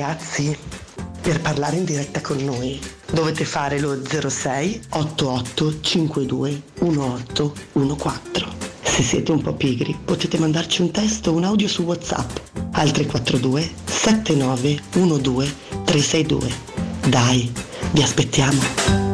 Ragazzi, per parlare in diretta con noi dovete fare lo 06 88 52 1814. Se siete un po' pigri potete mandarci un testo o un audio su WhatsApp al 342 79 12 362. Dai, vi aspettiamo.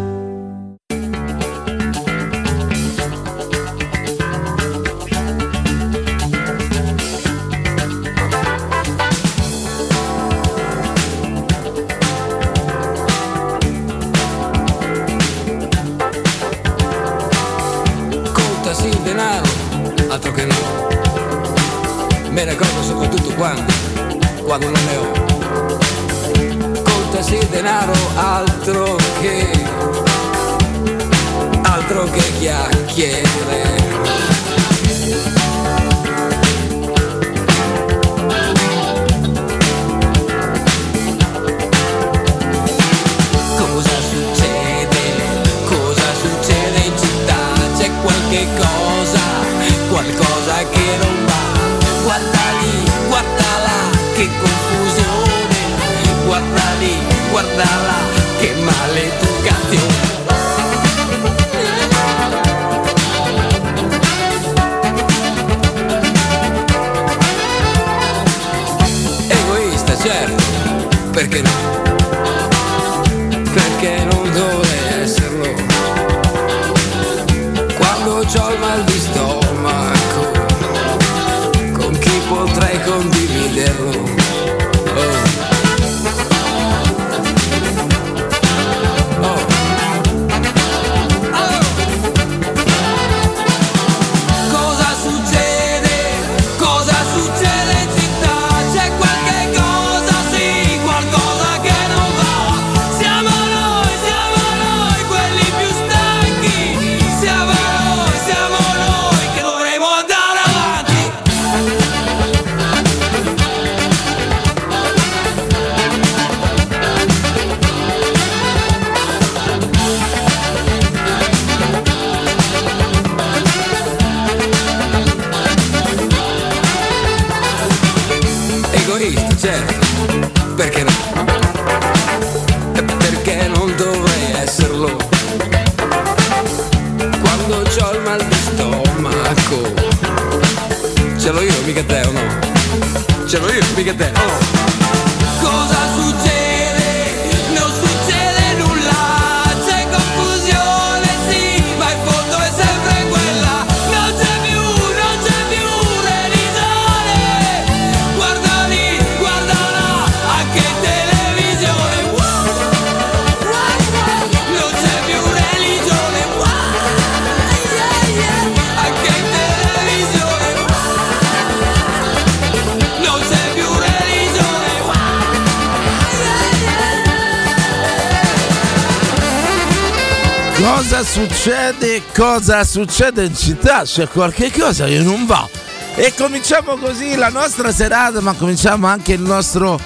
Succede? Cosa succede in città? C'è qualche cosa che non va. E cominciamo così la nostra serata, ma cominciamo anche il nostro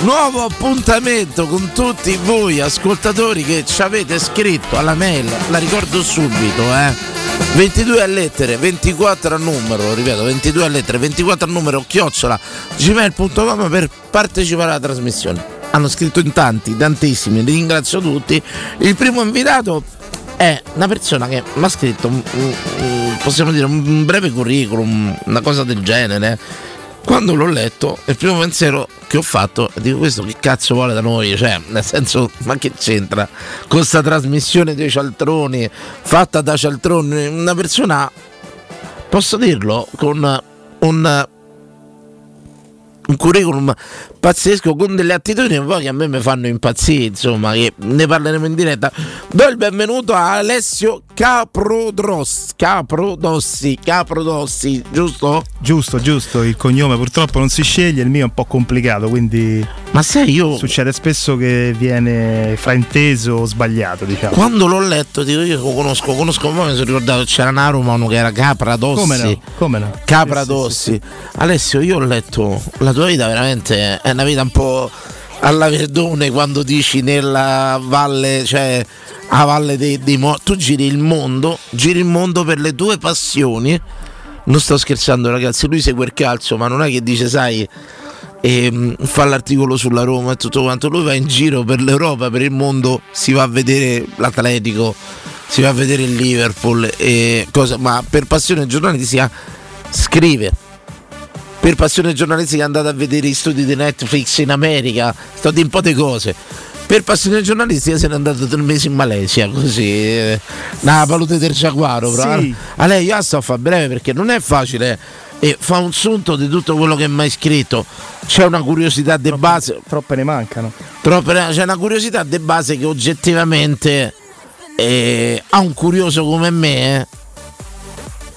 nuovo appuntamento con tutti voi ascoltatori che ci avete scritto alla mail. La ricordo subito, eh. 22 a lettere, 24 a numero, ripeto, 22 a lettere, 24 a numero, chiocciola, gmail.com per partecipare alla trasmissione. Hanno scritto in tanti, tantissimi, li ringrazio tutti. Il primo invitato è una persona che mi ha scritto, possiamo dire, un breve curriculum, una cosa del genere. quando l'ho letto, il primo pensiero che ho fatto è dico questo che cazzo vuole da noi? Cioè, nel senso, ma che c'entra? Con questa trasmissione dei cialtroni, fatta da cialtroni, una persona, posso dirlo, con un un curriculum pazzesco con delle attitudini poi che a me mi fanno impazzire, insomma, che ne parleremo in diretta. Do il benvenuto a Alessio Caprodros, Caprodossi, Caprodossi, giusto? Giusto, giusto, il cognome purtroppo non si sceglie, il mio è un po' complicato, quindi Ma sai io succede spesso che viene frainteso o sbagliato, diciamo. quando l'ho letto, dico io lo conosco, conosco, poi mi sono ricordato c'era una romano che era Capradossi. Come no? Come no? Capradossi. Alessio, io ho letto la tua vita veramente è una vita un po' alla Verdone quando dici nella valle, cioè a valle dei, dei mo- tu giri il mondo, giri il mondo per le tue passioni. Non sto scherzando, ragazzi, lui segue il calcio, ma non è che dice, sai, ehm, fa l'articolo sulla Roma e tutto quanto. Lui va in giro per l'Europa, per il mondo, si va a vedere l'Atletico, si va a vedere il Liverpool, e cosa, ma per passione giornalistica scrive per passione giornalistica è andato a vedere gli studi di Netflix in America, sto di un po' di cose. Per passione giornalistica se n'è andato tre mesi in Malesia, così, eh, una palude del giaguaro. però. Sì. A lei io sto a fare breve perché non è facile e fa un sunto di tutto quello che mi hai scritto. C'è una curiosità di base, Troppe ne mancano. Troppo- c'è una curiosità di base che oggettivamente eh, a un curioso come me eh,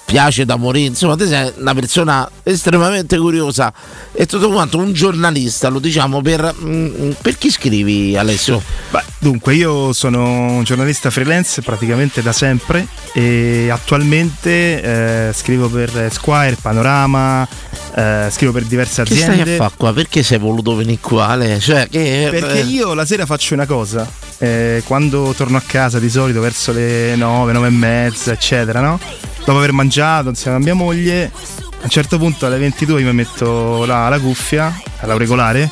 piace da morire. Insomma, te sei una persona estremamente curiosa e tutto quanto un giornalista, lo diciamo per, mm, per chi scrivi Alessio? Beh, dunque, io sono un giornalista freelance praticamente da sempre e attualmente eh, scrivo per Squire, Panorama, eh, scrivo per diverse Che stai aziende. a fare qua? Perché sei voluto venire qua? Ale? Cioè, che, Perché eh, io la sera faccio una cosa, eh, quando torno a casa di solito verso le 9, 9 e mezza, eccetera, no? Dopo aver mangiato insieme a mia moglie, a un certo punto alle 22 io mi metto la, la cuffia, l'auricolare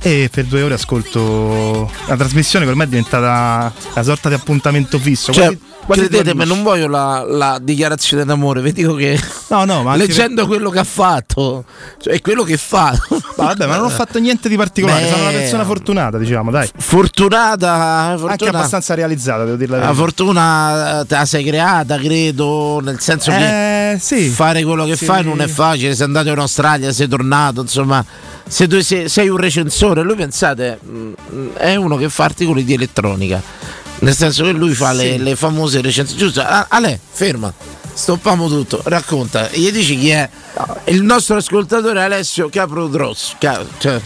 e per due ore ascolto la trasmissione che ormai è diventata una sorta di appuntamento fisso. Cioè, quasi credetemi, non voglio la, la dichiarazione d'amore, vi dico che No, no, ma anche leggendo quello che ha fatto, cioè quello che fa. per- ma vabbè, ma non ho fatto niente di particolare, Beh, sono una persona fortunata, diciamo, dai. Fortunata, Anche fortuna, abbastanza realizzata, devo dire la la verità. fortuna te la sei creata, credo, nel senso che Eh, sì. fare quello che Sì. fai non è facile. Sei andato in Australia, sei tornato, insomma, se tu sei, sei un recensore, lui pensate, mm, è uno che fa articoli di elettronica. Nel senso che lui fa le, Sì. le famose recensioni. Giusto, Ah, Ale, ferma. Stoppiamo tutto, racconta. Gli dici chi è? Il nostro ascoltatore Alessio Caprodros. Ca- cioè,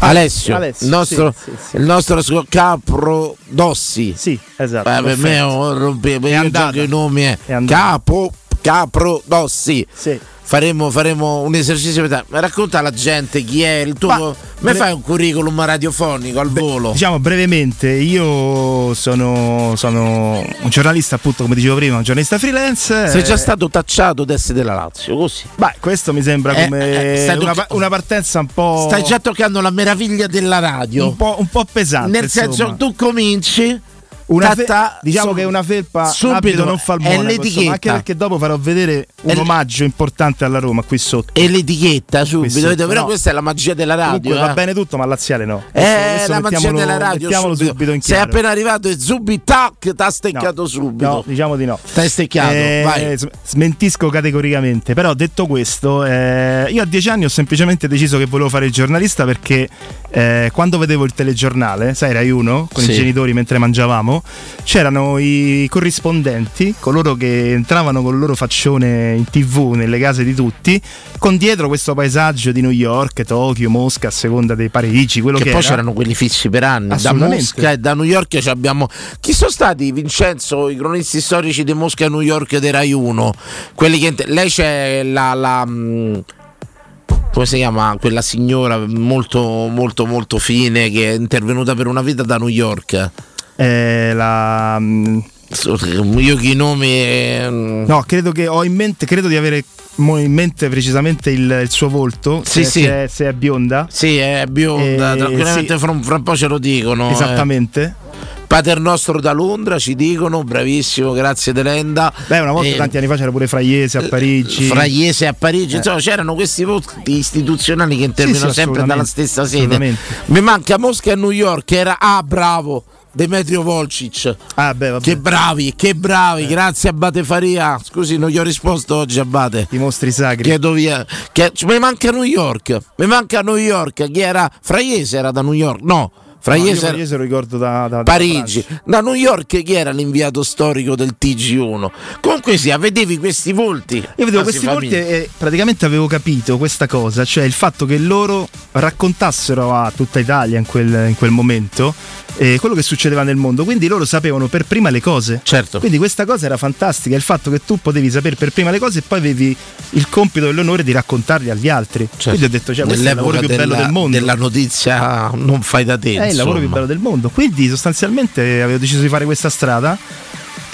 Alessio, Alessio, il nostro, sì, sì, sì. il nostro ascol- Caprodossi. Sì, esatto. Beh, per me è un rompe- io andata. gioco i nomi è È andata. Capo Caprodossi. Sì. Faremo, faremo un esercizio per racconta alla gente chi è il tuo. Ma- me fai un curriculum radiofonico al volo. Diciamo brevemente, io sono, sono un giornalista, appunto, come dicevo prima, un giornalista freelance. Sei già eh, stato tacciato d'essere della Lazio, così. Beh, questo mi sembra Eh, come eh, stai una, tocca- una partenza un po'. Stai già toccando la meraviglia della radio. un po', un po' pesante. Nel senso, insomma. tu cominci. Una fe- ta-ta, diciamo su- che una felpa subito non fa il è monaco, l'etichetta. insomma, anche perché dopo farò vedere un È l- omaggio importante alla Roma qui sotto. E l'etichetta subito, sotto, però no. questa è la magia della radio. Comunque va eh. bene tutto, ma laziale no. Eh, Questo- questo la magia della radio Mettiamolo subito. subito in Sei chiaro. appena arrivato e zubi tac, t'ha No, steccato subito. No, diciamo di no. T'hai steccato, Eh, vai. Smentisco categoricamente, però detto questo, eh, io a dieci anni ho semplicemente deciso che volevo fare il giornalista perché eh, quando vedevo il telegiornale, sai, Rai 1 con Sì. i genitori mentre mangiavamo, c'erano i corrispondenti, coloro che entravano con il loro faccione in tv nelle case di tutti, con dietro questo paesaggio di New York, Tokyo, Mosca, a seconda dei Parigi, quello Che, che, poi era. c'erano quelli fissi per anni. Da. Mosca e da New York ci abbiamo. Chi sono stati Vincenzo, i cronisti storici di Mosca e New York dei Rai 1? Quelli che. Lei c'è la. la, mm, come si chiama quella signora molto molto molto fine che è intervenuta per una vita da New York Eh, la, mm, io che i nomi eh, No, credo che ho in mente, credo di avere in mente precisamente il, il suo volto. Sì, se, sì. Se, è, se è bionda. sì è bionda Eh, tranquillamente sì. fra, un- fra un po' ce lo dicono eh. Esattamente. Paternostro da Londra, ci dicono, bravissimo, grazie Delenda. Beh, una volta Eh, tanti anni fa c'era pure Fraiese a Parigi. Fraiese a Parigi, insomma c'erano questi voti istituzionali che intervengono Eh. Sì, sempre dalla stessa sede. Mi manca Mosca e New York, era ah bravo. Demetrio Volcic, Ah, beh, che bravi, che bravi, Eh. grazie Abate Faria. Scusi, non gli ho risposto oggi, Abate. I mostri sacri. Chiedo via. Che, mi manca New York, mi manca New York. Chi era? Fraiese era da New York? No, No, io Fraiese era- Fraiese lo ricordo da, da- da Parigi. Francia. Da New York chi era l'inviato storico del TG1? Comunque sia, vedevi questi volti. Io vedevo Ah, questi volti e praticamente avevo capito questa cosa, cioè il fatto che loro raccontassero a tutta Italia in quel, in quel momento eh, quello che succedeva nel mondo, quindi loro sapevano per prima le cose. Certo. Quindi questa cosa era fantastica, il fatto che tu potevi sapere per prima le cose e poi avevi il compito e l'onore di raccontarle agli altri. Quindi ho detto, cioè, questo è il lavoro più Nell'epoca bello della, del mondo. della notizia non fai da te. È il lavoro più bello del mondo. Quindi sostanzialmente avevo deciso di fare questa strada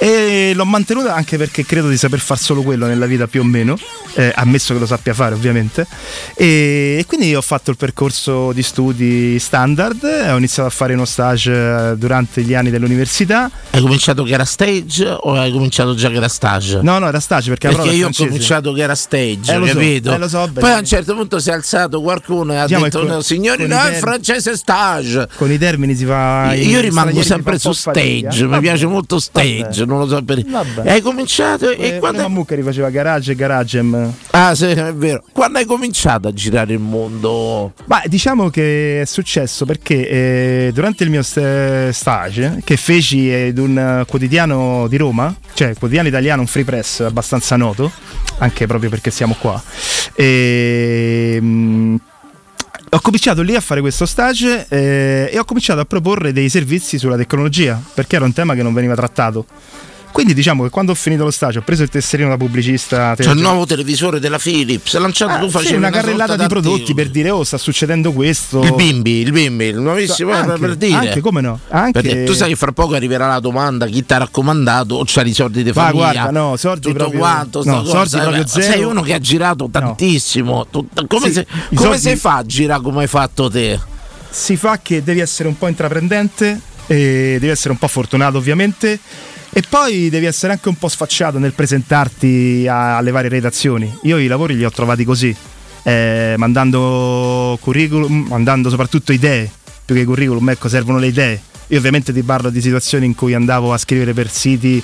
e l'ho mantenuta anche perché credo di saper fare solo quello nella vita più o meno, eh, ammesso che lo sappia fare ovviamente. E, e quindi ho fatto il percorso di studi standard, ho iniziato a fare uno stage eh, durante gli anni dell'università. Hai cominciato che era stage o hai cominciato già che era stage? No, no, era stage perché, Perché è io ho francese. cominciato che era stage, Eh, lo so, capito? eh, lo so, Poi a un certo punto si è alzato qualcuno e ha Diciamo detto: con- "No, Signori, no, è termini- francese stage. Con i termini si fa. Io rimango sempre su stage, mi piace molto stage. Non lo so perché. Vabbè. Hai cominciato e E quando quando Mammucca rifaceva garage e garagem. Ah, sì, è vero. Quando hai cominciato a girare il mondo? Ma diciamo che è successo perché eh, durante il mio st- stage che feci ad un eh, quotidiano di Roma, cioè quotidiano italiano, un free press abbastanza noto, anche proprio perché siamo qua, e, mm, ho cominciato lì a fare questo stage eh, e ho cominciato a proporre dei servizi sulla tecnologia perché era un tema che non veniva trattato. Quindi diciamo che quando ho finito lo stage ho preso il tesserino da pubblicista. C'è il nuovo televisore della Philips, lanciato Ah, tu sì, facevi una sorta carrellata di prodotti per dire oh sta succedendo questo. Il bimbi, il bimbi, il nuovissimo Anche, per dire. anche, come no? Anche- Perché tu sai che fra poco arriverà la domanda chi ti ha raccomandato o c'hai i soldi di Ma famiglia. guarda, no, sordi tutto proprio- quanto, no, cosa, proprio eh, zero. Sei uno che ha girato tantissimo. Tut- come Sì, se- come soldi- si fa a girare come hai fatto te? si fa che devi essere un po' intraprendente e devi essere un po' fortunato ovviamente e poi devi essere anche un po' sfacciato nel presentarti a- alle varie redazioni. Io i lavori li ho trovati così, eh, mandando curriculum, mandando soprattutto idee, più che curriculum, ecco, servono le idee. Io ovviamente ti parlo di situazioni in cui andavo a scrivere per siti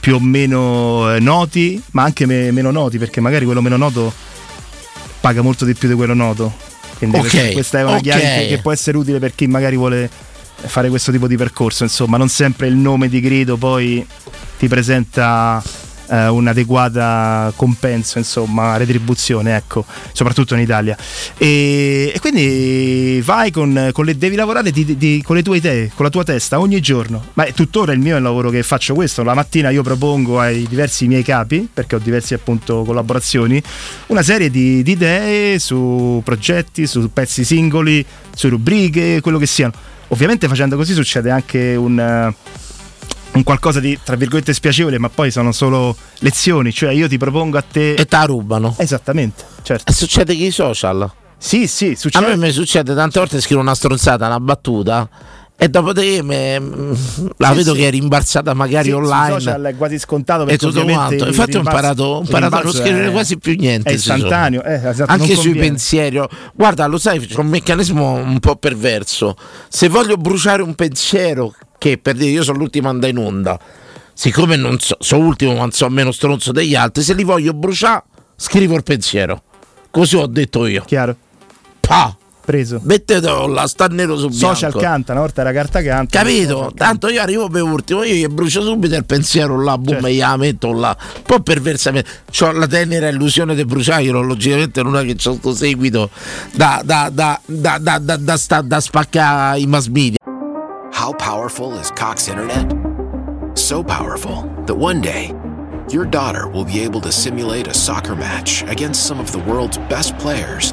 più o meno eh, noti, ma anche me- meno noti, perché magari quello meno noto paga molto di più di quello noto. Quindi Ok, questa- è una ok. chiave che può essere utile per chi magari vuole fare questo tipo di percorso. Insomma, non sempre il nome di grido poi ti presenta eh, un'adeguata compenso, insomma, retribuzione, ecco, soprattutto in Italia. E, e quindi vai con, con le, devi lavorare di- di- con le tue idee, con la tua testa ogni giorno. Ma è tuttora il mio il lavoro che faccio questo. La mattina io propongo ai diversi miei capi, perché ho diversi appunto collaborazioni, una serie di, di idee su progetti, su pezzi singoli, su rubriche, quello che siano. Ovviamente facendo così succede anche un, eh, un qualcosa di tra virgolette spiacevole, ma poi sono solo lezioni, cioè io ti propongo a te E te la rubano. Esattamente, certo. E succede che i social. Sì, sì, A succede. me mi succede tante volte scrivo una stronzata, una battuta. E dopodiché me- la Sì, vedo sì. che è rimbalzata magari Sì, online. social è quasi scontato e perché tutto quanto. Infatti ho imparato, ho imparato a non scrivere è- quasi più niente. È istantaneo, eh, esatto, Anche sui pensieri. Guarda, lo sai, c'è un meccanismo un po' perverso. Se voglio bruciare un pensiero, che per dire io sono l'ultimo andare in onda, siccome non so, sono ultimo, ma non so meno stronzo degli altri, se li voglio bruciare, scrivo il pensiero. Così ho detto io. Chiaro, Pa! Preso. Mettetelo là, sta nero su bianco. Social canta, una volta era carta canta. Capito? Tanto io arrivo per ultimo, io gli brucio subito il pensiero là, boom, Certo. e gliela metto là. Un po' perversamente. Ho la tenera illusione di bruciarlo, logicamente non è che c'ho sto seguito da, da, da, da, da, da, da, sta- da spaccare i mass media. How powerful is Cox Internet? So powerful that one day, your daughter will be able to simulate a soccer match against some of the world's best players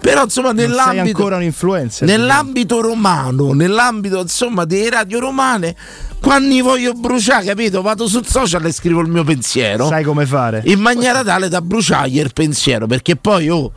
Però insomma nell'ambito nell'ambito romano, nell'ambito insomma delle radio romane, quando voglio bruciare, capito? Vado sul social e scrivo il mio pensiero Sai come fare. in maniera tale da bruciargli il pensiero, perché poi oh,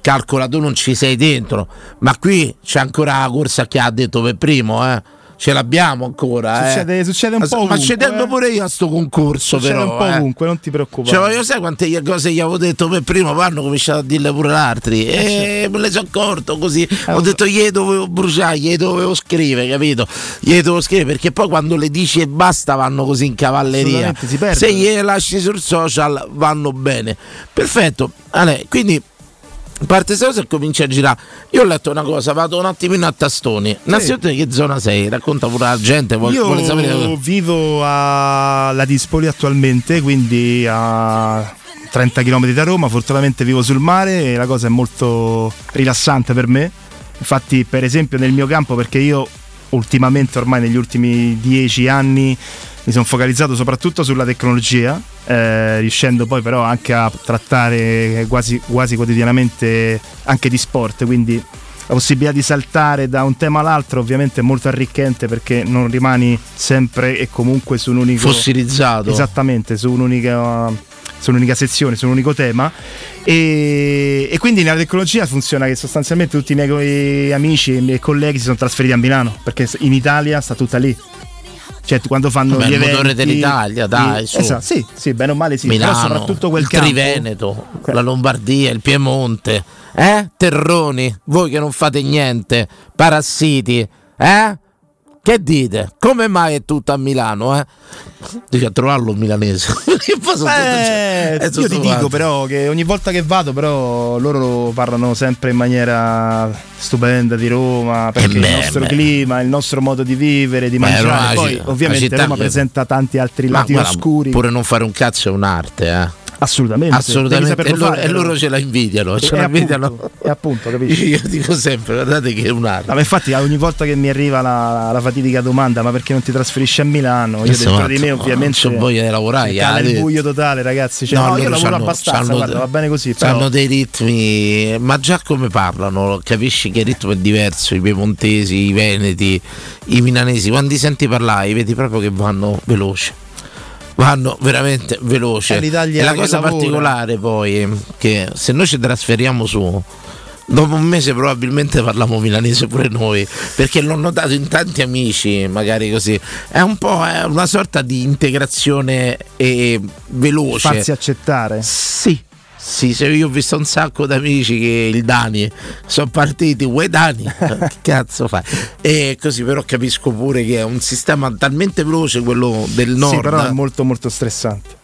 calcola tu non ci sei dentro, ma qui c'è ancora la corsa che ha detto per primo, eh. Ce l'abbiamo ancora, eh. Succede, succede un Ma- po' Ma ovunque. ci tengo eh. pure io a sto concorso, Succede però. un po' eh. ovunque, non ti preoccupare. Cioè, voglio sai quante cose gli avevo detto per primo, poi hanno cominciato a dirle pure altri. E me ne sono accorto così. Ho lo detto gli dovevo bruciare, gli dovevo scrivere, capito? Gli dovevo scrivere perché poi quando le dici e basta vanno così in cavalleria. Se gliele lasci sul social vanno bene. Perfetto. Ale, quindi parte questa cosa e comincia a girare. Io ho letto una cosa, vado un attimino a tastoni. Innanzitutto di che zona sei? Racconta pure la gente, vuole, Io vuole sapere. vivo a La Dispoli attualmente, quindi a 30 km da Roma, fortunatamente vivo sul mare e la cosa è molto rilassante per me. Infatti, per esempio, nel mio campo, perché io ultimamente, ormai negli ultimi 10 anni, mi sono focalizzato soprattutto sulla tecnologia, eh, riuscendo poi però anche a trattare quasi, quasi quotidianamente anche di sport, quindi la possibilità di saltare da un tema all'altro ovviamente è molto arricchente perché non rimani sempre e comunque su un unico Fossilizzato. esattamente su un'unica su un'unica sezione, su un unico tema e, e quindi nella tecnologia funziona che sostanzialmente tutti i miei amici e i miei colleghi si sono trasferiti a Milano perché in Italia sta tutta lì cioè quando fanno Vabbè, gli il eventi motore dell'Italia, dai, su. esatto, sì, sì, bene o male sì, Milano, però soprattutto quel il campo Triveneto, la Lombardia, il Piemonte, eh? Terroni, voi che non fate niente, parassiti, eh? Che dite? Come mai è tutto a Milano, eh? Devi a trovarlo un milanese. Tutto- Eh, io ti dico quanto. però che ogni volta che vado però loro parlano sempre in maniera stupenda di Roma perché beh, il nostro beh. clima, il nostro modo di vivere, di Beh, mangiare, poi ovviamente Roma presenta tanti altri Ma lati guarda, oscuri. Pure non fare un cazzo è un'arte, eh? Assolutamente. Assolutamente. E loro, fare, e loro ce la invidiano. Ce E la appunto, invidiano. e appunto, capisci? Io dico sempre, guardate che è un'arte. No, ma infatti ogni volta che mi arriva la, la fatidica domanda ma perché non ti trasferisci a Milano? Io dentro di me ovviamente non voglia di lavorare, cala eh, il buio totale ragazzi cioè, no, io loro lavoro abbastanza guarda, va bene così Hanno dei ritmi, ma già come parlano, capisci che il ritmo è diverso. I piemontesi, i veneti, i milanesi, quando li senti parlare, vedi proprio che vanno veloci. Vanno veramente veloci. È l'Italia E la cosa lavora. particolare poi è che se noi ci trasferiamo su, dopo un mese probabilmente parliamo milanese pure noi, perché l'ho notato in tanti amici, magari così. È un po' è una sorta di integrazione eh, veloce. farsi accettare Sì, sì, se io ho visto un sacco di amici che il Dani sono partiti, vuoi Dani? che cazzo fai? E così però capisco pure che è un sistema talmente veloce quello del nord. sì però è molto molto stressante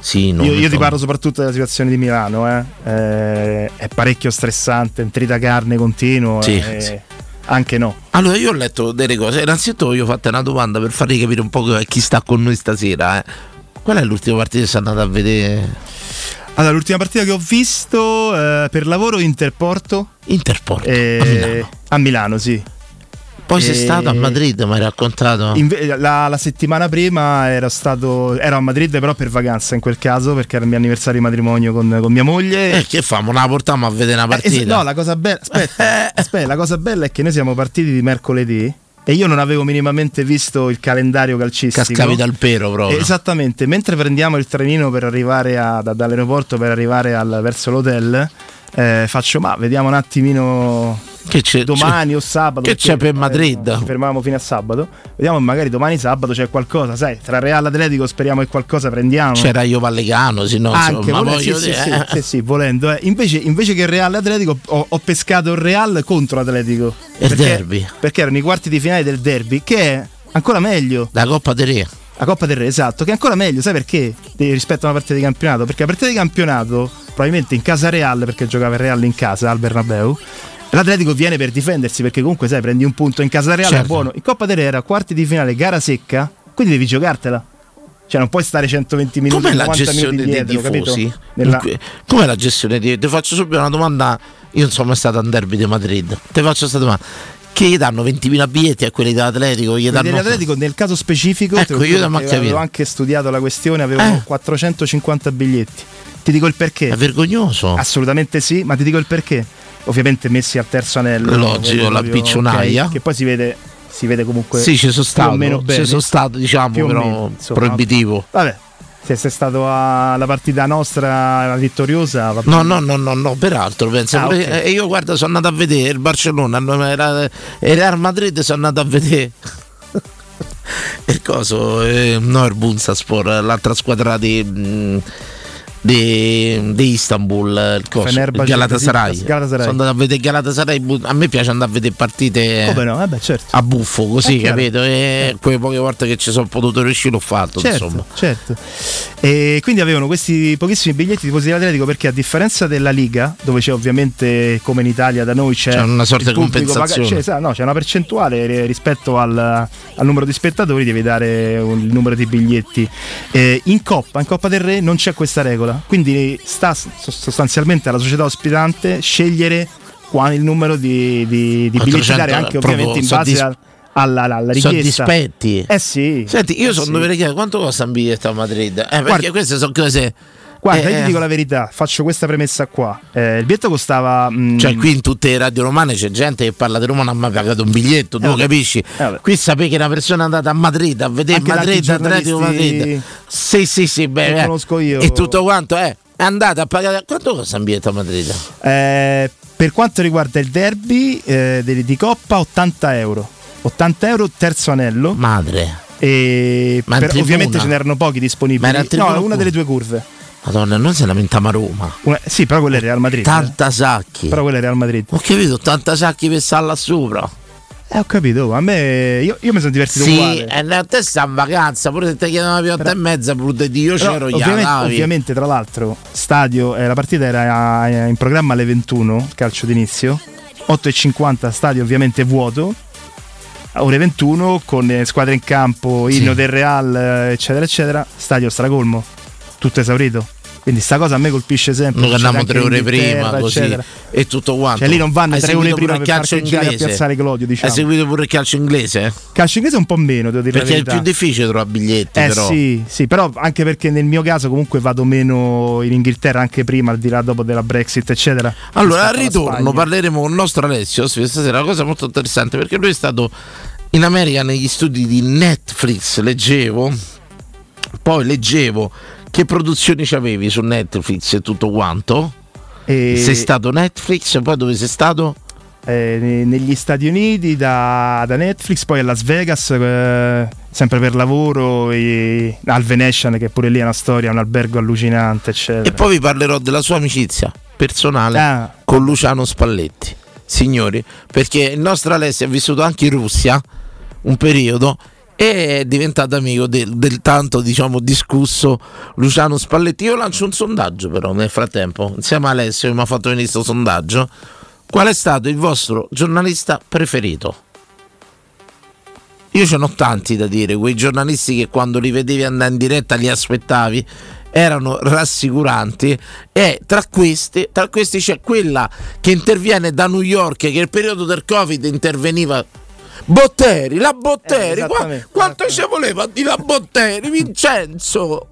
Sì, no, io, io ti parlo soprattutto della situazione di Milano eh. Eh, è parecchio stressante un tritacarne continuo Sì, eh, sì. anche no Allora io ho letto delle cose, innanzitutto voglio fatta una domanda per farvi capire un po' chi sta con noi stasera. eh. Qual è l'ultima partita che sei andata a vedere? Allora l'ultima partita che ho visto eh, per lavoro Interporto Interport eh, a Milano. a Milano sì Poi sei e- stato a Madrid, mi hai raccontato? Inve- la, la settimana prima ero stato ero a Madrid però per vacanza in quel caso perché era il mio anniversario di matrimonio con, con mia moglie Eh, che famo? Non la portiamo a vedere una Eh, es- partita? no, la cosa bella, aspetta, aspetta, la cosa bella è che noi siamo partiti di mercoledì e io non avevo minimamente visto il calendario calcistico. Cascavi dal pero proprio. Esattamente, mentre prendiamo il trenino per arrivare a- da- dall'aeroporto per arrivare al- verso l'hotel, eh, faccio ma vediamo un attimino Che c'è, domani o sabato. che c'è per eh, Madrid? ci fermavamo fino a sabato. Vediamo magari domani sabato c'è qualcosa, sai, tra Real Atletico speriamo che qualcosa prendiamo. C'era io Vallecano, se no, Anche insomma, vole- voglio sì, dire, sì, eh. sì, sì, volendo. eh. Invece, invece che Real Atletico ho, ho pescato il Real contro Atletico. Il Perché- derby. Perché erano i quarti di finale del derby, che è ancora meglio. La Coppa del Re. La Coppa del Re, esatto, che è ancora meglio, sai perché? Rispetto a una partita di campionato. Perché la partita di campionato, probabilmente in casa Real, perché giocava il Real in casa al Bernabeu. L'Atletico viene per difendersi perché comunque sai prendi un punto in casa Real è Certo. buono. In Coppa del Re era quarti di finale, gara secca, quindi devi giocartela. Cioè non puoi stare 120 minuti, Com'è la 50 gestione dei dietro, tifosi? Nella- Com'è la gestione dei Ti faccio subito una domanda. Io non sono mai stato a un derby di Madrid. Ti faccio questa domanda. Che gli danno 20.000 biglietti a quelli dell'Atletico? Gli danno... Dell'Atletico nel caso specifico, Ecco, io avevo anche studiato la questione, avevo Eh. 450 biglietti. Ti dico il perché. È vergognoso. Assolutamente sì, ma ti dico il perché. Ovviamente messi al terzo anello. Logico, la piccionaia. ok, che poi si vede, si vede comunque Sì, ci sono stato, meno bene. ci sono stato, diciamo, Più però meno, insomma. proibitivo. Vabbè, se sei stato alla partita nostra, la vittoriosa, va No, no, no, no, no, peraltro penso. Ah, ok. E io guarda, sono andato a vedere il Barcellona, no, era, il Real Madrid, sono andato a vedere. il coso, eh, no, il Bunsaspor, l'altra squadra di, mh, di, di Istanbul, il coso, il Fenerbahce, Galatasaray. Besiktas, Galatasaray. Sono andato a vedere Galatasaray, a me piace andare a vedere partite Come no? Vabbè, certo. a buffo, così, Eh, capito? E quelle poche volte che ci sono potuto riuscire l'ho fatto, insomma. Certo, certo. E quindi avevano questi pochissimi biglietti di Tifosi Atletico perché a differenza della Liga, dove c'è ovviamente come in Italia da noi c'è, C'è una sorta di compensazione. c'è, sa- no, c'è una percentuale ri- rispetto al, al numero di spettatori, devi dare un- il numero di biglietti. Eh, in Coppa, in Coppa del Re non c'è questa regola, quindi sta sostanzialmente alla società ospitante scegliere qua- il numero di, di- di biglietti 400 dare anche ovviamente in base soddisf- al- alla, alla- richiesta. Soddispetti. Eh sì. Senti, io Eh sono sì. dovuto chiedere quanto costa un biglietto a Madrid? Eh, perché Guarda- queste sono cose. Guarda, eh, io ti dico la verità, faccio questa premessa qua. Eh, il biglietto costava. mm, Cioè, qui in tutte le radio romane c'è gente che parla di Roma, non ha mai pagato un biglietto, tu Eh, capisci? Eh, qui sapete che una persona è andata a Madrid a vedere Anche Madrid, Atletico Madrid. Sì, sì, sì, beh, che eh. conosco io. E tutto quanto, eh. È andata a pagare. Quanto costa un biglietto a Madrid? eh, per quanto riguarda il derby eh, di, di Coppa, 80 euro. 80 euro terzo anello. Madre. E per- ovviamente ce n'erano pochi disponibili. Ma era no, una delle due curve. Madonna, non se lamentiamo a Roma. Una- sì, però quella è Real Madrid. eh. 80 sacchi. Però quella è Real Madrid. Ho capito, 80 sacchi per stare là sopra. Eh, ho capito. A me. Io, io mi sono divertito Sì, uguale. e a te sta in vacanza, pure se ti chiedono una piotta e mezza, pure di io c'ero gli ovviamente, ovviamente, tra l'altro, stadio, eh, la partita era eh, in programma alle 21, calcio d'inizio, 8.50, stadio ovviamente vuoto, ore 21 con eh, squadre in campo, Sì. inno del Real, eh, eccetera, eccetera, stadio stracolmo, tutto esaurito. Quindi sta cosa a me colpisce sempre. Noi succede andiamo tre ore prima così e tutto quanto. Cioè lì non vanno Hai tre ore prima per il calcio parcheggiare a inglese. Piazzale Clodio, diciamo. Hai seguito pure il calcio inglese? Calcio inglese un po' meno, devo dire Perché è verità. più difficile trovare biglietti, Eh però. sì, sì, però anche perché nel mio caso comunque vado meno in Inghilterra anche prima, al di là dopo della Brexit, eccetera. Allora, al ritorno parleremo con il nostro Alessio stasera, una cosa molto interessante perché lui è stato in America negli studi di Netflix, leggevo, poi leggevo che produzioni c'avevi su Netflix e tutto quanto. E, Sei stato Netflix, poi dove sei stato? eh, ne- negli Stati Uniti da, da Netflix, poi a Las Vegas, eh, sempre per lavoro, e al Venetian, che pure lì è una storia, un albergo allucinante, eccetera. E poi vi parlerò della sua amicizia personale Ah. con Luciano Spalletti. Signori, perché il nostro Alessio è vissuto anche in Russia un periodo e è diventato amico del, del tanto diciamo discusso Luciano Spalletti. Io lancio un sondaggio però nel frattempo, insieme a Alessio che mi ha fatto venire questo sondaggio. Qual è stato il vostro giornalista preferito? Io ce n'ho tanti da dire, quei giornalisti che quando li vedevi andare in diretta li aspettavi, erano rassicuranti e tra questi, tra questi c'è quella che interviene da New York che nel periodo del Covid interveniva Botteri, la Botteri, Eh, qua- quanto ci voleva di la Botteri, Vincenzo.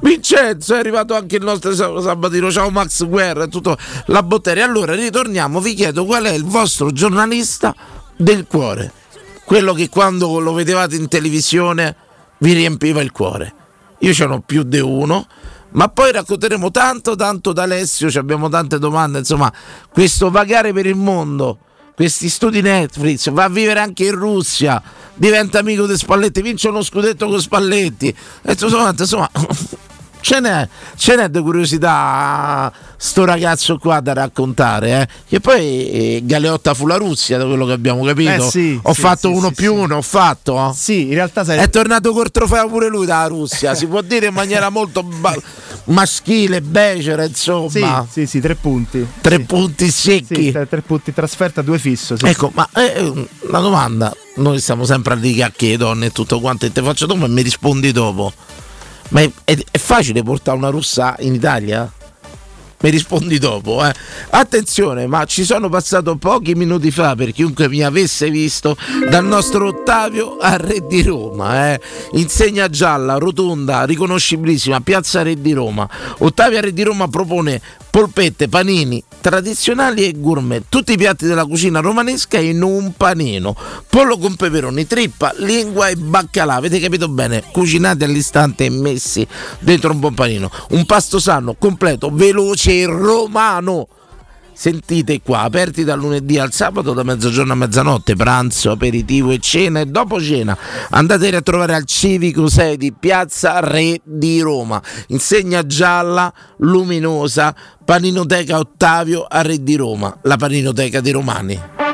Vincenzo è arrivato anche il nostro Sab- Sabatino, ciao Max Guerra e tutto la Botteri. Allora ritorniamo, vi chiedo qual è il vostro giornalista del cuore, quello che quando lo vedevate in televisione vi riempiva il cuore. Io ce n'ho più di uno, ma poi racconteremo tanto, tanto da Alessio, ci abbiamo tante domande, insomma, questo vagare per il mondo, questi studi Netflix, va a vivere anche in Russia, diventa amico di Spalletti, vince uno scudetto con Spalletti, e insomma, insomma ce n'è, ce n'è di curiosità sto ragazzo qua da raccontare, eh? che poi eh, Galeotta fu la Russia, da quello che abbiamo capito. Eh sì, ho sì, fatto sì, uno più uno, ho fatto. Sì, in realtà sai, È tornato col trofeo pure lui dalla Russia, si può dire in maniera molto ba- maschile, becera, insomma. sì, sì, tre punti. Tre punti secchi. Tre, punti trasferta, due fisso. Ecco, ma eh, una domanda, noi stiamo sempre a dire che donne e tutto quanto, e te faccio dopo e mi rispondi dopo. Ma è, è- è facile portare una russa in Italia? Mi rispondi dopo. Eh. Attenzione, ma ci sono passato pochi minuti fa per chiunque mi avesse visto dal nostro Ottavio a Re di Roma. Eh. Insegna gialla, rotonda, riconoscibilissima, piazza Re di Roma. Ottavio a Re di Roma propone polpette, panini tradizionali e gourmet, tutti i piatti della cucina romanesca in un panino. Pollo con peperoni, trippa, lingua e baccalà, avete capito bene? Cucinati all'istante e messi dentro un buon panino. Un pasto sano, completo, veloce e romano. Sentite qua, aperti dal lunedì al sabato da mezzogiorno a mezzanotte, pranzo, aperitivo e cena e dopo cena. Andateli a trovare al Civico 6 di Piazza Re di Roma. Insegna gialla, luminosa, Paninoteca Ottavio a Re di Roma, la paninoteca di Romani.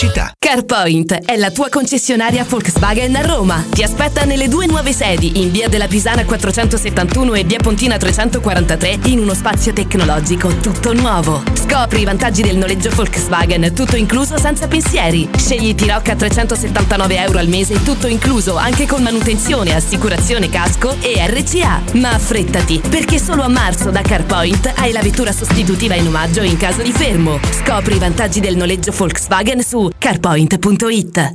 Pubblicità. CarPoint è la tua concessionaria Volkswagen a Roma. Ti aspetta nelle due nuove sedi, in via della Pisana 471 e via Pontina 343, in uno spazio tecnologico tutto nuovo. Scopri i vantaggi del noleggio Volkswagen, tutto incluso senza pensieri. Scegli Tirocca a 379 euro al mese, tutto incluso anche con manutenzione, assicurazione casco e RCA. Ma affrettati, perché solo a marzo da CarPoint hai la vettura sostitutiva in omaggio in caso di fermo. Scopri i vantaggi del noleggio Volkswagen su carpoint.it.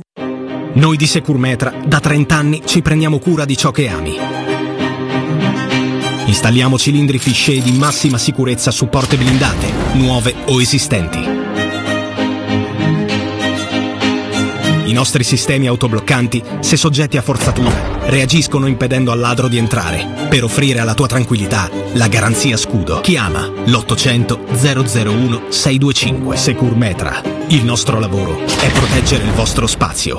Noi di Securmetra da 30 anni ci prendiamo cura di ciò che ami. Installiamo cilindri fisce di massima sicurezza su porte blindate, nuove o esistenti. I nostri sistemi autobloccanti, se soggetti a forzatura, reagiscono impedendo al ladro di entrare, per offrire alla tua tranquillità la garanzia scudo. Chiama l'800 001 625 Securmetra. Il nostro lavoro è proteggere il vostro spazio.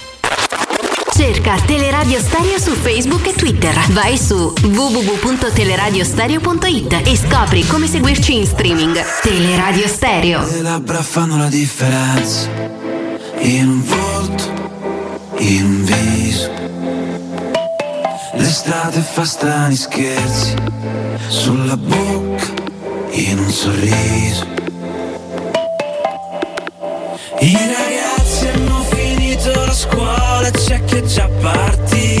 Cerca Teleradio Stereo su Facebook e Twitter. Vai su www.teleradiostereo.it e scopri come seguirci in streaming. Teleradio Stereo. Le labbra fanno la differenza in volto, in viso. L'estate fa strani scherzi sulla bocca, in un sorriso. I scuola, c'è chi è già partito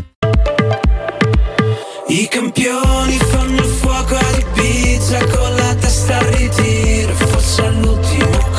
I campioni fanno fuoco di pizza con la testa al ritiro, forse all'ultimo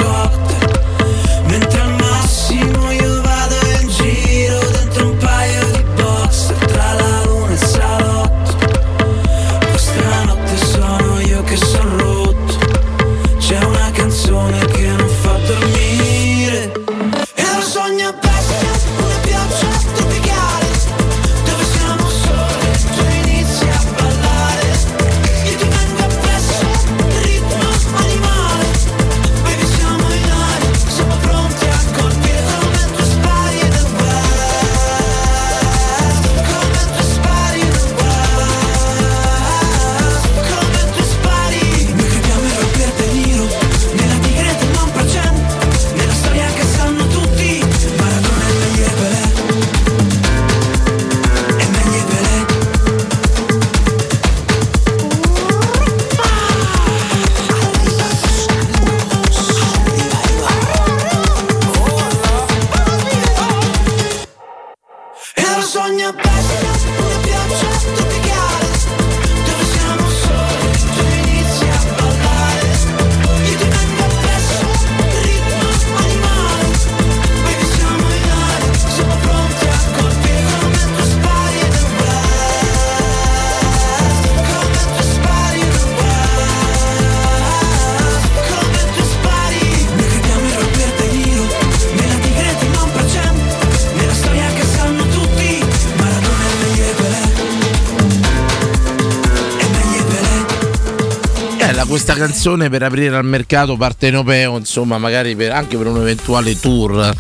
canzone per aprire al mercato partenopeo, insomma, magari per- anche per un eventuale tour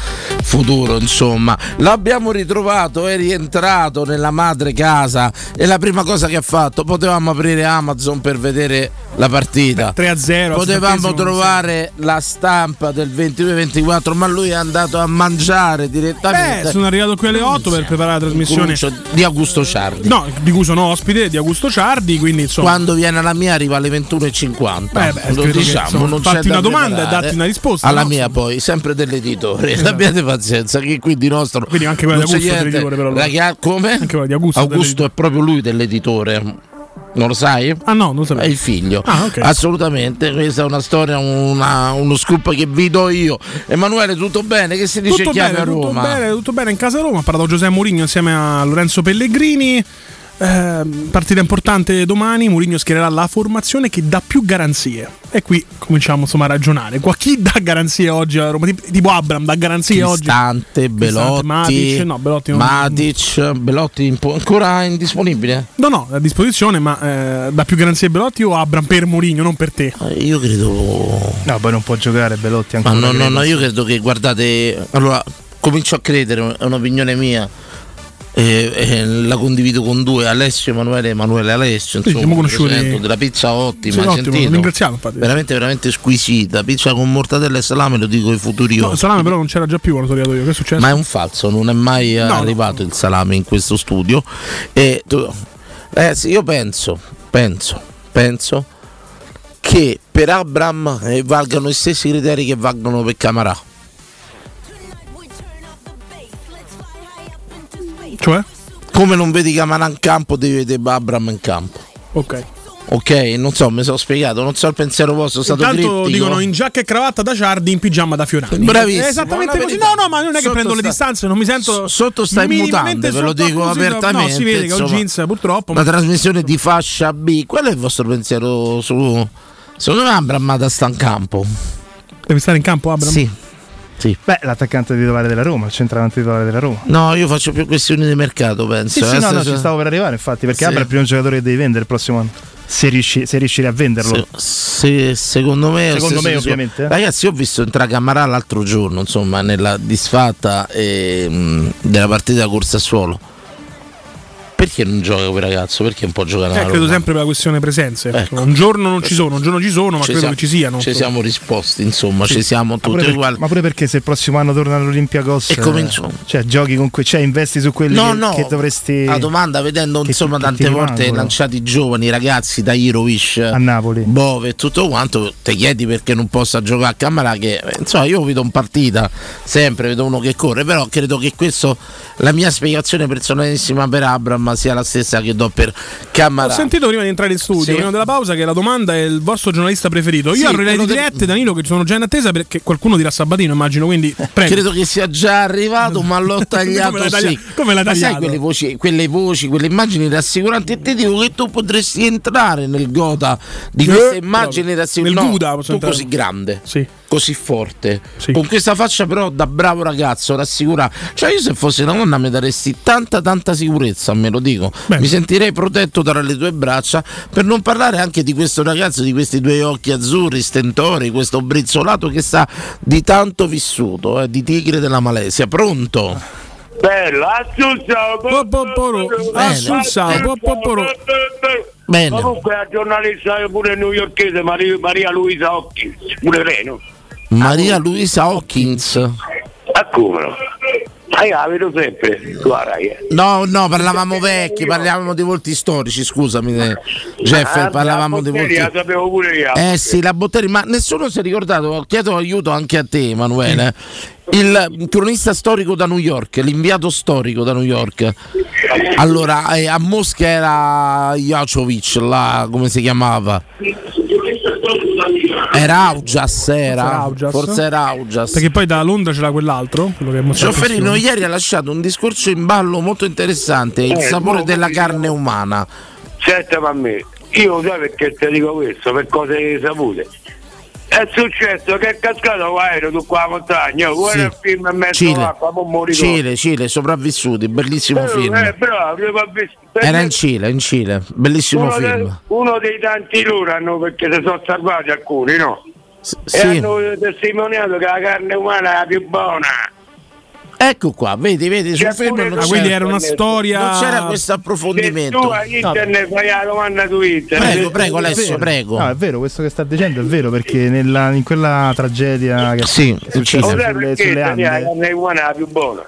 futuro, insomma. L'abbiamo ritrovato, è rientrato nella madre casa e la prima cosa che ha fatto, potevamo aprire Amazon per vedere la partita. 3-0. Potevamo trovare la stampa del 22-24, ma lui è andato a mangiare direttamente. Beh, sono arrivato qui alle 8 per preparare la trasmissione. Di Augusto Ciardi. No, di cui sono ospite di Augusto Ciardi, quindi insomma. Quando viene alla mia arriva alle 21.50. Beh, beh, lo credo che, diciamo, insomma, non fatti c'è una domanda e datti una risposta, Alla no? mia poi, sempre dell'editore. Esatto. Abbiate pazienza, che qui di nostro. Quindi anche quella di Augusto dell'editore, però. Raga- come? Anche quella di Augusto Augusto è proprio lui dell'editore. Non lo sai? Ah no, non lo sapevo. È il figlio. Ah, ok. Assolutamente, questa è una storia, una- uno scoop che vi do io. Emanuele, tutto bene? Che si dice Tutto chiami bene, a tutto Roma? bene, tutto bene in casa Roma. Ha parlato Giuseppe Mourinho insieme a Lorenzo Pellegrini. Eh, partita importante domani. Mourinho schiererà la formazione che dà più garanzie. E qui cominciamo insomma a ragionare. Qua chi dà garanzie oggi a Roma? Tipo, Abram dà garanzie oggi. Cristante, Belotti, Matic, no, Belotti non- Matic, Belotti in po- ancora indisponibile? No, no, è a disposizione, ma eh, dà più garanzie Belotti o Abram per Mourinho, non per te? Io credo. No, poi non può giocare Belotti Ma ancora. no, no, credo. no, io credo che guardate. Allora, comincio a credere, è un'opinione mia. E, e la condivido con due Alessio Emanuele Emanuele Alessio Sì, insomma siamo conosciuti. della pizza ottima Sì, ottimo, ringraziamo, infatti. veramente veramente squisita pizza con mortadella e salame lo dico ai futuri No, il salame però non c'era già più quando sono arrivato io. Che è successo? ma è un falso non è mai No, no. arrivato il salame in questo studio e tu- eh, sì, io penso penso penso che per Abram eh, valgano gli stessi criteri che valgono per Camarà Cioè? come non vedi Camarà in campo devi vedere Abram in campo Ok. ok non so mi sono spiegato non so il pensiero vostro è stato Intanto criptico dicono in giacca e cravatta da Ciardi, in pigiama da Fiorani. Bravissimo, È esattamente così. No, no, ma non è che Sotto prendo le sta- distanze, non mi sento. sotto sta in minimamente mutande ve lo dico apertamente No, si vede che ho insomma. jeans purtroppo. una ma- trasmissione di fascia B qual è il vostro pensiero su secondo me Abram sta in campo Deve stare in campo Abram? Sì. Sì. Beh, l'attaccante titolare della Roma, il centravanti titolare della Roma. No, io faccio più questioni di mercato, penso. Sì, sì, eh, no, se- no, se- ci stavo per arrivare, infatti, perché Sì. Abra è il primo giocatore che devi vendere il prossimo anno. Se, riesci, se riuscirei a venderlo. se- se- secondo me, Secondo se- me, ovviamente. Ragazzi, io ho visto entrare Camarà l'altro giorno, insomma, nella disfatta eh, della partita corsa a suolo. Perché non gioca quel ragazzo? Perché non può giocare Eh, credo Roma? sempre per la questione presenze. Ecco. Un giorno non ci sono, un giorno ci sono, ma Ci credo siamo- che ci siano. Ci siamo risposti, insomma, Sì. ci siamo Ma pure, tutti per- uguali. ma pure perché se il prossimo anno torna all'Olympiacos E comincio- Cioè, giochi con que- cioè, investi su quelli No, che, no, che dovresti. La domanda, vedendo che- insomma che tante volte rimangono. lanciati i giovani ragazzi da Irovic a Napoli, Bove e tutto quanto, ti chiedi perché non possa giocare a Camera che eh, insomma io vedo in partita sempre, vedo uno che corre, però credo che questo la mia spiegazione personalissima per Abram insomma sia la stessa che do per Ho Cammarà. sentito prima di entrare in studio, Sì. prima della pausa, che la domanda è il vostro giornalista preferito. Io Sì, avrei le dirette, Danilo, che sono già in attesa perché qualcuno dirà Sabatino, immagino. Quindi, prego. Credo che sia già arrivato, ma l'ho tagliato. Come sì. come l'hai Ma sai tagliato? quelle voci, quelle voci, quelle immagini rassicuranti? E ti dico che tu potresti entrare nel gota di Eh, queste immagini proprio. rassicuranti. Nel No, posso tu entrare. così grande, Sì. Così forte, Sì. con questa faccia però da bravo ragazzo, rassicurato. Cioè io se fossi una donna mi daresti tanta tanta sicurezza, me lo dico. Beh. Mi sentirei protetto tra le tue braccia, per non parlare anche di questo ragazzo, di questi due occhi azzurri, stentori, questo brizzolato che sa di tanto vissuto, eh, di tigre della Malesia. Pronto? Bello, assunzao, popoporo. Bene. Comunque la giornalista pure newyorkese Maria, Maria Luisa Hopkins, pure lei, no? Maria Luisa Hawkins. A come no? Ah, io la vedo sempre, Rai, eh. No, no, parlavamo vecchi, parlavamo di volti storici, scusami, eh, Jeff, Ah, parlavamo la di volti. La sapevo pure io. Eh sì, la Botteri, ma nessuno si è ricordato, chiedo aiuto anche a te Emanuele, il cronista storico da New York, l'inviato storico da New York. Allora, eh, a Mosca era Jacovic, là, come si chiamava? Era Augias, era. Augias. Forse era Augias. Perché poi da Londra c'era quell'altro, quello Ciofferino insieme. ieri ha lasciato un discorso in ballo molto interessante, il Eh, sapore della carne umana. Senta ma a me, io sai perché ti dico questo, per cose sapute. È successo che è cascato l'aereo su qua montagna, guarda Sì. il film in mezzo Cile. all'acqua, Cile, Cile, sopravvissuti, bellissimo Eh, film. eh, bravo. Era in Cile, in Cile, bellissimo uno, film. de- uno dei tanti loro hanno perché si sono salvati alcuni, no? S- E sì. hanno testimoniato che la carne umana è la più buona. Ecco qua, vedi, vedi, film pure non c'era, era una storia. non c'era questo Se tu approfondimento. a internet fai la domanda su internet. Prego, prego, Alessio, prego. No, è vero, questo che sta dicendo è vero perché nella- in quella tragedia che Sì, è successa sulle, perché sulle la Ande, è la più buona?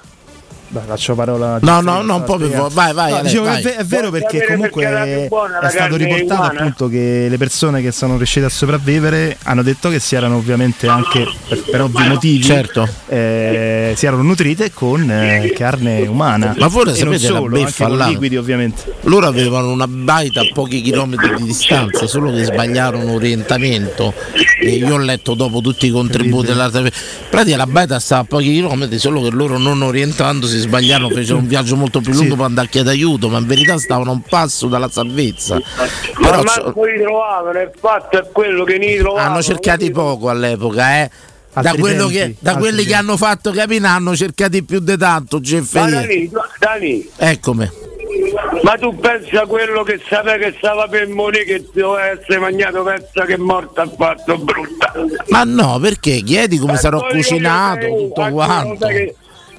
Beh, lascio parola. No, no, no, un po' più spiegare. vo- vai, vai, No, Ale, dicevo che vai. è, ve- è vero perché comunque perché la buona la è stato riportato umana? appunto che le persone che sono riuscite a sopravvivere hanno detto che si erano ovviamente anche per, per ovvi motivi Certo. eh, si erano nutrite con eh, carne umana Ma voi non sapete la solo, anche beffa là? liquidi ovviamente Loro avevano una baita a pochi chilometri di distanza, solo che sbagliarono orientamento. E io ho letto dopo tutti i contributi dell'arte. In pratica la baita stava a pochi chilometri, solo che loro non orientandosi sbagliarono, fecero un viaggio molto più lungo per andare a chiedere aiuto, ma in verità stavano a un passo dalla salvezza. Ma Però manco li trovavano, il fatto è quello che ne trovavano. hanno cercati poco all'epoca, eh. Da, tempi, che- da quelli che tempi. hanno fatto capire ne hanno cercati più di tanto, Ma Gefferino. Dani, Dani, Eccomi. ma tu pensa a quello che sapeva che stava per morire, che doveva essere mangiato, pensa che è morto ha fatto brutta. Ma no, perché chiedi come Eh, sarò cucinato, tutto quanto.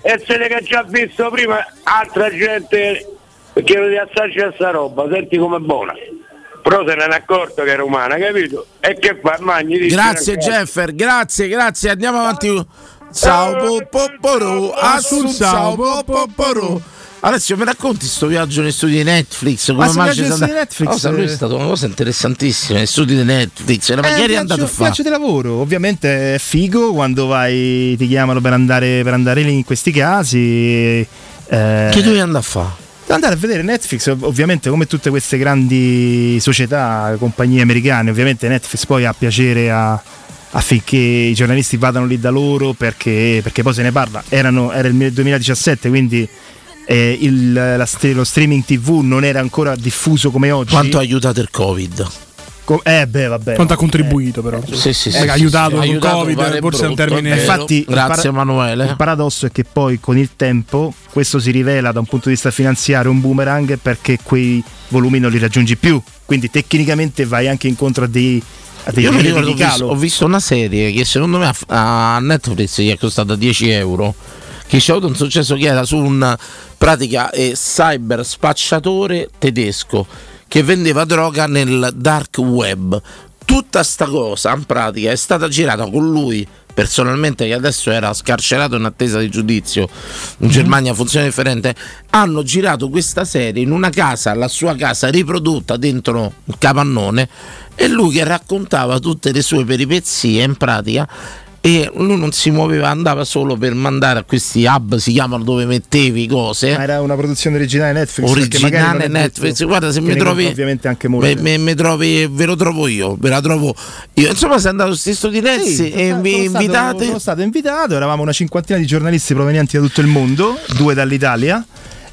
Cosa che- Essere che già visto prima altra gente che di assaggi a sta roba, senti com'è buona. Però se ne è accorto che era umana, capito? E che fa? Dice, Grazie "Eh, Jeffer, grazie, grazie, andiamo avanti. Ciao poporo, assunzao poporo. Alessio, mi racconti sto viaggio negli studi di Netflix? Come mai di andato? Netflix, Oh, lui eh. è stata una cosa interessantissima, negli studi di Netflix. Ma Eh, chi eri viaggio- andato a fare? viaggio di lavoro, ovviamente è figo quando vai, ti chiamano per andare, per andare lì in questi casi. eh, Che dovevi andare a fare? andare a vedere Netflix, ov- ovviamente come tutte queste grandi società, compagnie americane, ovviamente Netflix poi ha piacere a- affinché i giornalisti vadano lì da loro perché, perché poi se ne parla. Erano- era il 2017, quindi eh, il- la lo streaming TV non era ancora diffuso come oggi. Quanto ha aiutato il Covid? Co- eh beh, vabbè. Quanto ha no. contribuito, però. Sì, sì, sì, Eh, sì, ha aiutato sì, aiutato Covid, pare forse è un termine. vero. Infatti, il Grazie Emanuele. Il paradosso è che poi con il tempo questo si rivela da un punto di vista finanziario un boomerang perché quei volumi non li raggiungi più. Quindi tecnicamente vai anche incontro a dei, Io mi ricordo, ho di visto, calo. ho visto una serie che secondo me a, a Netflix gli è costata 10 euro. Che c'è avuto un successo che era su un pratica eh, cyber spacciatore tedesco che vendeva droga nel dark web. Tutta sta cosa in pratica è stata girata con lui personalmente che adesso era scarcerato in attesa di giudizio. In Germania funziona differente. Hanno girato questa serie in una casa la sua casa riprodotta dentro un capannone e lui che raccontava tutte le sue peripezie in pratica e lui non si muoveva, andava solo per mandare a questi hub, si chiamano dove mettevi cose. Ma era una produzione originale Netflix. Originale Netflix, guarda se mi trovi, Ovviamente anche molte. me, me- trovi, ve lo trovo io, ve la trovo io. Insomma, sei andato sti studinensi Sì, e sono vi invitate. Sono stato invitato, eravamo una cinquantina di giornalisti provenienti da tutto il mondo, due dall'Italia.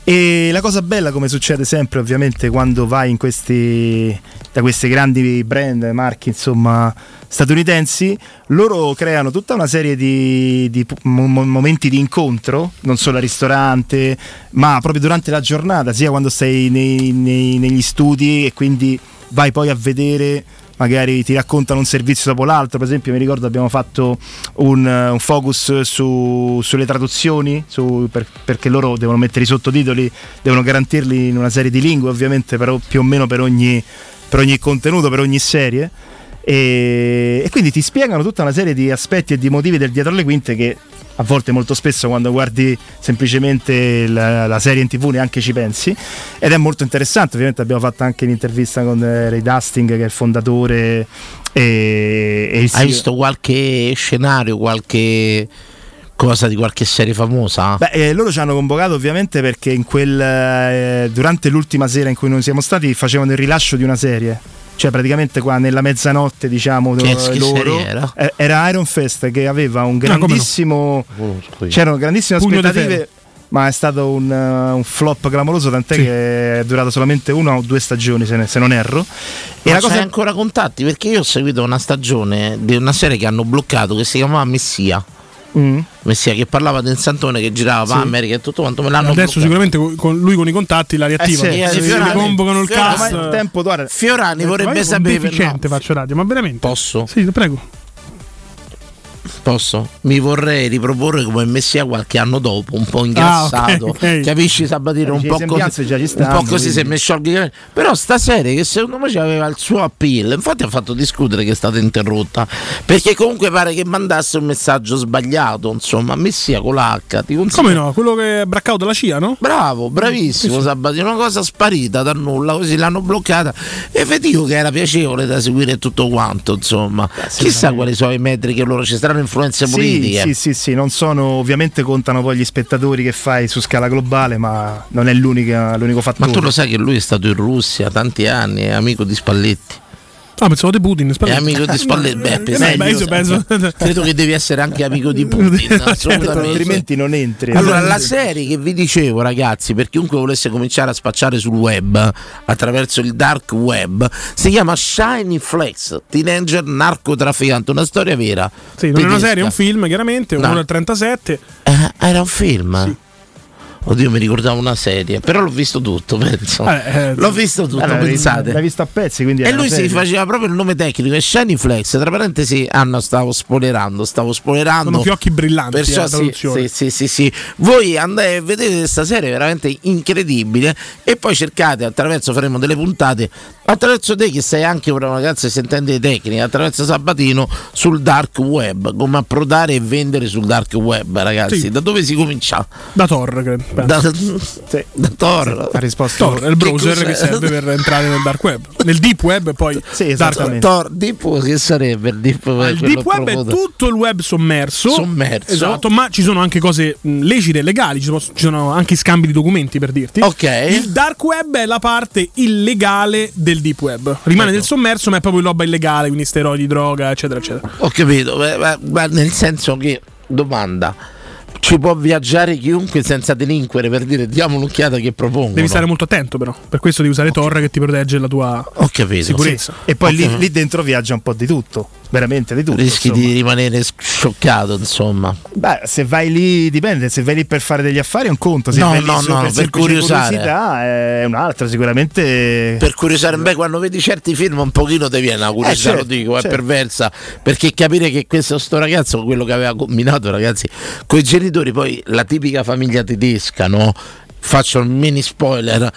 E la cosa bella, come succede sempre, ovviamente, quando vai in questi, da questi grandi brand, marchi, insomma, statunitensi, loro creano tutta una serie di, di mo- mo- momenti di incontro, non solo al ristorante, ma proprio durante la giornata, sia quando sei nei- nei- negli studi e quindi vai poi a vedere magari ti raccontano un servizio dopo l'altro. Per esempio, mi ricordo abbiamo fatto un, un focus su- sulle traduzioni, su- per- perché loro devono mettere i sottotitoli, devono garantirli in una serie di lingue, ovviamente, però più o meno per ogni, per ogni contenuto, per ogni serie. E, e quindi ti spiegano tutta una serie di aspetti e di motivi del dietro le quinte che a volte molto spesso quando guardi semplicemente la, la serie in tv neanche ci pensi ed è molto interessante ovviamente abbiamo fatto anche un'intervista con eh, Ray Dusting che è il fondatore e, e il Hai visto qualche scenario, qualche cosa di qualche serie famosa? Beh, eh, loro ci hanno convocato ovviamente perché in quel, eh, durante l'ultima sera in cui noi siamo stati facevano il rilascio di una serie. Cioè praticamente qua nella mezzanotte diciamo Che- eh, che loro serie era? eh, era Iron Fest che aveva un no. grandissimo Conosco io. c'erano grandissime Pugno aspettative ma è stato un, uh, un flop clamoroso tant'è Sì. che è durato solamente una o due stagioni se, ne- se non erro e Ma la cosa c'hai ancora contatti? Perché io ho seguito una stagione di una serie che hanno bloccato che si chiamava Messia. Mm. Messia che parlava del Santone che girava Sì. America e tutto quanto me l'hanno Adesso bloccato. sicuramente con- lui con i contatti la riattiva. Eh sì, Si sì, Fiorani- convocano il cast. tempo Fiorani vorrebbe sapere no, faccio radio, ma veramente? Posso? Sì, prego. Posso? Mi vorrei riproporre come Messia qualche anno dopo, un po' Ah, ingrassato. ok, ok. Capisci Sabatino? Un po' così, già ci un stanno, po' così se mi sciolgo i capelli. Però sta serie che secondo me aveva il suo appeal, infatti ha fatto discutere che è stata interrotta. Perché comunque pare che mandasse un messaggio sbagliato, insomma, Messia con l'H. Ti consiglio- Come no? Quello che è braccato dalla CIA, no? Bravo, bravissimo Sabatino, una cosa sparita da nulla, così l'hanno bloccata e vi dico che era piacevole da seguire tutto quanto, insomma. Chissà quali sono i metri che loro ci saranno influenze politiche. sì, sì, sì, non sono ovviamente contano poi gli spettatori che fai su scala globale ma non è l'unica, l'unico fattore Ma tu lo sai che lui è stato in Russia tanti anni, è amico di Spalletti. Ah, pensavo di Putin. È Spalletti. amico di Spalletti. Beh, Eh, penso- penso- Credo che devi essere anche amico di Putin. Certo, altrimenti non entri Allora, la serie che vi dicevo, ragazzi, per chiunque volesse cominciare a spacciare sul web attraverso il dark web, si chiama Shiny Flex, Teenager narcotrafficante, una storia vera. Sì, non è una serie, è un film, chiaramente, No. un'ora e 37. Eh, era un film. Oddio, mi ricordavo una serie, però l'ho visto tutto, penso. Eh, eh, l'ho visto tutto, Allora, pensate. l'hai visto a pezzi quindi E lui una si serie. faceva proprio il nome tecnico, è Shiny Flex. Tra parentesi, Anna, stavo spoilerando, stavo spoilerando. Sono fiocchi brillanti. Perciò la sì, sì, sì, sì. Voi andate a vedere questa serie veramente incredibile e poi cercate attraverso, faremo delle puntate, attraverso te che sei anche una ragazza che si intende tecnica, attraverso Sabatino sul dark web, come approdare e vendere sul dark web, ragazzi. Sì. Da dove si comincia? Da Thor, credo. Da, da Thor. ha risposto Thor è il browser Che che, serve per entrare nel dark web. Nel deep web e poi Sì, dark esattamente. Thor, Deep che sarebbe il Deep web? Ah, il deep web è profondo? tutto il web sommerso. Sommerso. Esatto, ma ci sono anche cose lecite e legali, ci sono, ci sono anche scambi di documenti per dirti. Ok. Il dark web è la parte illegale del deep web. Rimane Ecco. nel sommerso, ma è proprio roba illegale, quindi steroidi, droga, eccetera, eccetera. Ho capito, beh, beh, beh, nel senso che domanda. Ci può viaggiare chiunque senza delinquere per dire diamo un'occhiata che propongono. Devi stare molto attento, però. Per questo devi usare Tor che ti protegge la tua sicurezza. e poi lì, Ok. lì dentro viaggia un po' di tutto veramente di tutto Rischi insomma. di rimanere scioccato, insomma. Beh, se vai lì dipende, se vai lì per fare degli affari è un conto, se No, vai lì no, solo no, per, per curiosare. curiosità è un altro, sicuramente Per curiosare, beh, quando vedi certi film un pochino ti viene la curiosità, certo, lo dico, è certo. perversa, perché capire che questo sto ragazzo, quello che aveva combinato, ragazzi, con i genitori, poi la tipica famiglia tedesca, no? Faccio un mini spoiler.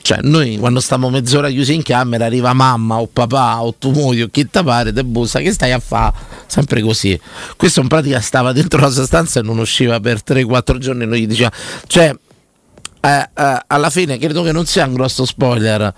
Cioè, noi quando stiamo mezz'ora chiusi in camera arriva mamma o papà o tu moglie o chi ti pare, te bussa, che stai a fare? Sempre così. Questo in pratica stava dentro la sua stanza e non usciva per 3-4 giorni, noi gli diceva, cioè, eh, eh, alla fine credo che non sia un grosso spoiler.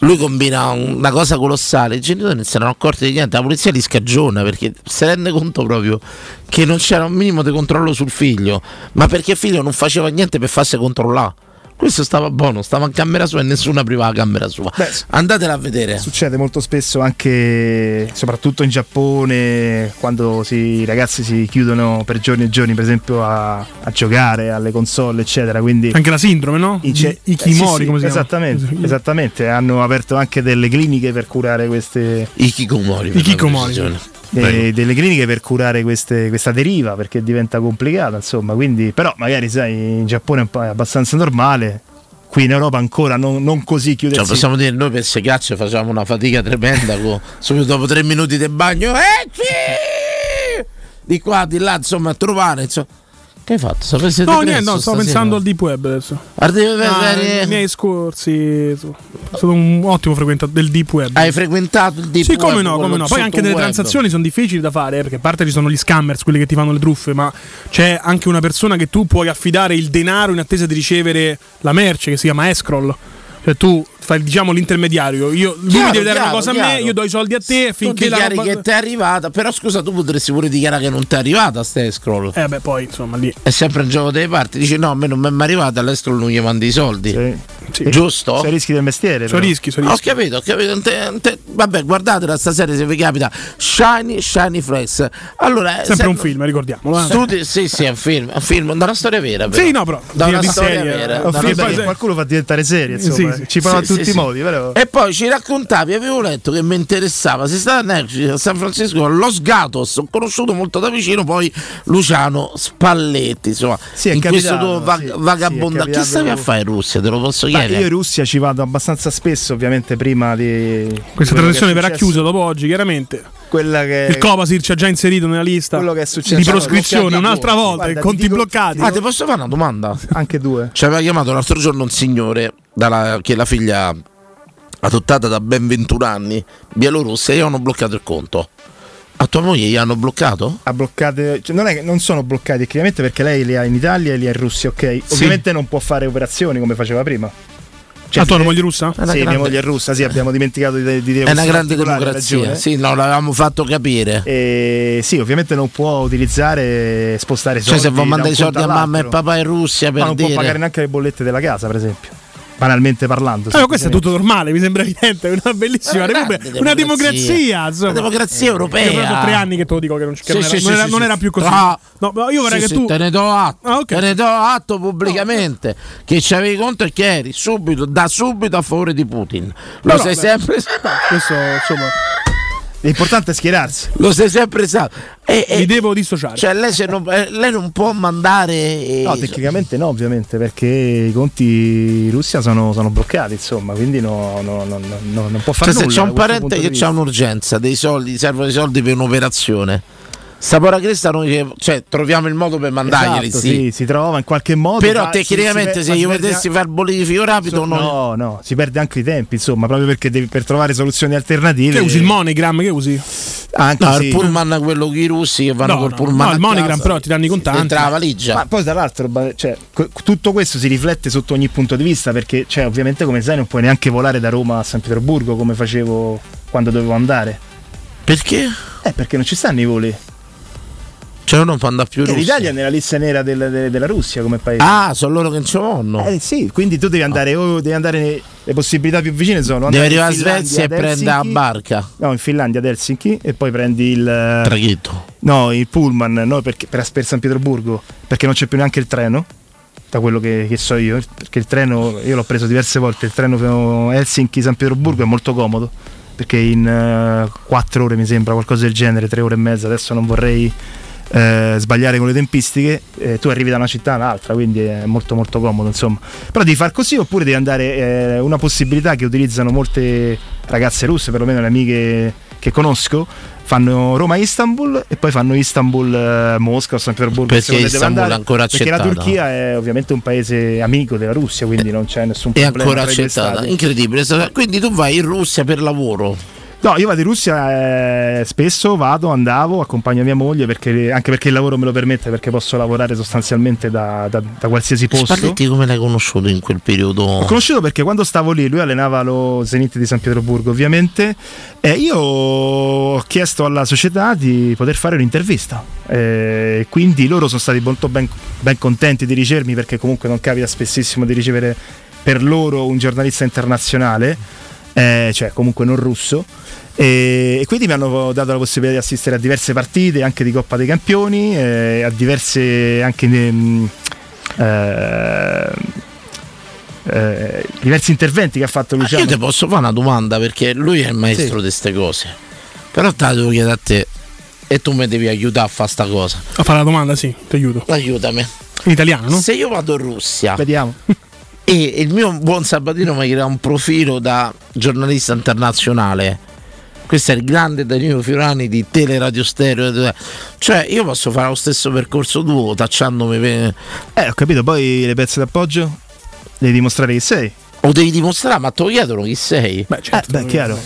Lui combina una cosa colossale. I genitori non si erano accorti di niente. La polizia li scagiona perché si rende conto proprio che non c'era un minimo di controllo sul figlio. Ma perché il figlio non faceva niente per farsi controllare. Questo stava buono, stava in camera sua e nessuno apriva la camera sua. Andatela a vedere. Succede molto spesso anche, soprattutto in Giappone, quando si- i ragazzi si chiudono per giorni e giorni, per esempio, a, a giocare alle console, eccetera. Quindi Anche la sindrome, no? I, ce- I Kimori, eh, sì, sì, come si esattamente, chiama? esattamente. Hanno aperto anche delle cliniche per curare queste. I Kikomori. I Kikomori. Eh, delle cliniche per curare queste- questa deriva perché diventa complicata, insomma. Quindi, però, magari sai, in Giappone è abbastanza normale. Qui in Europa ancora non, non così Cioè, chiudersi. possiamo dire, noi per secacce facciamo una fatica tremenda. co- subito dopo tre minuti di bagno, ecci! Di qua, di là, insomma, a trovare. Insomma. Che hai fatto? Sapessi No, niente, no, stavo pensando al deep web adesso. Web, Ah. I miei scorsi. Sono stato un ottimo frequentatore del deep web. Hai frequentato il deep Sì, web? come no, come no. Poi anche delle web? transazioni sono difficili da fare, eh, perché a parte ci sono gli scammers, quelli che ti fanno le truffe, ma c'è anche una persona che tu puoi affidare il denaro in attesa di ricevere la merce, che si chiama escroll. Cioè tu fai diciamo l'intermediario, io, lui Chiaro, mi deve dare chiaro, una cosa a chiaro. me, io do i soldi a te Tu finché la dichiari roba... che ti è arrivata, però scusa, tu potresti pure dichiarare che non ti è arrivata sta scroll. Eh beh, poi insomma lì. È sempre un gioco delle parti. Dici no, a me non mi è mai arrivata, all'estero non gli mandi i soldi. Giusto? Sono rischi del mestiere. Sono rischi, sono Ho rischi. capito, ho capito. Te- te- vabbè, guardatela stasera se vi capita. Shiny, Shiny Flex. Allora, Sempre se- un film, ricordiamolo. eh. Studi- sì, sì, è un film, è un film, da una storia vera. Però. Sì, no, però, Da una di storia serie, vera. eh. da Un una film storia- che qualcuno fa diventare serie, insomma. Sì, sì. Ci prova Sì, a tutti sì, i sì. modi, però. E poi ci raccontavi, avevo letto che mi interessava, sei stato a San Francisco, Los Gatos, ho conosciuto molto da vicino poi Luciano Spalletti, insomma, Sì, è in questo capitato, tuo vag- vagabonda. sì, è Chi stavi a capitato- fare in Russia? Te lo posso chiedere? io in Russia ci vado abbastanza spesso, ovviamente, prima di. Questa che trasmissione verrà chiusa dopo oggi, chiaramente. Quella che. Il Copasir ci ha già inserito nella lista Quello che è successo. di proscrizione un'altra volta, Guarda, conti ti dico- bloccati. Ah, ti posso fare una domanda? Anche due. Ci aveva chiamato l'altro giorno un signore dalla- che la figlia adottata da ben 21 anni, bielorussa, e gli hanno bloccato il conto. A tua moglie gli hanno bloccato? Ha bloccate, cioè non, è che non sono bloccati tecnicamente perché lei li ha in Italia e li ha in Russia, ok? Ovviamente non può fare operazioni come faceva prima. Ah, tu hai una moglie russa? Sì, mia grande- moglie è russa, sì, abbiamo dimenticato di, di dire È una grande democrazia, ragione. sì, no, l'avevamo fatto capire. E sì, ovviamente non può utilizzare spostare Cioè, soldi. se vuoi da mandare i soldi a mamma e papà in Russia per Ma non dire. può pagare neanche le bollette della casa, per esempio. Banalmente parlando. Eh, ma questo è tutto normale, mi sembra evidente, è una bellissima repubblica, grande una democrazia. democrazia, insomma. Una democrazia europea. Io proprio tre anni che te lo dico che non, che Sì, non, sì, era, sì, non era- non era più così. No. No, io vorrei Sì, che sì, tu te ne do atto, Ah, ok. te ne do atto pubblicamente che c'avevi conto e che eri subito, da subito a favore di Putin. Lo Però, sei beh, sempre questo insomma L'importante è schierarsi. Lo sei sempre stato. E, e- mi devo dissociare. cioè, lei, se non, eh, lei non può mandare. eh, No, tecnicamente no, ovviamente, perché i conti in Russia sono, sono bloccati, insomma, quindi no- no- no- no- no- non può fare Cioè, se nulla. c'è un parente che ha un'urgenza, dei soldi, servono i soldi per un'operazione. Sta pora cresta noi cioè, troviamo il modo per mandarglieli. Esatto, sì. sì, si trova in qualche modo. Però fa- si- tecnicamente si- se ma io si vedessi fare il bonifico rapido So- non... No, no, si perde anche i tempi, insomma, proprio perché devi, per trovare soluzioni alternative. Che usi il MoneyGram? Che usi? Anche No, sì. il pullman quello che i russi che vanno No, col no, pullman. no, a il MoneyGram casa, però ti danno i contanti. Dentro la valigia. Ma poi tra l'altro, cioè, tutto questo si riflette sotto ogni punto di vista, perché cioè, ovviamente come sai non puoi neanche volare da Roma a San Pietroburgo come facevo quando dovevo andare. Perché? Eh, perché non ci stanno i voli. Cioè non può andare più in E Russia. l'Italia è nella lista nera del- de- della Russia come paese. Ah, sono loro che non ci vanno. Eh sì, quindi tu devi andare, o devi andare le possibilità più vicine sono andare in arrivare a Svezia e ad prende la barca. No, in Finlandia ad Helsinki e poi prendi il Traghetto. No, il pullman, no, perché, per, per San Pietroburgo, perché non c'è più neanche il treno, da quello che, che so io, perché il treno, io l'ho preso diverse volte, il treno Helsinki-San Pietroburgo è molto comodo, perché in 4 ore mi sembra, qualcosa del genere, 3 ore e mezza, adesso non vorrei eh, sbagliare con le tempistiche, eh, tu arrivi da una città all'altra, quindi è molto molto comodo, insomma. Però devi far così oppure devi andare, eh, una possibilità che utilizzano molte ragazze russe, perlomeno le amiche che conosco, fanno Roma-Istanbul e poi fanno Istanbul-Mosca o San Pietroburgo. Perché Istanbul andare, è ancora Perché la accettata? Turchia è ovviamente un paese amico della Russia, quindi non c'è nessun È problema. ancora i due accettata. Incredibile. Quindi tu vai in Russia per lavoro. No, io vado in Russia eh, spesso, vado, andavo, accompagno mia moglie perché, anche perché il lavoro me lo permette, perché posso lavorare sostanzialmente da, da- da qualsiasi posto. Spalletti come l'hai conosciuto in quel periodo? Ho conosciuto perché quando stavo lì, lui allenava lo Zenit di San Pietroburgo, ovviamente, e io ho chiesto alla società di poter fare un'intervista. Eh, quindi loro sono stati molto ben, ben contenti di ricevermi perché comunque non capita spessissimo di ricevere per loro un giornalista internazionale, eh, cioè comunque non russo. E, e quindi mi hanno dato la possibilità di assistere a diverse partite, anche di Coppa dei Campioni, eh, a diverse anche ehm, eh, eh, diversi interventi che ha fatto Ah, Luciano. Io ti posso fare una domanda perché lui è il maestro Sì. di queste cose. Però te la devo chiedere a te e tu mi devi aiutare a fare sta cosa. A fare la domanda, sì, ti aiuto. Aiutami. In italiano, no? Se io vado in Russia Vediamo. E il mio buon Sabatino mi crea un profilo da giornalista internazionale, questo è il grande Danilo Fiorani di Teleradio Stereo. Cioè, io posso fare lo stesso percorso tuo, tacciandomi. Eh, ho capito, poi le pezze d'appoggio devi dimostrare chi sei. O devi dimostrare, ma te lo chiedono chi sei. Beh, certo. Eh, beh, chiaro.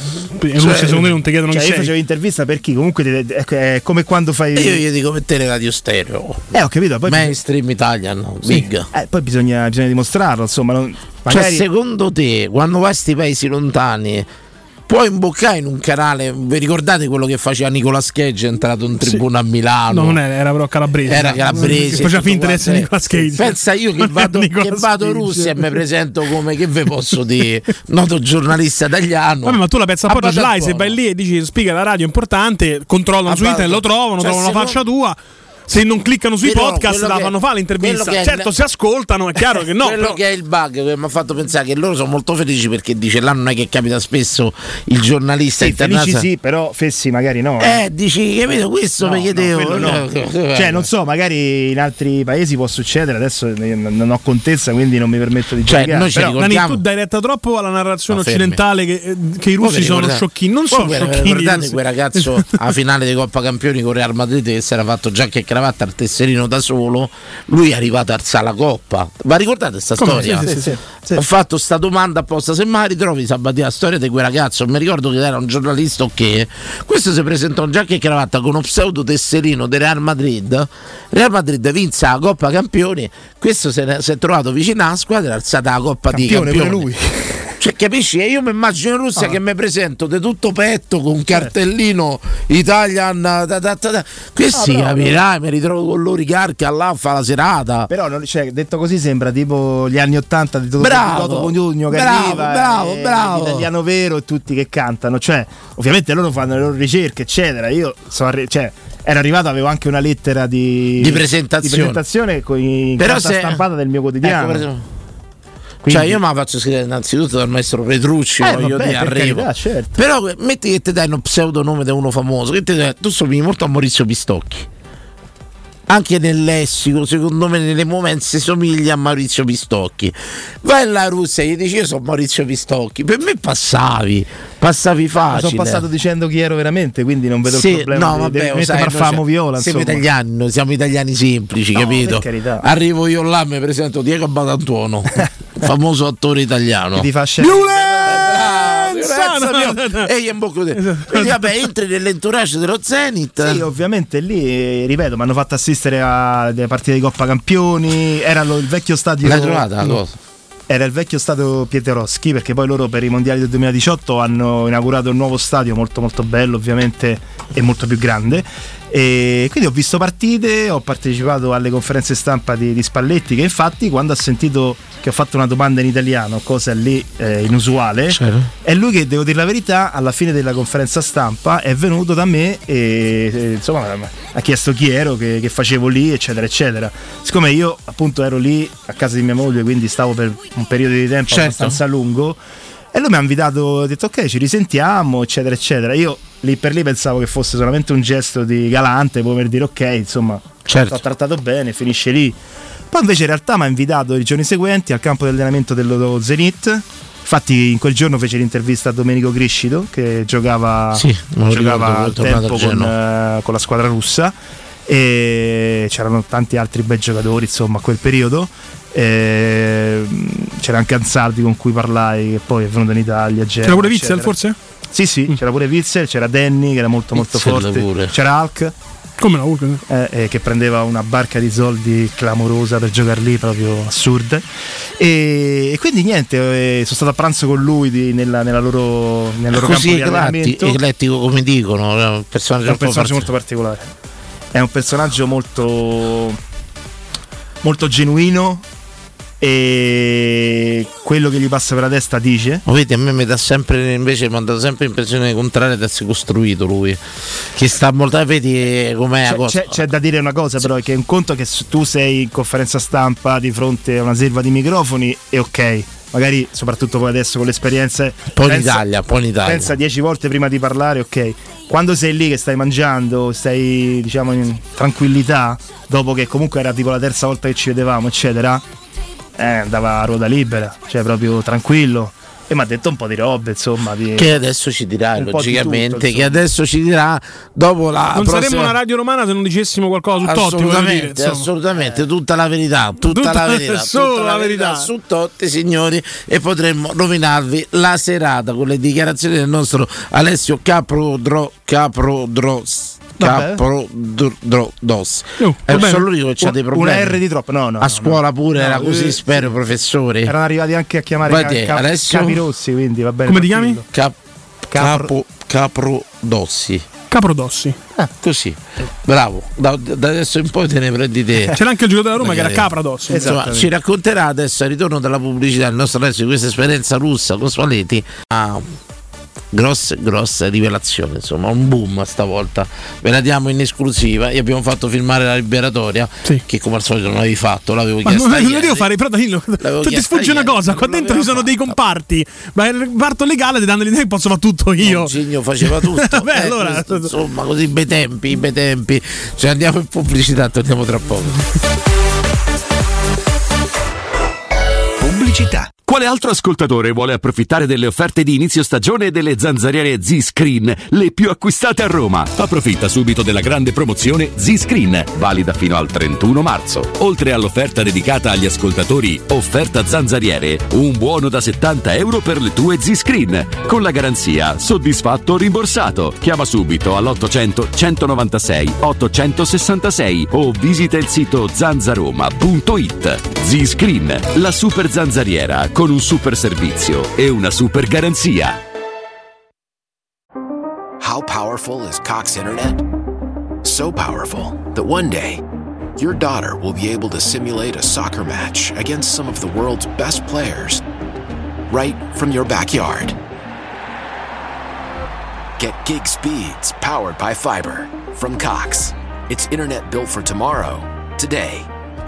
In Russia, secondo me, non ti chiedono cioè, chi io sei. facevo intervista per chi? Comunque ti- è- è come quando fai. Io gli dico per Teleradio Stereo. Eh, ho capito, poi, Mainstream Italian, sì. big. Eh, poi bisogna, bisogna dimostrarlo, insomma. non- magari... Cioè, secondo te, quando vai a questi paesi lontani, puoi imboccare in un canale. Vi ricordate quello che faceva Nicola Schegge? È entrato in tribuna a Milano. No, non era, era però calabrese. Era calabrese. Faceva finta di essere. Nicolas Cage. Pensa io che Non vado, che vado in. Russia e mi presento come che ve posso dire noto giornalista italiano. Vabbè, ma tu la pezza appoggio A ce l'hai, se vai lì e dici spiega la radio è importante, controllano su internet, lo trovano, Cioè, trovano la faccia tua. Se non cliccano sui Però podcast la che- fanno fare l'intervista. che Certo, il- si ascoltano, è chiaro che no. Quello però- che è il bug che mi ha fatto pensare che loro sono molto felici perché dice là non è che capita spesso il giornalista Sì, felici internazionale. sì, però fessi magari no. Eh, dici, capito? Questo No, mi no, chiedevo. quello no. Cioè, non so, magari in altri paesi può succedere, adesso non ho contezza, quindi non mi permetto di Cioè, ci però- ricordiamo- Dani, tu dai retta troppo alla narrazione No, occidentale che, eh, che i russi sono sciocchini. Non sono sciocchini. russi. quel ragazzo alla finale di Coppa Campioni con Real Madrid che si era fatto giacca e cravatta al tesserino da solo? Lui è arrivato a alzare la coppa. Ma ricordate questa storia? Sì, sì, sì. Ho fatto sta domanda apposta. Se mai ritrovi Sabatia la storia di quel ragazzo, mi ricordo che era un giornalista ok. Questo si presentò in giacca e cravatta con uno pseudo tesserino del Real Madrid. Real Madrid vinse la Coppa Campioni. Questo si è, si è trovato vicino alla squadra e ha alzata la Coppa Campione di pure campioni. lui. Cioè, capisci? E io mi immagino in Russia Ah. che mi presento di tutto petto con un cartellino Italian. Da, da, da, da. Questi Ah, però- capirai, mi ritrovo con loro i carchi là a fare la serata. Però non- cioè, detto così sembra tipo gli anni 80 di Toto, Cugno che bravo, arriva bravo, e bravo. l'italiano vero e tutti che cantano cioè ovviamente loro fanno le loro ricerche eccetera io sono arri- cioè, ero arrivato avevo anche una lettera di, Di presentazione. di presentazione con se- stampata del mio quotidiano Ecco. Quindi- Cioè, io me la faccio scrivere innanzitutto dal maestro Petrucci. Eh, voglio vabbè, dire, arrivo. carità, certo. Però metti che ti dai uno pseudonome di uno famoso. Che ti dai- tu somigli molto a Maurizio Pistocchi. Anche nel lessico, secondo me, nelle momenze somiglia a Maurizio Pistocchi. Vai alla Russia e gli dici: Io sono Maurizio Pistocchi. Per me passavi, passavi facile. sono passato dicendo chi ero veramente quindi non vedo Sì, il problema no, di- vabbè, di sai, siamo- Viola siamo insomma. italiani, siamo italiani semplici, No, capito? Arrivo io là, mi presento Diego Batantuono, famoso attore italiano. ti fa scendere Violenza, mio. E io in bocca di- Quindi vabbè, entri nell'entourage dello Zenit. Sì, ovviamente lì, eh, ripeto, mi hanno fatto assistere a delle partite di Coppa Campioni, era lo- il vecchio stadio... L'hai trovata la cosa? Era il vecchio stadio Pietrowski perché poi loro per i mondiali del 2018 hanno inaugurato un nuovo stadio molto molto bello ovviamente e molto più grande e quindi ho visto partite, ho partecipato alle conferenze stampa di, di Spalletti che infatti quando ha sentito che ho fatto una domanda in italiano, cosa lì eh, inusuale, Certo. è lui che devo dire la verità alla fine della conferenza stampa è venuto da me e, e, insomma ha chiesto chi ero, che, che facevo lì eccetera eccetera. Siccome io appunto ero lì a casa di mia moglie quindi stavo per un periodo di tempo Certo. abbastanza lungo e lui mi ha invitato, ha detto ok ci risentiamo eccetera eccetera. Io lì per lì pensavo che fosse solamente un gesto di galante come per dire ok insomma Certo. ho trattato bene, finisce lì. Poi invece in realtà mi ha invitato i giorni seguenti al campo di allenamento dello Zenit. Infatti in quel giorno fece l'intervista a Domenico Criscito che giocava, Sì, giocava al tempo con, eh, con la squadra russa e c'erano tanti altri bei giocatori insomma a quel periodo. E, c'era anche Anzardi con cui parlai che poi è venuto in Italia. C'era pure. Witzel forse? Sì, sì, c'era pure Witzel, c'era Danny che era molto molto Witzel forte. pure. C'era Hulk. Come la Hulk? eh, eh, che prendeva una barca di soldi clamorosa per giocare lì, proprio assurde. E, e quindi niente, eh, sono stato a pranzo con lui di- nella, nella loro, nel loro Così campo di eclatti- allenamento. eclettico come dicono, è un personaggio, È un personaggio molto particolare. È un personaggio molto, molto genuino e quello che gli passa per la testa dice. Ma vedi, a me mi dà sempre invece mi ha dato sempre l'impressione contraria di essere costruito lui. Che sta molto. Vedi com'è la C'è, cosa. c'è- c'è da dire una cosa, però, è che un conto è che tu sei in conferenza stampa di fronte a una selva di microfoni e ok. Magari, soprattutto poi adesso con l'esperienza. Un po' in Italia, un po' in Italia. Pensa dieci volte prima di parlare, ok. Quando sei lì che stai mangiando, stai diciamo in tranquillità, dopo che comunque era tipo la terza volta che ci vedevamo, eccetera, eh, andava a ruota libera, cioè proprio tranquillo. E mi ha detto un po' di robe, insomma. Di... Che adesso ci dirà, Un logicamente. tutto, che adesso ci dirà dopo la. non prossima... saremmo una radio romana se non dicessimo qualcosa su Totti. voglio dire, Assolutamente, assolutamente, tutta la verità, tutta, Tutta- la verità, solo tutta la verità. su Totti, signori, e potremmo rovinarvi la serata con le dichiarazioni del nostro Alessio Caprodro Caprodros. Vabbè. Caprodros. Uh, È solo lui che c'ha Un- dei problemi. Una R di troppo, no, no. A scuola pure no. era così, eh, spero, professori. Erano arrivati anche a chiamare Vai Ca- Alessio? Capirossi, quindi va bene. Come ti tranquillo. Cap- Capro- Caprodossi. Caprodossi. Così, bravo. Da, da adesso in poi te ne prendi te. C'era anche il giocatore della Roma che era. Caprodossi. Insomma, ci racconterà adesso al ritorno dalla pubblicità il nostro Alessio di questa esperienza russa con Spalletti a grosse grosse rivelazioni insomma un boom stavolta. Ve la diamo in esclusiva e abbiamo fatto filmare la liberatoria che come al solito non avevi fatto l'avevo Ma chiesto non, non lo devo fare, però Danilo, tu ti sfugge una cosa, qua dentro ci sono dei comparti, ma il reparto legale ti danno l'idea che posso fare tutto io. Gigno faceva tutto. Beh, Eh, allora- questo, insomma così bei tempi bei tempi. Cioè andiamo in pubblicità torniamo tra poco. Pubblicità. Quale altro ascoltatore vuole approfittare delle offerte di inizio stagione delle zanzariere Z-Screen, le più acquistate a Roma? Approfitta subito della grande promozione Z-Screen, valida fino al 31 marzo. Oltre all'offerta dedicata agli ascoltatori Offerta Zanzariere, un buono da 70 euro per le tue Z-Screen, con la garanzia soddisfatto o rimborsato. Chiama subito all'800 196 866 o visita il sito zanzaroma.it. Z-Screen, la super zanzariera con un super servizio e una super garanzia. How powerful is Cox Internet? So powerful that one day, your daughter will be able to simulate a soccer match against some of the world's best players right from your backyard. Get gig speeds powered by fiber from Cox. It's internet built for tomorrow, today.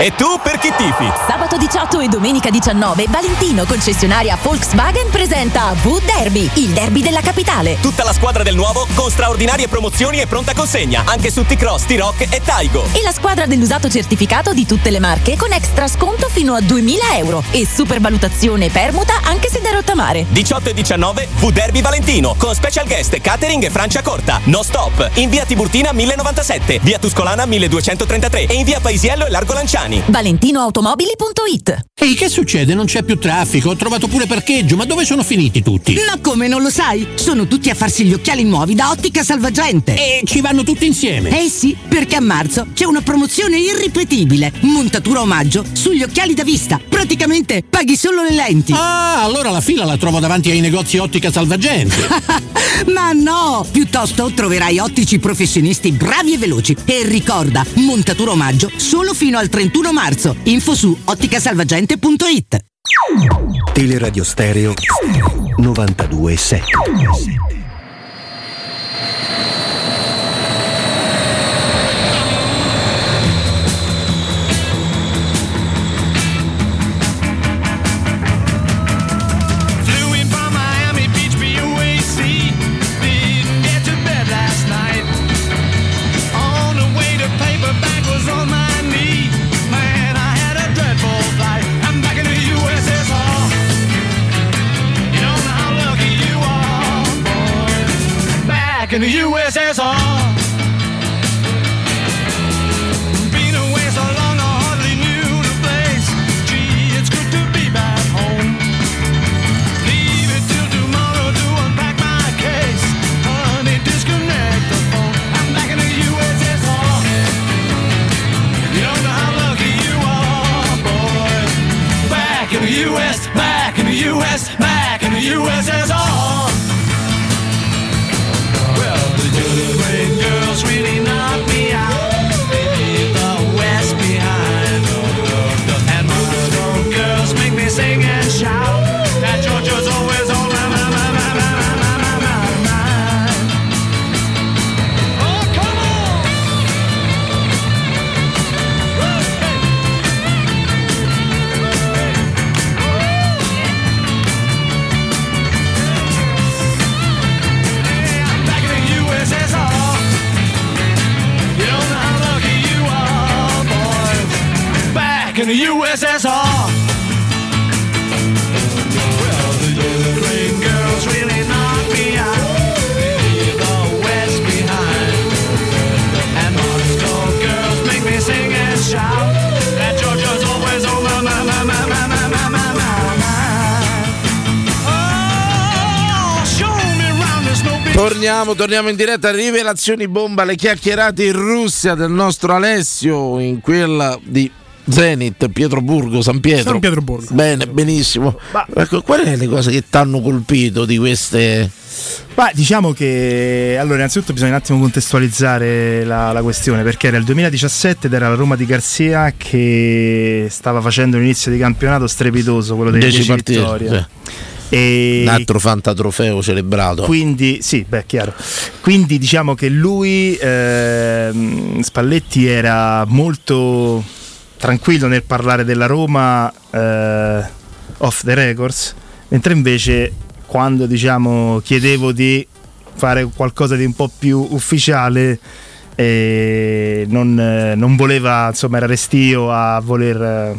E tu per chi tifi? Sabato 18 e domenica 19 Valentino concessionaria Volkswagen presenta V-Derby, il derby della capitale. Tutta la squadra del nuovo con straordinarie promozioni e pronta consegna anche su T-Cross, T-Rock e Taigo. E la squadra dell'usato certificato di tutte le marche con extra sconto fino a 2000 euro e supervalutazione permuta anche se da rottamare. 18 e 19 V Derby Valentino con special guest catering e Francia Corta. No stop. In via Tiburtina 1097, via Tuscolana 1233 e in via Paisiello e Largo Lanciani. ValentinoAutomobili.it Ehi, che succede? Non c'è più traffico, ho trovato pure parcheggio, ma dove sono finiti tutti? Ma come non lo sai? Sono tutti a farsi gli occhiali nuovi da Ottica Salvagente. E ci vanno tutti insieme? Eh sì, perché a marzo c'è una promozione irripetibile. Montatura omaggio sugli occhiali da vista. Praticamente paghi solo le lenti. Ah, allora la fila la trovo davanti ai negozi Ottica Salvagente. Ma no! Piuttosto troverai ottici professionisti bravi e veloci. E ricorda, montatura omaggio solo fino al 31 marzo. Info su otticasalvagente.it Teleradio Stereo 92.7 in the USSR. Torniamo, torniamo in diretta. Rivelazioni bomba, le chiacchierate in Russia del nostro Alessio, in quella di Zenit, Pietroburgo, San Pietro. San Pietroburgo. Bene, benissimo. Ecco, qual è le cose che ti hanno colpito di queste. Ma diciamo che allora innanzitutto bisogna un attimo contestualizzare la, la questione perché era il 2017 ed era la Roma di Garzia che stava facendo un inizio di campionato strepitoso, quello delle 10 10 partite, vittorie. sì. E Un altro fantatrofeo celebrato. quindi, sì, beh, chiaro. Quindi diciamo che lui, ehm, Spalletti, era molto tranquillo nel parlare della Roma eh, off the records, mentre invece quando diciamo chiedevo di fare qualcosa di un po' più ufficiale eh, non, eh, non voleva, insomma, era restio a voler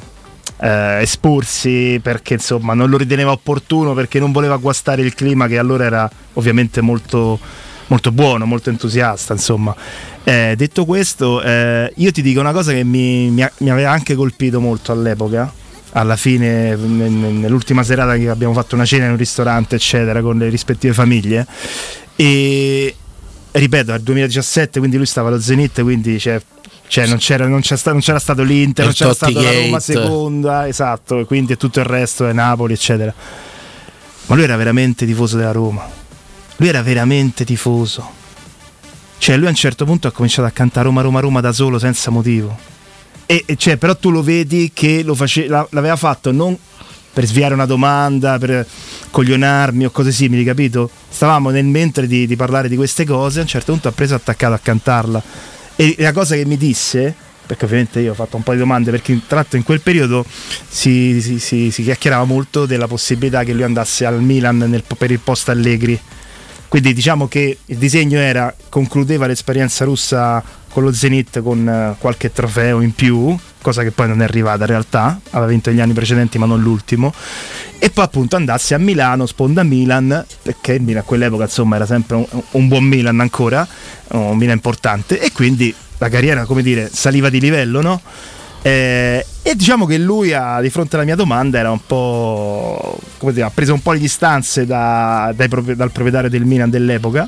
eh, esporsi perché insomma non lo riteneva opportuno perché non voleva guastare il clima che allora era ovviamente molto, molto buono, molto entusiasta insomma. Eh, detto questo, eh, io ti dico una cosa che mi, mi mi aveva anche colpito molto all'epoca. Alla fine, nell'ultima serata che abbiamo fatto una cena in un ristorante, eccetera, con le rispettive famiglie. E ripeto, nel 2017, quindi lui stava allo Zenit, quindi cioè, cioè, non, c'era, non, c'è sta- non c'era stato l'Inter, non c'era stata la Roma seconda, esatto, quindi tutto il resto è Napoli, eccetera. Ma lui era veramente tifoso della Roma. Lui era veramente tifoso. Cioè, lui a un certo punto ha cominciato a cantare Roma, Roma, Roma da solo, senza motivo. E, e cioè, però tu lo vedi che lo face- la- l'aveva fatto non per sviare una domanda, per coglionarmi o cose simili, capito? Stavamo nel mentre di, di parlare di queste cose, a un certo punto ha preso attaccato a cantarla. E la cosa che mi disse, perché ovviamente io ho fatto un po' di domande, perché tra in quel periodo si, si- si- si chiacchierava molto della possibilità che lui andasse al Milan nel- per il post Allegri. Quindi diciamo che il disegno era, concludeva l'esperienza russa con lo Zenit con eh, qualche trofeo in più, cosa che poi non è arrivata in realtà, aveva vinto gli anni precedenti ma non l'ultimo, e poi appunto andasse a Milano, sponda Milan, perché il Milan a quell'epoca insomma era sempre un, un buon Milan ancora, un Milan importante, e quindi la carriera come dire saliva di livello, no? Eh, e diciamo che lui a- di fronte alla mia domanda era un po' come dire, ha preso un po' le distanze da- dai dal proprietario del Milan dell'epoca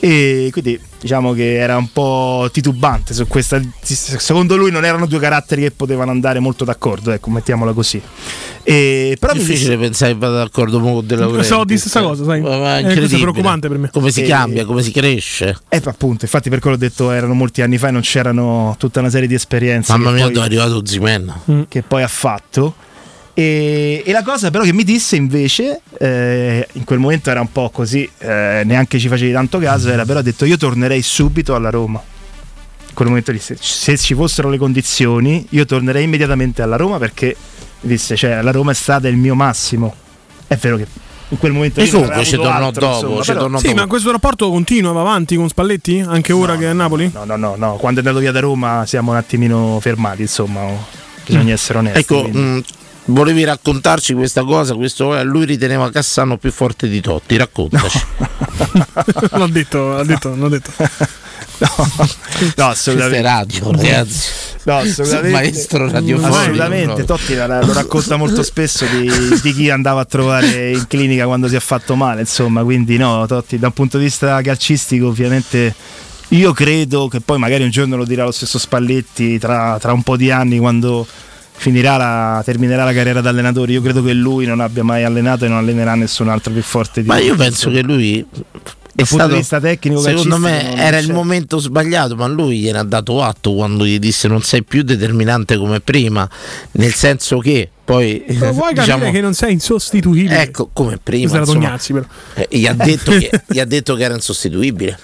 e quindi diciamo che era un po' titubante su questa secondo lui non erano due caratteri che potevano andare molto d'accordo ecco mettiamola così e, però mi difficile disse- pensare che vada d'accordo con De Laurentiis. So di stessa cosa, sai. Ma- ma Eh, è preoccupante per me. Come si E- cambia, come si cresce. eh, appunto infatti per quello ho detto erano molti anni fa e non c'erano tutta una serie di esperienze Mamma mia, poi- dove è arrivato Zimen. che poi ha fatto. E, e la cosa però che mi disse invece, eh, in quel momento era un po' così, eh, neanche ci facevi tanto caso, era però ha detto io tornerei subito alla Roma. In quel momento disse, se ci fossero le condizioni, io tornerei immediatamente alla Roma perché disse, cioè la Roma è stata il mio massimo. È vero che in quel momento E aveva ci tornò dopo, insomma, ci però- tornò Sì, ma questo rapporto continua, va avanti con Spalletti? Anche ora che è a Napoli? No, no, no, no, quando è andato via da Roma siamo un attimino fermati, insomma, bisogna Mm. essere onesti. Ecco, quindi. mh, volevi raccontarci questa cosa, questo, eh, lui riteneva Cassano più forte di Totti, raccontaci. l'ho detto, l'ho detto, l'ho detto. No, assolutamente. Questa è radio, ragazzi. No, assolutamente. Maestro radiofonico. Assolutamente. Totti la- lo racconta molto spesso di, di chi andava a trovare in clinica quando si è fatto male, insomma. Quindi no, Totti da un punto di vista calcistico ovviamente io credo che poi magari un giorno lo dirà lo stesso Spalletti tra, tra un po' di anni quando la, terminerà la carriera da allenatore. Io credo che lui non abbia mai allenato e non allenerà nessun altro più forte di Ma lui. io penso che lui è punto di stato, vista tecnico, secondo me era il momento sbagliato, ma lui gliene ha dato atto quando gli disse non sei più determinante come prima, nel senso che poi Però vuoi capire diciamo, che non sei insostituibile? ecco come prima insomma, Tognazzi, però. eh, gli, ha detto che, gli ha detto che era insostituibile.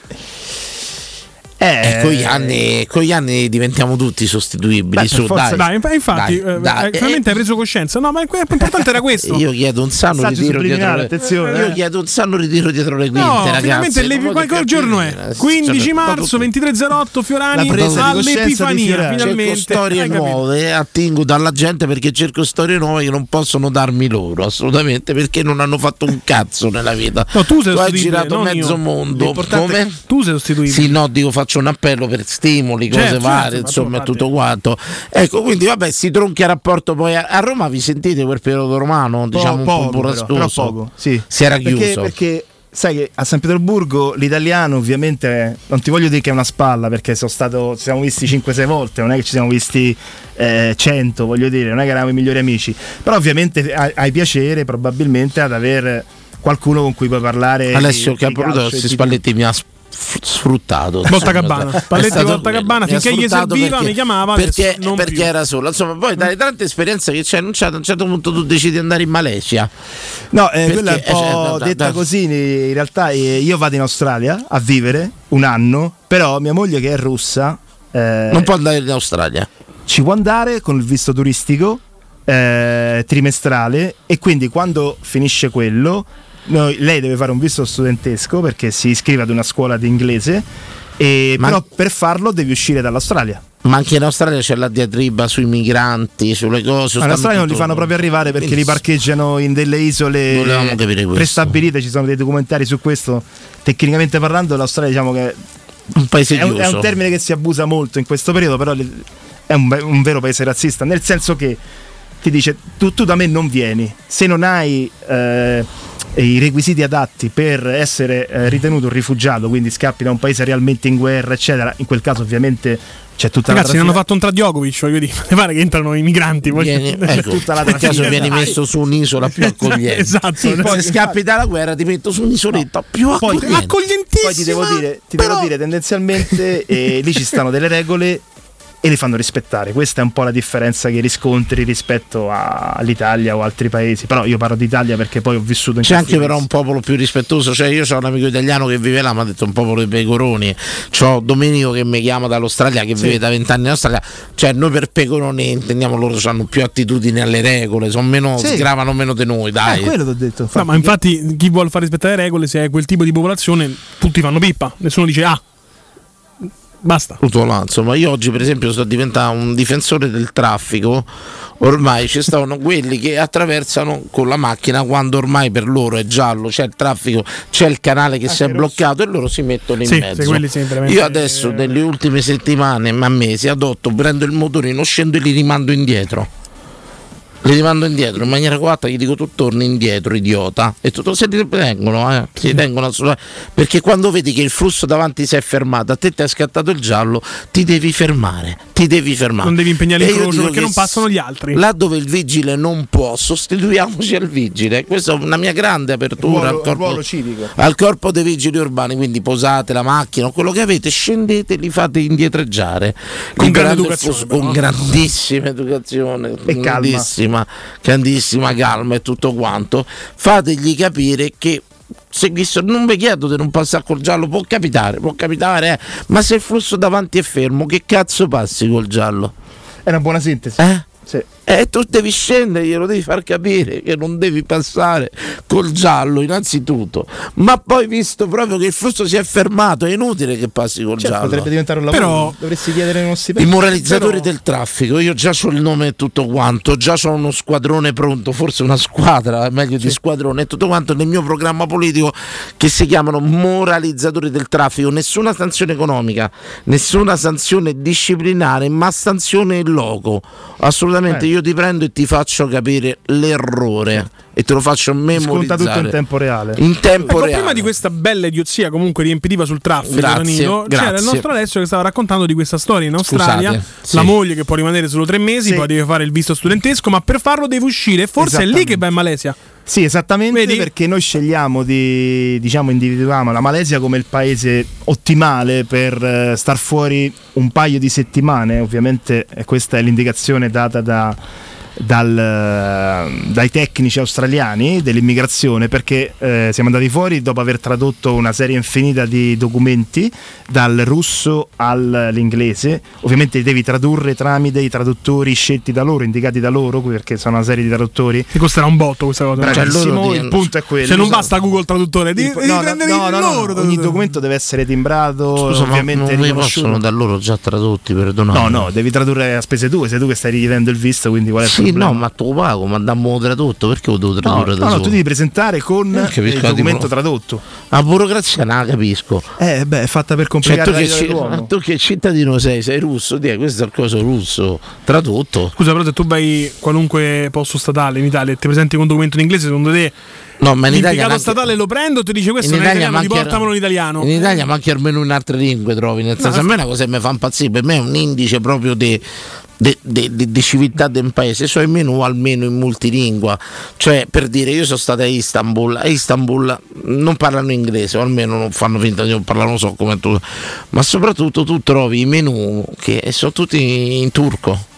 Eh, con gli, anni, con gli anni diventiamo tutti sostituibili. Beh, su, forza- dai. dai, infatti, Dai, eh, dai. eh, finalmente hai preso coscienza. No, ma il importante era questo. Io chiedo un sano ritiro dietro le, attenzione, Io eh. chiedo un sano ritiro dietro le quinte, No, ragazzi. finalmente le, Non qual- voglio qual giorno è? capire. 15 Cioè, marzo, 2308 Fiorani La presa di coscienza di all'Epifania. Fiorani. Finalmente. Cerco storie Hai capito? nuove, attingo dalla gente perché cerco storie nuove che non possono darmi loro, assolutamente, perché non hanno fatto un cazzo nella vita. No, tu sei hai sostituibile, girato mezzo io. mondo. L'importante Tu sei sostituibile. Sì, no, dico faccio un appello per stimoli, cose Certo, varie, certo, ma insomma, tu, tutto quanto. Ecco, quindi vabbè, si tronchia il rapporto poi a, a Roma, vi sentite quel periodo romano, diciamo un poco, po' burrascoso? sì. Si era Perché- chiuso. Perché, sai che a San Pietroburgo l'italiano ovviamente non ti voglio dire che è una spalla perché sono stato, ci siamo visti 5-6 volte, non è che ci siamo visti eh, 100, voglio dire, non è che eravamo i migliori amici, però ovviamente hai, hai piacere probabilmente ad avere qualcuno con cui puoi parlare. Alessio questi di- Spalletti mi ha sf- sfruttato Volta Spalletti stato Volta ha finché gli serviva, perché- mi chiamava, perché, perché era solo. Insomma poi dalle tante esperienze che c'è non c'è, a un certo punto tu decidi di andare in Malesia. No, eh, quella è un eh, cioè, po' da- da- detta da- così. In realtà eh, io vado in Australia a vivere un anno, però mia moglie che è russa eh, non può andare in Australia. ci può andare con il visto turistico eh, trimestrale e quindi quando finisce quello noi- lei deve fare un visto studentesco perché si iscrive ad una scuola di inglese e Ma- però per farlo devi uscire dall'Australia. ma anche in Australia c'è la diatriba sui migranti sulle cose Ma in Australia non li fanno proprio arrivare perché Quindi li parcheggiano in delle isole prestabilite, ci sono dei documentari su questo. Tecnicamente parlando l'Australia diciamo che un paese è un, è un termine che si abusa molto in questo periodo, però è un, un vero paese razzista, nel senso che ti dice tu, tu da me non vieni, se non hai eh, i requisiti adatti per essere eh, ritenuto un rifugiato, quindi scappi da un paese realmente in guerra, eccetera, in quel caso ovviamente c'è tutta Ragazzi, la ne hanno fatto un tra Djokovic, voglio dire, mi pare che entrano i migranti. voglio Vieni, dire. ecco, per caso vieni messo su un'isola più accogliente. Esatto. Sì, poi se scappi dalla guerra ti metto su un'isoletta più Poi, accogliente. poi ti devo dire, ti devo dire tendenzialmente eh, lì ci stanno delle regole e le fanno rispettare. Questa è un po' la differenza che riscontri rispetto a- all'Italia o altri paesi. Però io parlo d'Italia perché poi ho vissuto in C'è anche però un popolo più rispettoso, cioè io ho un amico italiano che vive là, mi ha detto un popolo di pecoroni, c'ho Domenico che mi chiama dall'Australia che Sì. vive da vent'anni in Australia, cioè noi per pecoroni intendiamo loro hanno più attitudini alle regole, sono meno, Sì. sgravano meno di noi, Eh, dai. quello ti ho detto. No, ma infatti chi vuole far rispettare le regole, se è quel tipo di popolazione, tutti fanno pippa. Nessuno dice ah. Basta. Tutto là, insomma, io oggi per esempio sono diventato un difensore del traffico, ormai ci stavano quelli che attraversano con la macchina quando ormai per loro è giallo, c'è il traffico, c'è il canale che si è bloccato e loro si mettono in Sì, mezzo. io adesso nelle ultime settimane, ma mesi, adotto, prendo il motorino, scendo e li rimando indietro. Li rimando indietro in maniera coatta, gli dico tu torni indietro, idiota. E tutto se li tengono, eh. Si tengono assolutamente. Perché quando vedi che il flusso davanti si è fermato, a te ti è scattato il giallo, ti devi fermare. Ti devi fermare. Non devi impegnare E l'incrocio dico perché che non passano gli altri. Là dove il vigile non può, sostituiamoci al vigile. Questa è una mia grande apertura Ruolo- al, corpo, al corpo dei vigili urbani. Quindi posate la macchina, quello che avete, scendete e li fate indietreggiare. Con grande grande educazione, flusso- però. con grandissima educazione, E calma. Grandissima, grandissima calma e tutto quanto. Fategli capire che. Se visto, non vi chiedo di non passare col giallo, può capitare, può capitare, eh. ma se il flusso davanti è fermo, che cazzo passi col giallo? È una buona sintesi. Eh? Sì. Eh, tu devi scendere, glielo devi far capire che non devi passare col giallo innanzitutto, ma poi visto proprio che il flusso si è fermato, è inutile che passi col Certo, giallo. potrebbe diventare un lavoro. dovresti chiedere uno I stipendio. moralizzatori Però- del traffico, io già ho il nome e tutto quanto, già ho uno squadrone pronto, forse una squadra, è meglio di squadrone e tutto quanto nel mio programma politico che si chiamano moralizzatori del traffico, nessuna sanzione economica, nessuna sanzione disciplinare, ma sanzione in loco. Assolutamente Eh. io ti prendo e ti faccio capire l'errore e te lo faccio memorizzare. Sconta tutto in tempo reale. In tempo Ecco, reale. prima di questa bella idiozia comunque riempitiva sul traffico, Grazie, Danilo, c'era il grazie. nostro Alessio che stava raccontando di questa storia in Australia. Scusate, sì. La moglie che può rimanere solo tre mesi, Sì. poi deve fare il visto studentesco, ma per farlo deve uscire. Forse è lì che va in Malesia. Sì, esattamente Vedi? perché noi scegliamo di, diciamo, individuiamo la Malesia come il paese ottimale per eh, star fuori un paio di settimane. Ovviamente eh, questa è l'indicazione data da- dal, dai tecnici australiani dell'immigrazione perché eh, siamo andati fuori dopo aver tradotto una serie infinita di documenti dal russo all'inglese. Ovviamente devi tradurre tramite i traduttori scelti da loro, indicati da loro, perché sono una serie di traduttori. Ti costerà un botto questa cosa. Bravissimo, il punto è quello. Se non basta Google Traduttore, devi, no, no, prendere no, il no, no, loro ogni traduttore. documento deve essere timbrato, Scusa, ovviamente non riconosciuto. possono da loro già tradotti, perdonate. No, no, devi tradurre a spese tue, sei tu che stai richiedendo il visto, quindi qual è il Sì, problema? no, ma tu lo pago, ma dammo tradotto, perché lo devo No, tradurre da no, no, solo? tu devi presentare con Eh, il capisco, la documento tipo- tradotto. La burocrazia non la capisco. Eh, beh, è fatta per Cioè, complicare tu la che, dell'uomo. tu che cittadino sei? Sei russo? Dì, questo è il coso russo. Tradotto? Scusa, però se tu vai qualunque posto statale in Italia e ti presenti con un documento in inglese, secondo te No, ma in Italia neanche- statale lo prendo e ti dice questo in non è Italia italiano, manca- portamelo in italiano. In Italia ma anche almeno in altre lingue trovi, nel senso, a me è una cosa che mi fa impazzire, per me è un indice proprio di di- di- di- civiltà del paese, so almeno almeno in multilingua. Cioè, per dire, io sono stato a Istanbul, a Istanbul non parlano inglese, o almeno non fanno finta di non parlare, non so come tu, ma soprattutto tu trovi i menu che sono tutti in turco.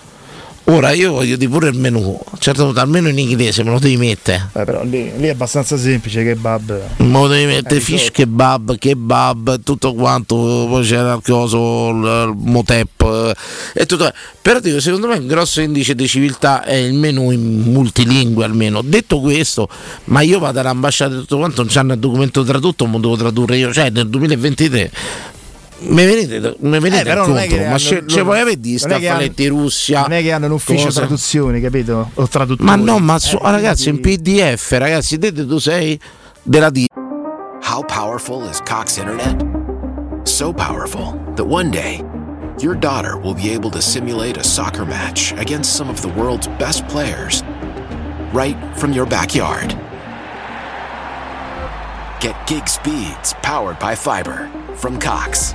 Ora io voglio di pure il menu, certo almeno in inglese me lo devi mettere. Eh, però lì, lì è abbastanza semplice che bab. Me lo devi mettere Eh, fish kebab, kebab, tutto quanto, poi c'era il coso, il, motep eh, e tutto. Però dico, secondo me un grosso indice di civiltà è il menu in multilingue almeno. Detto questo, ma io vado all'ambasciata e tutto quanto, non c'hanno il documento tradotto, ma devo tradurre io, cioè nel 2023. Mi venite, mi venite Eh, però non che ma hanno- ce, ce loro- vuoi avere di staffaletti Russia? Non è che hanno un ufficio cosa? traduzioni, capito? O traduttori. Ma no, ma su- Eh, ragazzi, in PDF, ragazzi, dite tu sei della D. How powerful is Cox Internet? So powerful that one day, your daughter will be able to simulate a soccer match against some of the world's best players right from your backyard. Get gig speeds powered by fiber from Cox.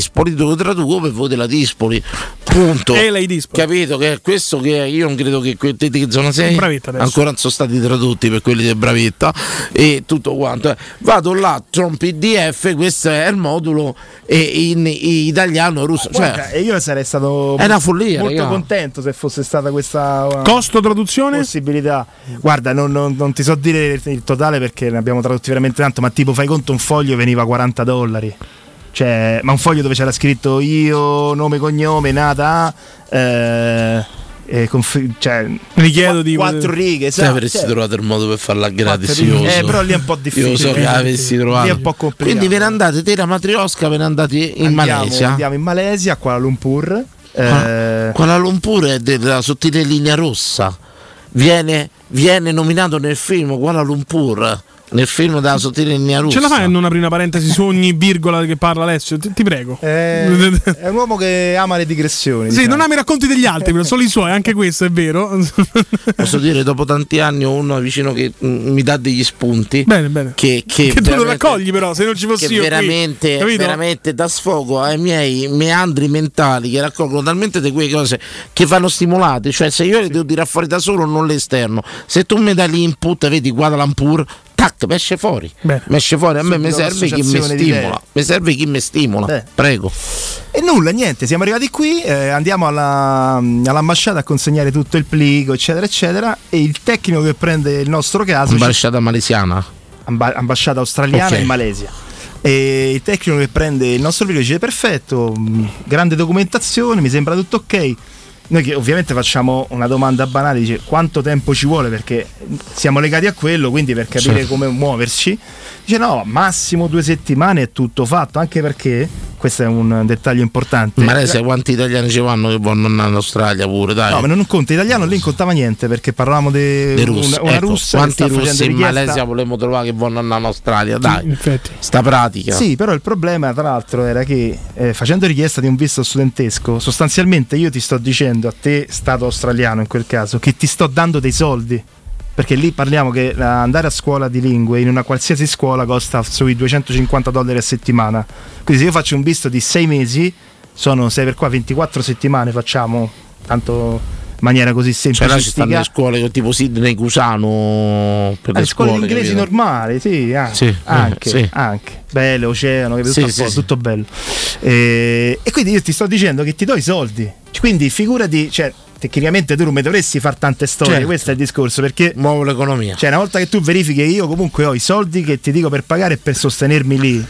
Dispoli lo traduco per voi della Dispoli. Punto. E lei Dispoli. Capito che è questo che io non credo che quelli di zona 6 Bravetta adesso. ancora non sono stati tradotti per quelli di Bravetta e tutto quanto. Eh, Vado là, c'ho un PDF, questo è il modulo e in, in italiano russo. Cioè, e io sarei stato È una follia, molto raga. contento se fosse stata questa uh, Costo traduzione? possibilità. Guarda, non, non- non ti so dire il, il totale perché ne abbiamo tradotti veramente tanto, ma tipo fai conto un foglio veniva 40 dollari. Cioè, ma un foglio dove c'era scritto io, nome, cognome, nata, eh, e conf- cioè, Richiedo di quattro righe, se avresti cioè, trovato il modo per farla gratis, Eh, so. però lì è un po' difficile. Io so che Eh, avessi trovato. Lì è un po' complicato. Quindi ve ne andate, te la matriosca, ve ne andate in andiamo, Malesia. andiamo in Malesia, a Kuala Lumpur. Kuala- eh, Kuala Lumpur è della sottile linea rossa. Viene, viene nominato nel film Kuala Lumpur. Nel film della sottile linea russa. Ce la fai a non aprire una parentesi su ogni virgola che parla Alessio? Ti, ti prego. È, è un uomo che ama le digressioni. Sì, diciamo. non ami i racconti degli altri, però solo i suoi, anche questo è vero. Posso dire, dopo tanti anni ho uno vicino che mm, mi dà degli spunti. Bene, bene. Che, che, Che tu lo raccogli, però, se non ci fossi che io. qui, veramente, capito? veramente dà sfogo ai miei meandri mentali che raccolgono talmente di quelle cose che fanno stimolate. Cioè, se io le devo tirare fuori da solo, non l'esterno. Se tu mi dai l'input, vedi Guada Lampur. Tac, mi esce fuori. Mi esce fuori. A me mi serve chi mi stimola. Mi serve chi mi stimola. Beh. Prego. E nulla, niente, siamo arrivati qui, eh, andiamo alla- all'ambasciata a consegnare tutto il plico, eccetera, eccetera. E il tecnico che prende il nostro caso. ci- Ambasciata malesiana. amba- ambasciata australiana Ok. in Malesia. E il tecnico che prende il nostro video dice perfetto, mh, grande documentazione, mi sembra tutto ok. Noi che ovviamente facciamo una domanda banale, dice quanto tempo ci vuole perché siamo legati a quello, quindi per capire Sì. come muoverci. Dice no, massimo due settimane è tutto fatto, anche perché, questo è un dettaglio importante. In Malesia quanti italiani ci vanno che andare in Australia pure, dai. No, ma non conta italiano, lì non contava niente perché parlavamo di russi. una, una Ecco, russa quanti russi in Malesia volevamo trovare che andare in Australia? Dai, infatti. sta pratica. Sì, però il problema tra l'altro era che eh, facendo richiesta di un visto studentesco, sostanzialmente io ti sto dicendo a te, Stato australiano in quel caso, che ti sto dando dei soldi. Perché lì parliamo che eh, andare a scuola di lingue in una qualsiasi scuola costa sui 250 dollari a settimana. Quindi se io faccio un visto di 6 mesi, sono 6 per qua, 24 settimane facciamo, tanto in maniera così Cioè semplice. là ci stanno le scuole tipo Sydney Cusano per le le scuole scuole inglesi capito? normali, sì, anche, Sì, eh, anche, sì. anche. bello, oceano, capito? Sì, tutto, sì, sì. tutto bello. E, e quindi io ti sto dicendo che ti do i soldi. Quindi figurati, cioè, tecnicamente tu non mi dovresti fare tante storie, Certo. questo è il discorso, perché muovo l'economia. Cioè, una volta che tu verifichi io comunque ho i soldi che ti dico per pagare e per sostenermi lì,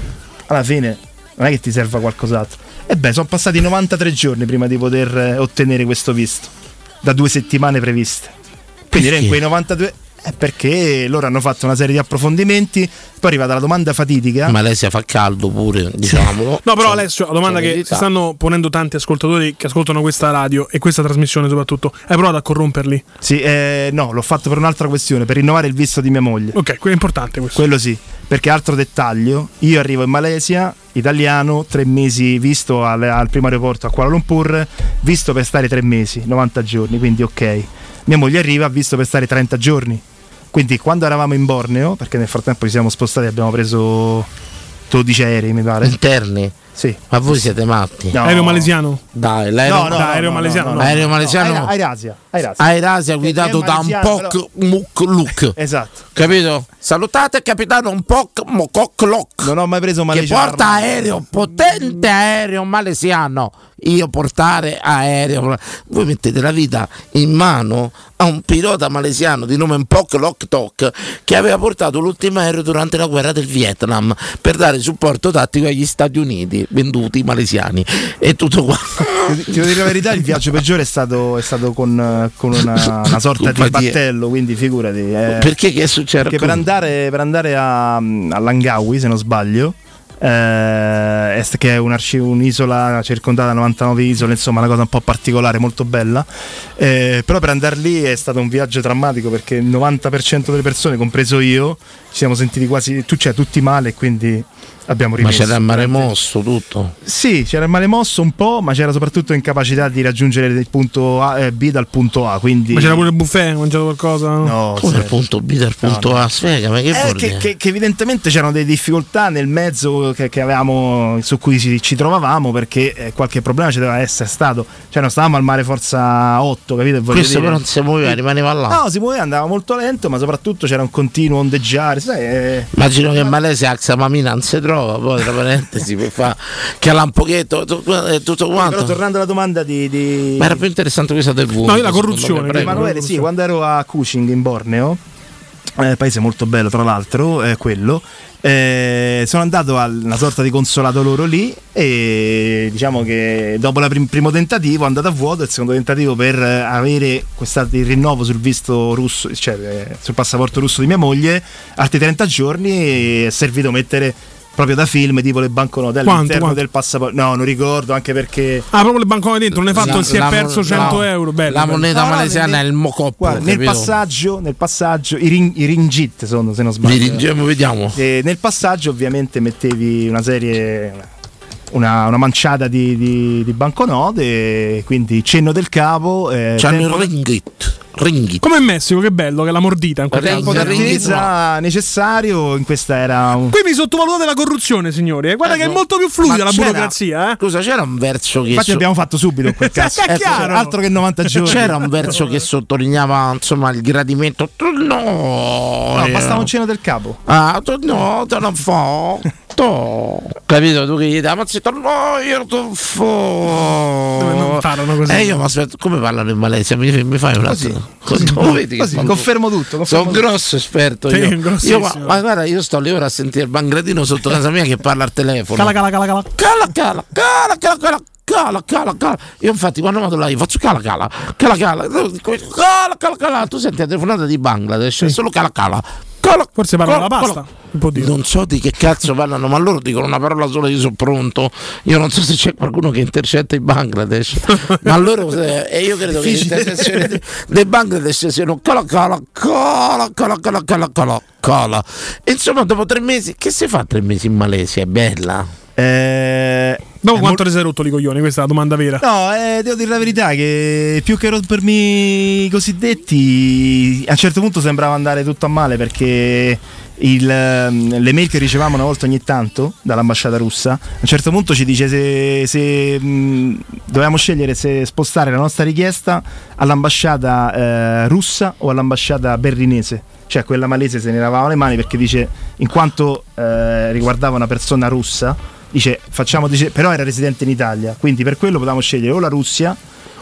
alla fine non è che ti serva qualcos'altro. E beh, sono passati 93 giorni prima di poter eh, ottenere questo visto, da due settimane previste. Quindi in quei 92 è perché loro hanno fatto una serie di approfondimenti, poi è arrivata la domanda fatidica. In Malesia fa caldo pure, diciamolo. No, però Alessio, la domanda c'è che si stanno ponendo tanti ascoltatori che ascoltano questa radio e questa trasmissione soprattutto, hai provato a corromperli? Sì, eh, no, l'ho fatto per un'altra questione, per rinnovare il visto di mia moglie. Ok, quello è importante questo. Quello sì, perché altro dettaglio, io arrivo in Malesia, italiano, tre mesi visto al, al primo aeroporto a Kuala Lumpur, visto per stare tre mesi, 90 giorni, quindi ok. Mia moglie arriva, visto per stare 30 giorni. Quindi quando eravamo in Borneo, perché nel frattempo ci siamo spostati, abbiamo preso 12 aerei, mi pare. Interni? Sì. Ma voi siete matti? No. Aereo malesiano? Dai, l'aereo, No, no, aereo no, malesiano, no, Aereo no, malesiano? Airasia, Airasia. Airasia guidato Che da un Poc Muk Luk. Esatto. Capito? Salutate capitano un Poc Mokok Lok. Non ho mai preso Che malesiano. porta aereo, potente aereo malesiano. Io portare aereo. Voi mettete la vita in mano a un pilota malesiano di nome Pok Lok Tok che aveva portato l'ultimo aereo durante la guerra del Vietnam per dare supporto tattico agli Stati Uniti, venduti malesiani. E tutto qua. Ti devo dire la verità, il viaggio peggiore è stato, è stato con, con una, una sorta di battello, quindi figurati. eh. Perché che è successo? Perché per andare, per andare a, a Langawi, se non sbaglio, eh, che è un arci- un'isola circondata da 99 isole, insomma, una cosa un po' particolare, molto bella. Eh, però per andare lì è stato un viaggio drammatico perché il 90% delle persone, compreso io, ci siamo sentiti quasi tu, cioè, tutti male quindi abbiamo Ma rimesso. c'era il mare mosso tutto. Sì, c'era il male mosso un po', ma c'era soprattutto incapacità di raggiungere il punto A, eh, B dal punto A. Quindi... Ma c'era pure il buffet, mangiato qualcosa? No, Come zero. il punto B del punto No, no. A? Spiega, ma che Eh, che, dire? che- che evidentemente c'erano delle difficoltà nel mezzo che, che avevamo, su cui ci, ci trovavamo perché eh, qualche problema ci doveva essere stato. Cioè, non stavamo al mare forza 8, capito? voglio Questo dire? però non si muoveva, rimaneva là. No, si muoveva, andava molto lento, ma soprattutto c'era un continuo ondeggiare. Sai, eh, Immagino che in Malesia Axamamina non si trova, poi tra parentesi per fa che là un pochetto eh, tutto però quanto. tornando alla domanda di, di- Ma era più interessante questa del vomito. No, io la corruzione, me. Emanuele, sì, quando ero a Kuching in Borneo, eh, paese molto bello tra l'altro, è quello. eh, sono andato a una sorta di consolato loro lì e diciamo che dopo il primo tentativo è andato a vuoto, il secondo tentativo per eh, avere questa- il rinnovo sul visto russo, cioè eh, sul passaporto russo di mia moglie, altri 30 giorni è servito mettere proprio da film, tipo le banconote Quanto, all'interno quanto? del passaporto. No, non ricordo, anche perché Ah, proprio le banconote dentro, non hai fatto, La- si è perso no, 100 euro. Bello, la bello. moneta No, no, malesiana nel- è il mocoppo. Guarda, nel passaggio, nel passaggio i, ring, i ringit sono, se non sbaglio. Ringiamo, vediamo. E nel passaggio ovviamente mettevi una serie, una, una manciata di, di, di banconote, quindi cenno del capo. Eh, C'hanno il tempo- ringgit. ringgit. Come in Messico, che bello, che la mordita. In quel tempo caso. d'attesa necessario, in questa era un... Qui mi sottovalutate la corruzione, signori. eh. Guarda che è molto più fluida Ma la burocrazia. Eh? Scusa, c'era un verso che. Infatti so- abbiamo fatto subito in quel caso. È chiaro. altro che 90 giorni. C'era un verso che sottolineava insomma il gradimento. No, No, eh. bastava un cenno del capo. Ah, tu no, te non fa. Tu. Capito? Tu che gli dai, ma zitto, no, io tu fa. non parlano così. Eh, io mi aspetto, come parlano in Malesia? Mi, mi fai un attimo. Così. vedi che Così, parlo? confermo tutto. confermo Sono tutto. grosso esperto. Sì, io. grossissimo. Io, ma, ma guarda, io sto lì ora a sentire il bangradino sotto casa mia che parla al telefono. Cala, cala, cala, cala. Cala, cala, cala, cala, cala. Cala, cala, cala. Io infatti quando vado là io faccio cala, cala, cala, cala, cala, cala, cala. Tu senti la telefonata di Bangladesh, è solo cala, cala. Coloc. Forse parla della pasta. Non so di che cazzo parlano, ma loro dicono una parola sola. Io sono pronto. Io non so se c'è qualcuno che intercetta in Bangladesh, ma loro. Eh, e io credo che l'intercettazione del Bangladesh siano colo, colo, colo, colo, colo, colo, colo, colo. Insomma, dopo tre mesi, che si fa tre mesi in Malesia? È bella. Eh Dopo è quanto mol- ti sei rotto i coglioni? Questa è la domanda vera. No, eh, devo dire la verità che più che rompermi i cosiddetti, a un certo punto sembrava andare tutto a male perché il, ehm, le mail che ricevavamo una volta ogni tanto dall'ambasciata russa, a un certo punto ci dice se, se, mh, dovevamo scegliere se spostare la nostra richiesta all'ambasciata eh, russa o all'ambasciata berlinese. Cioè quella malese se ne lavava le mani perché dice, in quanto eh, riguardava una persona russa, dice facciamo dice, però era residente in Italia, quindi per quello potevamo scegliere o la Russia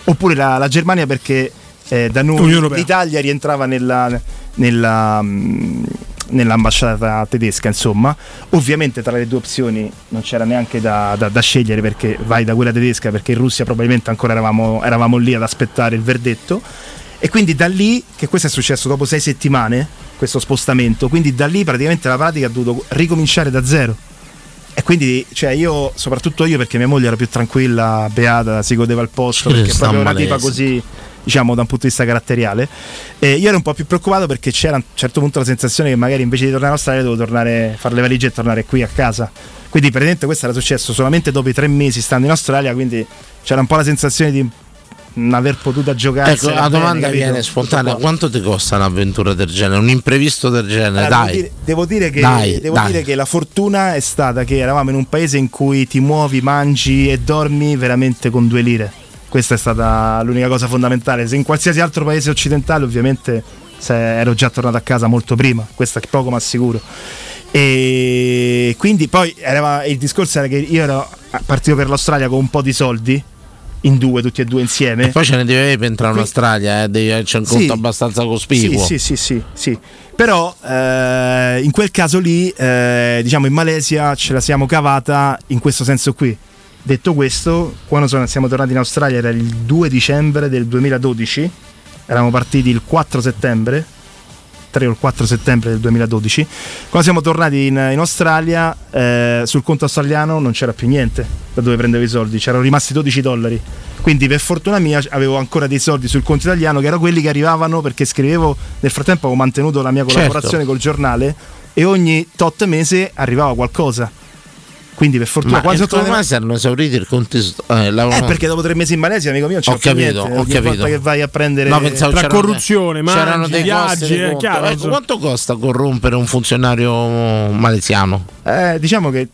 oppure la, la Germania perché eh, da noi l'Italia rientrava nella, nella, mh, nell'ambasciata tedesca, insomma. Ovviamente tra le due opzioni non c'era neanche da, da- da scegliere perché vai da quella tedesca perché in Russia probabilmente ancora eravamo, eravamo lì ad aspettare il verdetto. E quindi da lì, che questo è successo dopo sei settimane, questo spostamento, quindi da lì praticamente la pratica ha dovuto ricominciare da zero. E quindi, cioè, io, soprattutto io, perché mia moglie era più tranquilla, beata, si godeva il posto, perché sta proprio una tipa così, diciamo, da un punto di vista caratteriale. E io ero un po' più preoccupato perché c'era a un certo punto la sensazione che magari invece di tornare in Australia dovevo tornare, fare le valigie e tornare qui a casa. Quindi, praticamente, questo era successo solamente dopo i tre mesi stando in Australia, quindi c'era un po' la sensazione di aver potuto giocare. Ecco, la domanda viene spontanea: quanto ti costa un'avventura del genere? Un imprevisto del genere? Allora, Dai. Devo dire, devo dire che, Dai, devo dai. dire che la fortuna è stata che eravamo in un paese in cui ti muovi, mangi e dormi veramente con due lire. Questa è stata l'unica cosa fondamentale. Se in qualsiasi altro paese occidentale, ovviamente, se ero già tornato a casa molto prima, questo è poco ma sicuro. E quindi poi era- il discorso era che io ero partito per l'Australia con un po' di soldi, in due, tutti e due insieme. E poi ce ne devi per entrare in Australia, eh, devi- c'è un Sì. conto abbastanza cospicuo. Sì, sì, sì, sì, sì. Però eh, in quel caso lì, eh, diciamo in Malesia ce la siamo cavata in questo senso qui. Detto questo, quando sono- siamo tornati in Australia era il 2 dicembre del 2012, eravamo partiti il 4 settembre, 3 o il 4 settembre del 2012. Quando siamo tornati in, in Australia, eh, sul conto australiano non c'era più niente da dove prendevo i soldi, c'erano rimasti 12 dollari. Quindi per fortuna mia avevo ancora dei soldi sul conto italiano che erano quelli che arrivavano perché scrivevo, nel frattempo avevo mantenuto la mia Certo. collaborazione col giornale e ogni tot mese arrivava qualcosa. Quindi per fortuna Ma quasi il sono tornato- ormai erano esauriti il conto. Eh, la- eh, perché dopo tre mesi in Malesia, amico mio, non c'è Ho più capito, niente. ho Ogni capito. volta che vai a prendere No, pensavo Tra corruzione, mangi, c'erano dei viaggi, conto. chiaro, insomma. quanto costa corrompere un funzionario malesiano? Eh, diciamo che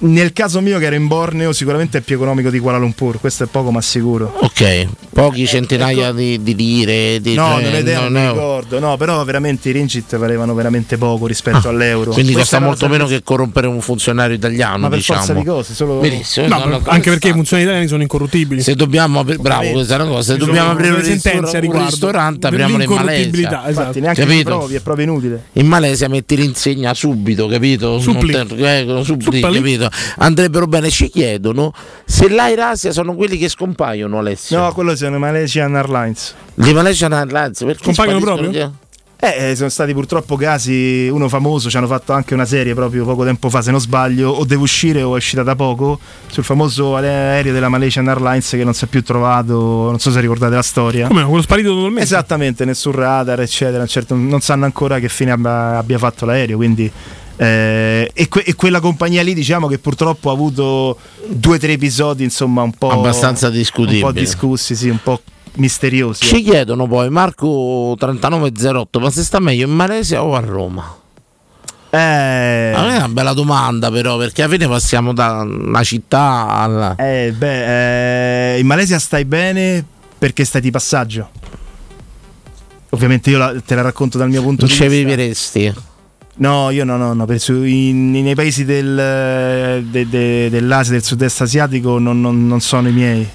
nel caso mio che ero in Borneo sicuramente è più economico di Kuala Lumpur, questo è poco ma sicuro. Ok, pochi centinaia di, di lire. Di, Ecco. No, cioè, non è idea, non non mi è- ricordo, no, però veramente i ringit valevano veramente poco rispetto all'euro. Ah, Quindi Questa costa una molto meno che corrompere un funzionario italiano. Ma per diciamo. forza di cose, solo- Benissimo, No, no, no, anche perché i funzionari italiani sono incorruttibili. Se dobbiamo aprire, bravo, questa è una cosa. Se Ci dobbiamo aprire un, delle sentenze a ristor- un riguardo. ristorante, apriamolo in Malesia. esatto. Infatti neanche Capito? provi, è proprio inutile. In Malesia metti l'insegna subito, capito? Suppli. Eh, suppli, Suppali. capito? Andrebbero bene. Ci chiedono se l'Air Asia sono quelli che scompaiono, Alessio. No, quello sono i Malaysian Airlines. Le Malaysian Airlines perché Compaiono proprio? via? Eh, eh, sono stati purtroppo casi, uno famoso, ci hanno fatto anche una serie proprio poco tempo fa, se non sbaglio, o deve uscire o è uscita da poco, sul famoso aereo della Malaysian Airlines che non si è più trovato, non so se ricordate la storia. Come quello sparito totalmente? Esattamente, nessun radar, eccetera, certo, non sanno ancora che fine abbia, abbia fatto l'aereo, quindi... eh, e, que- e quella compagnia lì diciamo che purtroppo ha avuto due o tre episodi insomma un po' Abbastanza discutibili. un po' discussi sì un po' misteriosi Ci chiedono poi Marco 3908, ma se sta meglio in Malesia o a Roma? Eh... Non è una bella domanda però, perché alla fine passiamo da una città alla... Eh, beh, eh, in Malesia stai bene perché stai di passaggio. Ovviamente io la- te la racconto dal mio punto Non di ci vista. vivresti? No, io no, no, no penso in- nei paesi del, de- de- dell'Asia, del sud-est asiatico non, non- non sono i miei.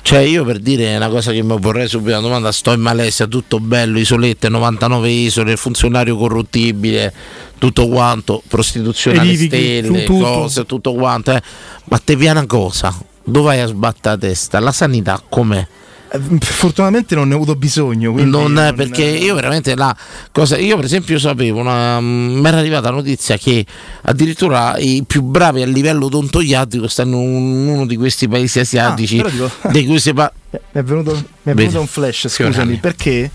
Cioè io per dire una cosa che mi porrei subito una domanda, sto in Malesia, tutto bello, isolette, 99 isole, funzionario corruttibile, tutto quanto, prostituzione alle stelle, tutto. cose, tutto quanto. eh. Ma te viene una cosa, dove vai a sbattere la testa? La sanità com'è? Fortunatamente non ne ho avuto bisogno. quindi Non è perché io veramente la cosa, io per esempio sapevo, una- mi era arrivata la notizia che addirittura i più bravi a livello odontoiatrico stanno in uno di questi paesi asiatici Ah, dico- di cui si parla. Mi è venuto, mi è venuto un flash, scusami, perché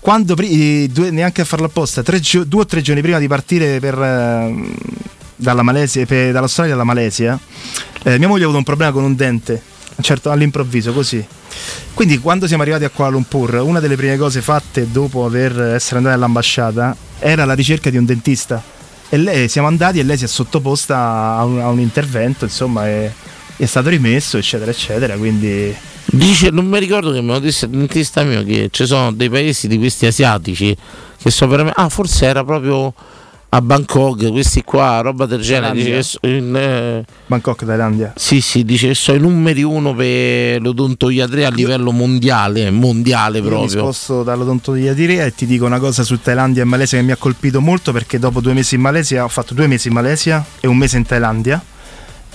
quando due- neanche a farlo apposta, tre due o tre giorni prima di partire per, ehm, dalla Malesia, per- dall'Australia alla Malesia, eh, mia moglie ha avuto un problema con un dente, certo all'improvviso così. Quindi quando siamo arrivati a Kuala Lumpur, una delle prime cose fatte dopo aver essere andati all'ambasciata era la ricerca di un dentista. E lei siamo andati e lei si è sottoposta a un, a un intervento, insomma, e è stato rimesso, eccetera, eccetera. Quindi Dice, non mi ricordo che me lo disse il dentista mio che ci sono dei paesi di questi asiatici che sono veramente. Ah, forse era proprio a Bangkok, questi qua, roba del genere. Dice che so- in, eh, Bangkok, Thailandia. Sì, sì, dice che sono i numeri uno per l'odontoiatria a livello mondiale, mondiale Io mi proprio. sposto dall'odontodiatria e ti dico una cosa su Thailandia e Malesia che mi ha colpito molto perché dopo due mesi in Malesia ho fatto due mesi in Malesia e un mese in Thailandia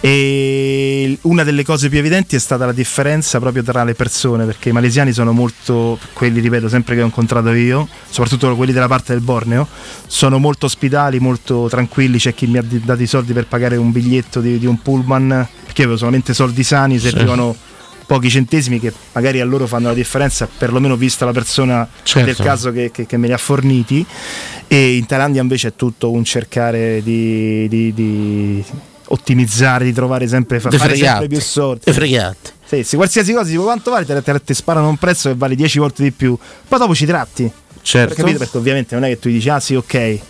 e una delle cose più evidenti è stata la differenza proprio tra le persone perché i malesiani sono molto, quelli ripeto sempre che ho incontrato io, soprattutto quelli della parte del Borneo, sono molto ospitali, molto tranquilli, c'è chi mi ha dato i soldi per pagare un biglietto di, di un pullman perché avevo solamente soldi sani, servivano pochi centesimi che magari a loro fanno la differenza, perlomeno vista la persona Certo. del caso che, che- che me li ha forniti. E in Thailandia invece è tutto un cercare di, di- di ottimizzare, di trovare sempre, fare sempre più sorti. De fregate. Sì, sì, qualsiasi cosa, tipo quanto vale, te, te- te sparano un prezzo che vale 10 volte di più, poi dopo ci tratti. Certo. Capito? Perché ovviamente non è che tu dici, ah sì, ok, eh,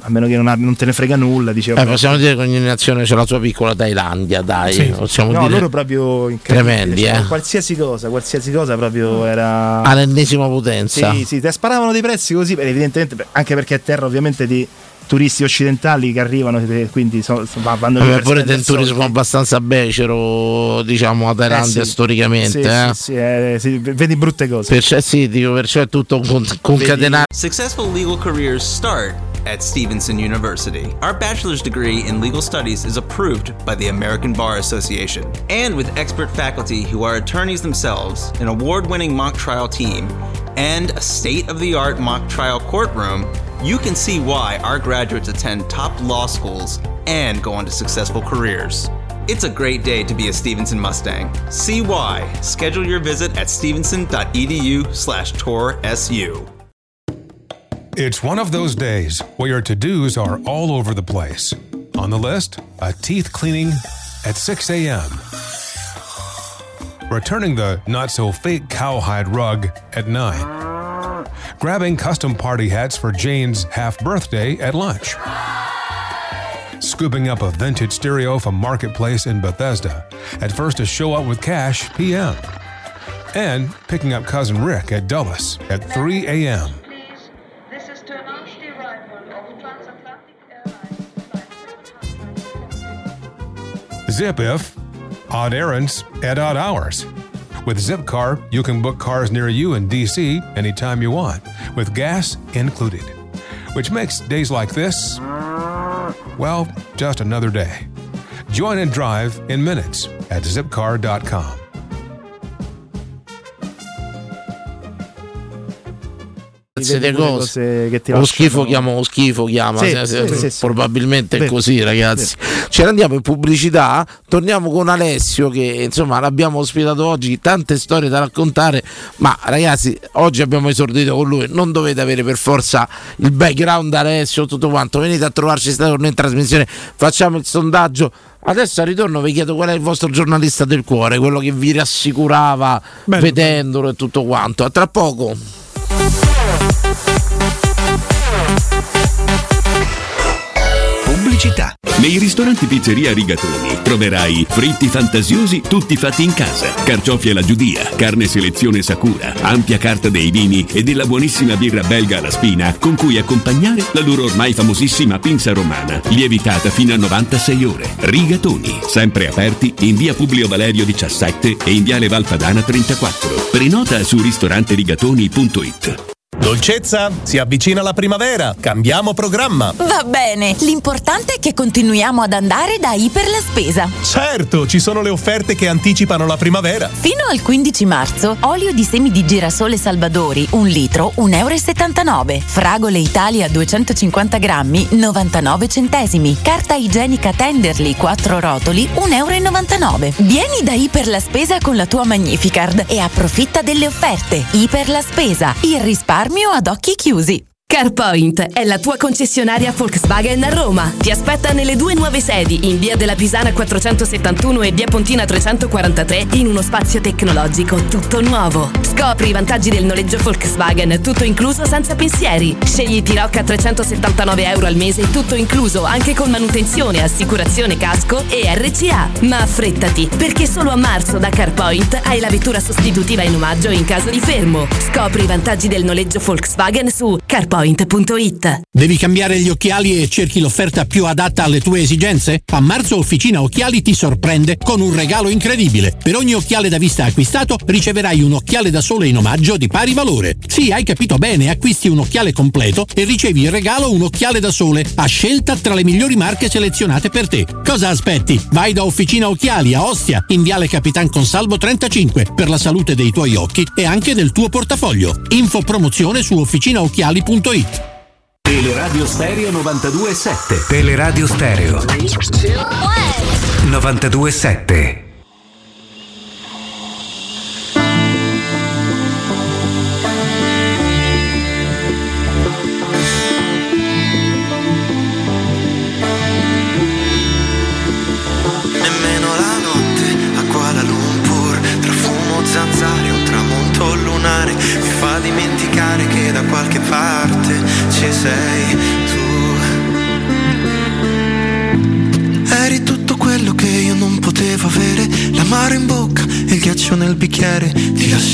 a meno che non, ha- non te ne frega nulla, dice, Eh, possiamo dire che ogni nazione c'è la sua piccola Thailandia, dai. Sì. Possiamo no, dire loro proprio tremendi, cioè, eh. Qualsiasi cosa, qualsiasi cosa proprio era. all'ennesima potenza. Sì, sì, te sparavano dei prezzi così, evidentemente, anche perché è terra ovviamente di turisti occidentali che arrivano, e quindi so- so- va- vanno Vabbè, pure del turismo abbastanza becero, diciamo, a Thailandia Eh, sì. storicamente. Sì, eh. sì, sì, eh, sì, vedi brutte cose. Perciò, sì, dico, perciò è tutto con- concatenato. Successful legal careers start at Stevenson University. Our bachelor's degree in legal studies is approved by the American Bar Association. And with expert faculty who are attorneys themselves, an award winning mock trial team, and a state of the art mock trial courtroom, you can see why our graduates attend top law schools and go on to successful careers. It's a great day to be a Stevenson Mustang. See why. Schedule your visit at stevenson.edu slash toursu. It's one of those days where your to dos are all over the place. On the list, a teeth cleaning at 6 a.m., returning the not so fake cowhide rug at 9, grabbing custom party hats for Jane's half birthday at lunch, scooping up a vintage stereo from Marketplace in Bethesda at first to show up with cash p.m., and picking up cousin Rick at Dulles at 3 a.m. Zip if odd errands at odd hours. With Zipcar, you can book cars near you in DC anytime you want, with gas included. Which makes days like this, well, just another day. Join and drive in minutes at zipcar.com. Siete pure cose. che ti o lasciano- schifo chiama o schifo chiama Sì, se- se- sì, sì, sì. probabilmente è così ragazzi. Ce ne andiamo in pubblicità? Torniamo con Alessio che insomma l'abbiamo ospitato oggi. Tante storie da raccontare ma ragazzi oggi abbiamo esordito con lui. Non dovete avere per forza il background Alessio tutto quanto. Venite a trovarci noi in trasmissione. Facciamo il sondaggio. Adesso al ritorno vi chiedo qual è il vostro giornalista del cuore, quello che vi rassicurava vedendolo e tutto quanto. A tra poco. Pubblicità. Nei ristoranti Pizzeria Rigatoni troverai fritti fantasiosi tutti fatti in casa, carciofi alla giudia, carne selezione Sakura, ampia carta dei vini e della buonissima birra belga alla spina con cui accompagnare la loro ormai famosissima pinza romana, lievitata fino a 96 ore. Rigatoni, sempre aperti in via Publio Valerio 17 e in viale Valpadana 34. Prenota su ristoranterigatoni.it. Dolcezza, si avvicina la primavera, cambiamo programma. Va bene, l'importante è che continuiamo ad andare da Iper la Spesa. Certo, ci sono le offerte che anticipano la primavera. Fino al 15 marzo, olio di semi di girasole Salvadori, un litro, 1,79 euro. Fragole Italia 250 grammi, 99 centesimi. Carta igienica Tenderly, 4 rotoli, 1,99 euro. Vieni da Iper la Spesa con la tua Magnificard e approfitta delle offerte. Iper la Spesa, il risparmio ad occhi chiusi. CarPoint è la tua concessionaria Volkswagen a Roma. Ti aspetta nelle due nuove sedi, in via della Pisana 471 e via Pontina 343, in uno spazio tecnologico tutto nuovo. Scopri i vantaggi del noleggio Volkswagen, tutto incluso senza pensieri. Scegli T-Rock a 379 euro al mese, tutto incluso anche con manutenzione, assicurazione casco e RCA. Ma affrettati, perché solo a marzo da CarPoint hai la vettura sostitutiva in omaggio in caso di fermo. Scopri i vantaggi del noleggio Volkswagen su carpoint.it. Devi cambiare gli occhiali e cerchi l'offerta più adatta alle tue esigenze? A marzo Officina Occhiali ti sorprende con un regalo incredibile. Per ogni occhiale da vista acquistato riceverai un occhiale da sole in omaggio di pari valore. Sì, hai capito bene, acquisti un occhiale completo e ricevi in regalo un occhiale da sole a scelta tra le migliori marche selezionate per te. Cosa aspetti? Vai da Officina Occhiali a Ostia, in Viale Capitan Consalvo 35 per la salute dei tuoi occhi e anche del tuo portafoglio. Info promozione su officinaocchiali.it. Teleradio Stereo 92.7 Teleradio Stereo. 92.7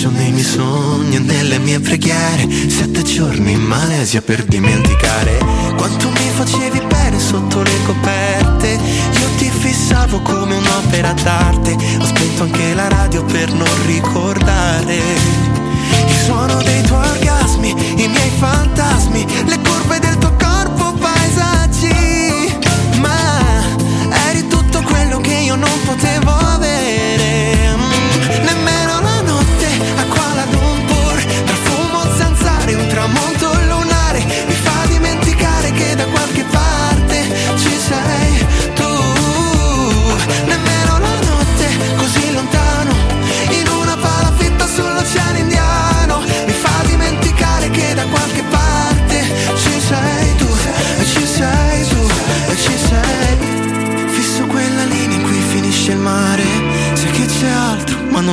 Ti lascio nei miei sogni e nelle mie preghiere. Sette giorni in Malesia per dimenticare Quanto mi facevi bene sotto le coperte. Io ti fissavo come un'opera d'arte. Ho spento anche la radio per non ricordare Il suono dei tuoi orgasmi, i miei fantasmi Le curve del tuo corpo, paesaggi. Ma eri tutto quello che io non potevo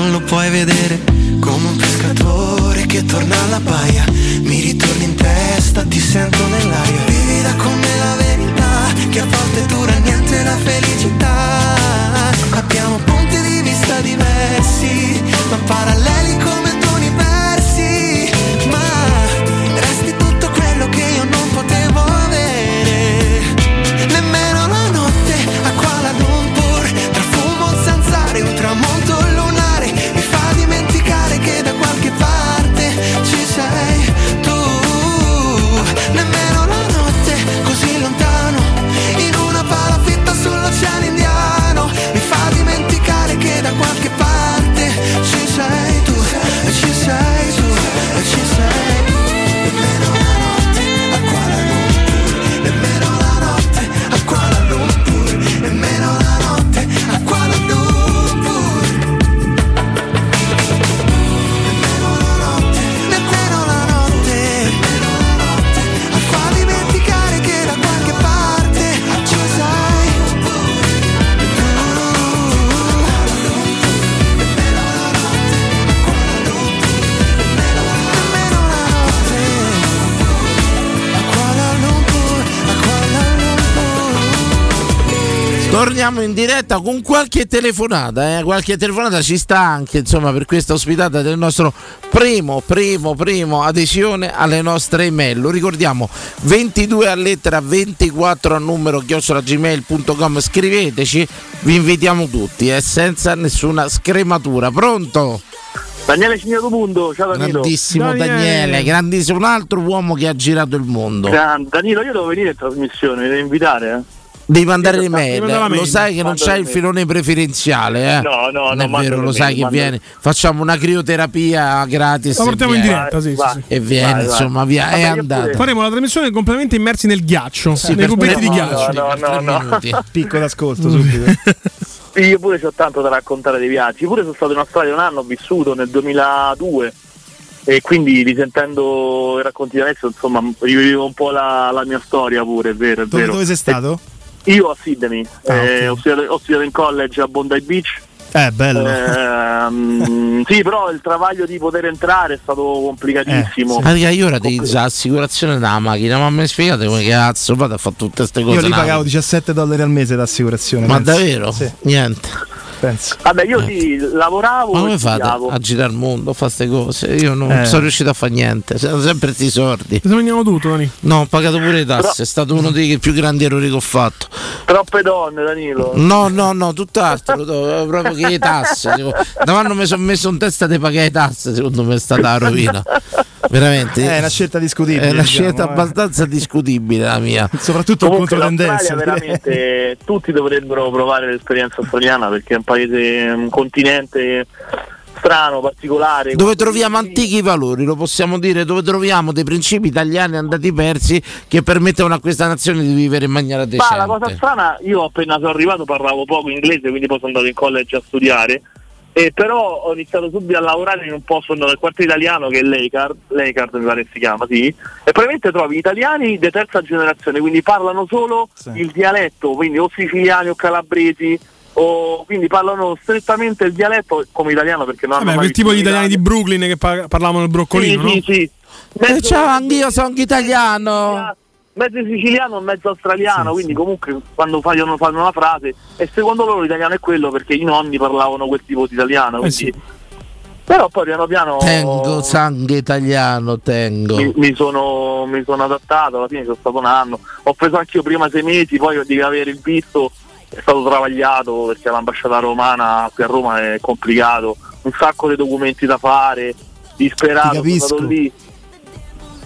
non lo puoi vedere. Come un pescatore che torna alla baia Mi ritorni in testa, ti sento nell'aria. Vivida come la verità Che a volte dura niente la felicità. Abbiamo punti di vista diversi Ma paralleli Torniamo in diretta con qualche telefonata, eh? qualche telefonata ci sta anche insomma per questa ospitata del nostro primo, primo, primo adesione alle nostre email. Lo ricordiamo 22 a lettera 24 a numero chiocciolagmail.com scriveteci, vi invitiamo tutti eh, senza nessuna scrematura. Pronto? Daniele Signotomundo, ciao Danilo. Grandissimo Daniele. grandissimo, un altro uomo che ha girato il mondo. Danilo, io devo venire in trasmissione, mi devi invitare, eh? Devi mandare mandare la lo mail. sai che non c'hai il filone preferenziale, eh? No, no, non no, è vero, lo sai che viene. Facciamo una crioterapia gratis. La portiamo e in diretta, sì, sì, sì. E viene, Vai, vai. insomma, via, è andato. Faremo la trasmissione completamente immersi nel ghiaccio, nei per cubetti di ghiaccio. no, no, no. Picco d'ascolto subito. Io pure ho tanto da raccontare dei viaggi, pure sono stato in Australia un anno, ho vissuto nel 2002 e quindi risentendo i racconti di adesso, insomma, rivivevo un po' la, la mia storia pure, è vero, è Dove, vero. dove sei stato? Io a Sydney, Ah, eh, ho, studiato, ho studiato in college a Bondi Beach. Eh, bello. Ehm, sì, però il travaglio di poter entrare è stato complicatissimo. Ma raga, io ora usare l'assicurazione della macchina, ma mi spiegate come cazzo vado a fare tutte queste cose? Io là? pagavo 17 dollari al mese d'assicurazione. Ma penso. davvero? Sì, Niente. Penso. Vabbè, io sì, lavoravo Ma come fate studiavo. a girare il mondo, a fare queste cose? Io non Eh. sono riuscito a fare niente, sono sempre questi sordi. Se mangiamo tutto, Dani. No, ho pagato pure le tasse, è stato uno dei più grandi errori che ho fatto. Troppe donne, Danilo. No, no, no, tutt'altro, proprio che le tasse. Da quando mi sono messo in testa di pagare le tasse, secondo me è stata la rovina. Veramente. È una scelta discutibile. È una diciamo, scelta eh. abbastanza discutibile la mia. Soprattutto un Comunque controtendenza. l'Australia veramente tutti dovrebbero provare l'esperienza australiana perché è un paese, un continente strano, particolare. Dove troviamo antichi valori, lo possiamo dire, dove troviamo dei principi italiani andati persi che permettono a questa nazione di vivere in maniera Ma la cosa decente. strana, io appena sono arrivato parlavo poco inglese, quindi poi sono andato in college a studiare. E però ho iniziato subito a lavorare in un posto nel quartiere italiano che è Leicard, Leicard mi pare si chiama, sì. E probabilmente trovi italiani di terza generazione, quindi parlano solo il dialetto, quindi o siciliani o calabresi, o quindi parlano strettamente il dialetto come italiano perché non hanno Vabbè, mai quel tipo in italiani di Brooklyn che pa- parlavano il broccolino, Sì, no? sì, sì. Eh, ciao, anch'io sono italiano. mezzo siciliano e mezzo australiano, quindi comunque quando fanno, fanno una frase e secondo loro l'italiano è quello perché i nonni parlavano quel tipo di italiano. Eh quindi- Però poi piano piano Tengo sangue italiano, tengo. mi, mi sono, mi sono adattato, alla fine sono stato un anno, ho preso anche io prima sei mesi, poi di avere il visto è stato travagliato perché l'ambasciata romana qui a Roma è complicato, un sacco di documenti da fare, disperato, sono stato lì.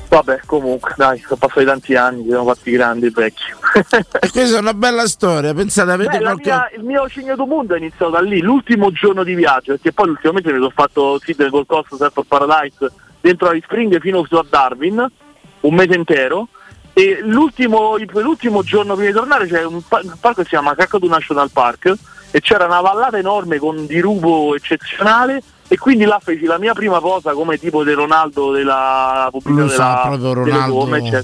Vabbè, comunque, dai, sono passati tanti anni, siamo fatti grandi e vecchi. E questa è una bella storia, pensate, avete Beh, qualche... mia- il mio cigno du mondo è iniziato da lì, l'ultimo giorno di viaggio, perché poi ultimamente mi sono fatto Sydney Gold Coast, Surf of Paradise, dentro Alice Spring fino a Darwin, un mese intero, e l'ultimo, il- l'ultimo giorno prima di tornare c'è un, pa- un parco che si chiama Kakadu National Park, e c'era una vallata enorme con dirupo eccezionale, e quindi là feci la mia prima posa come tipo di Ronaldo della pubblicità della, Ronaldo cioè,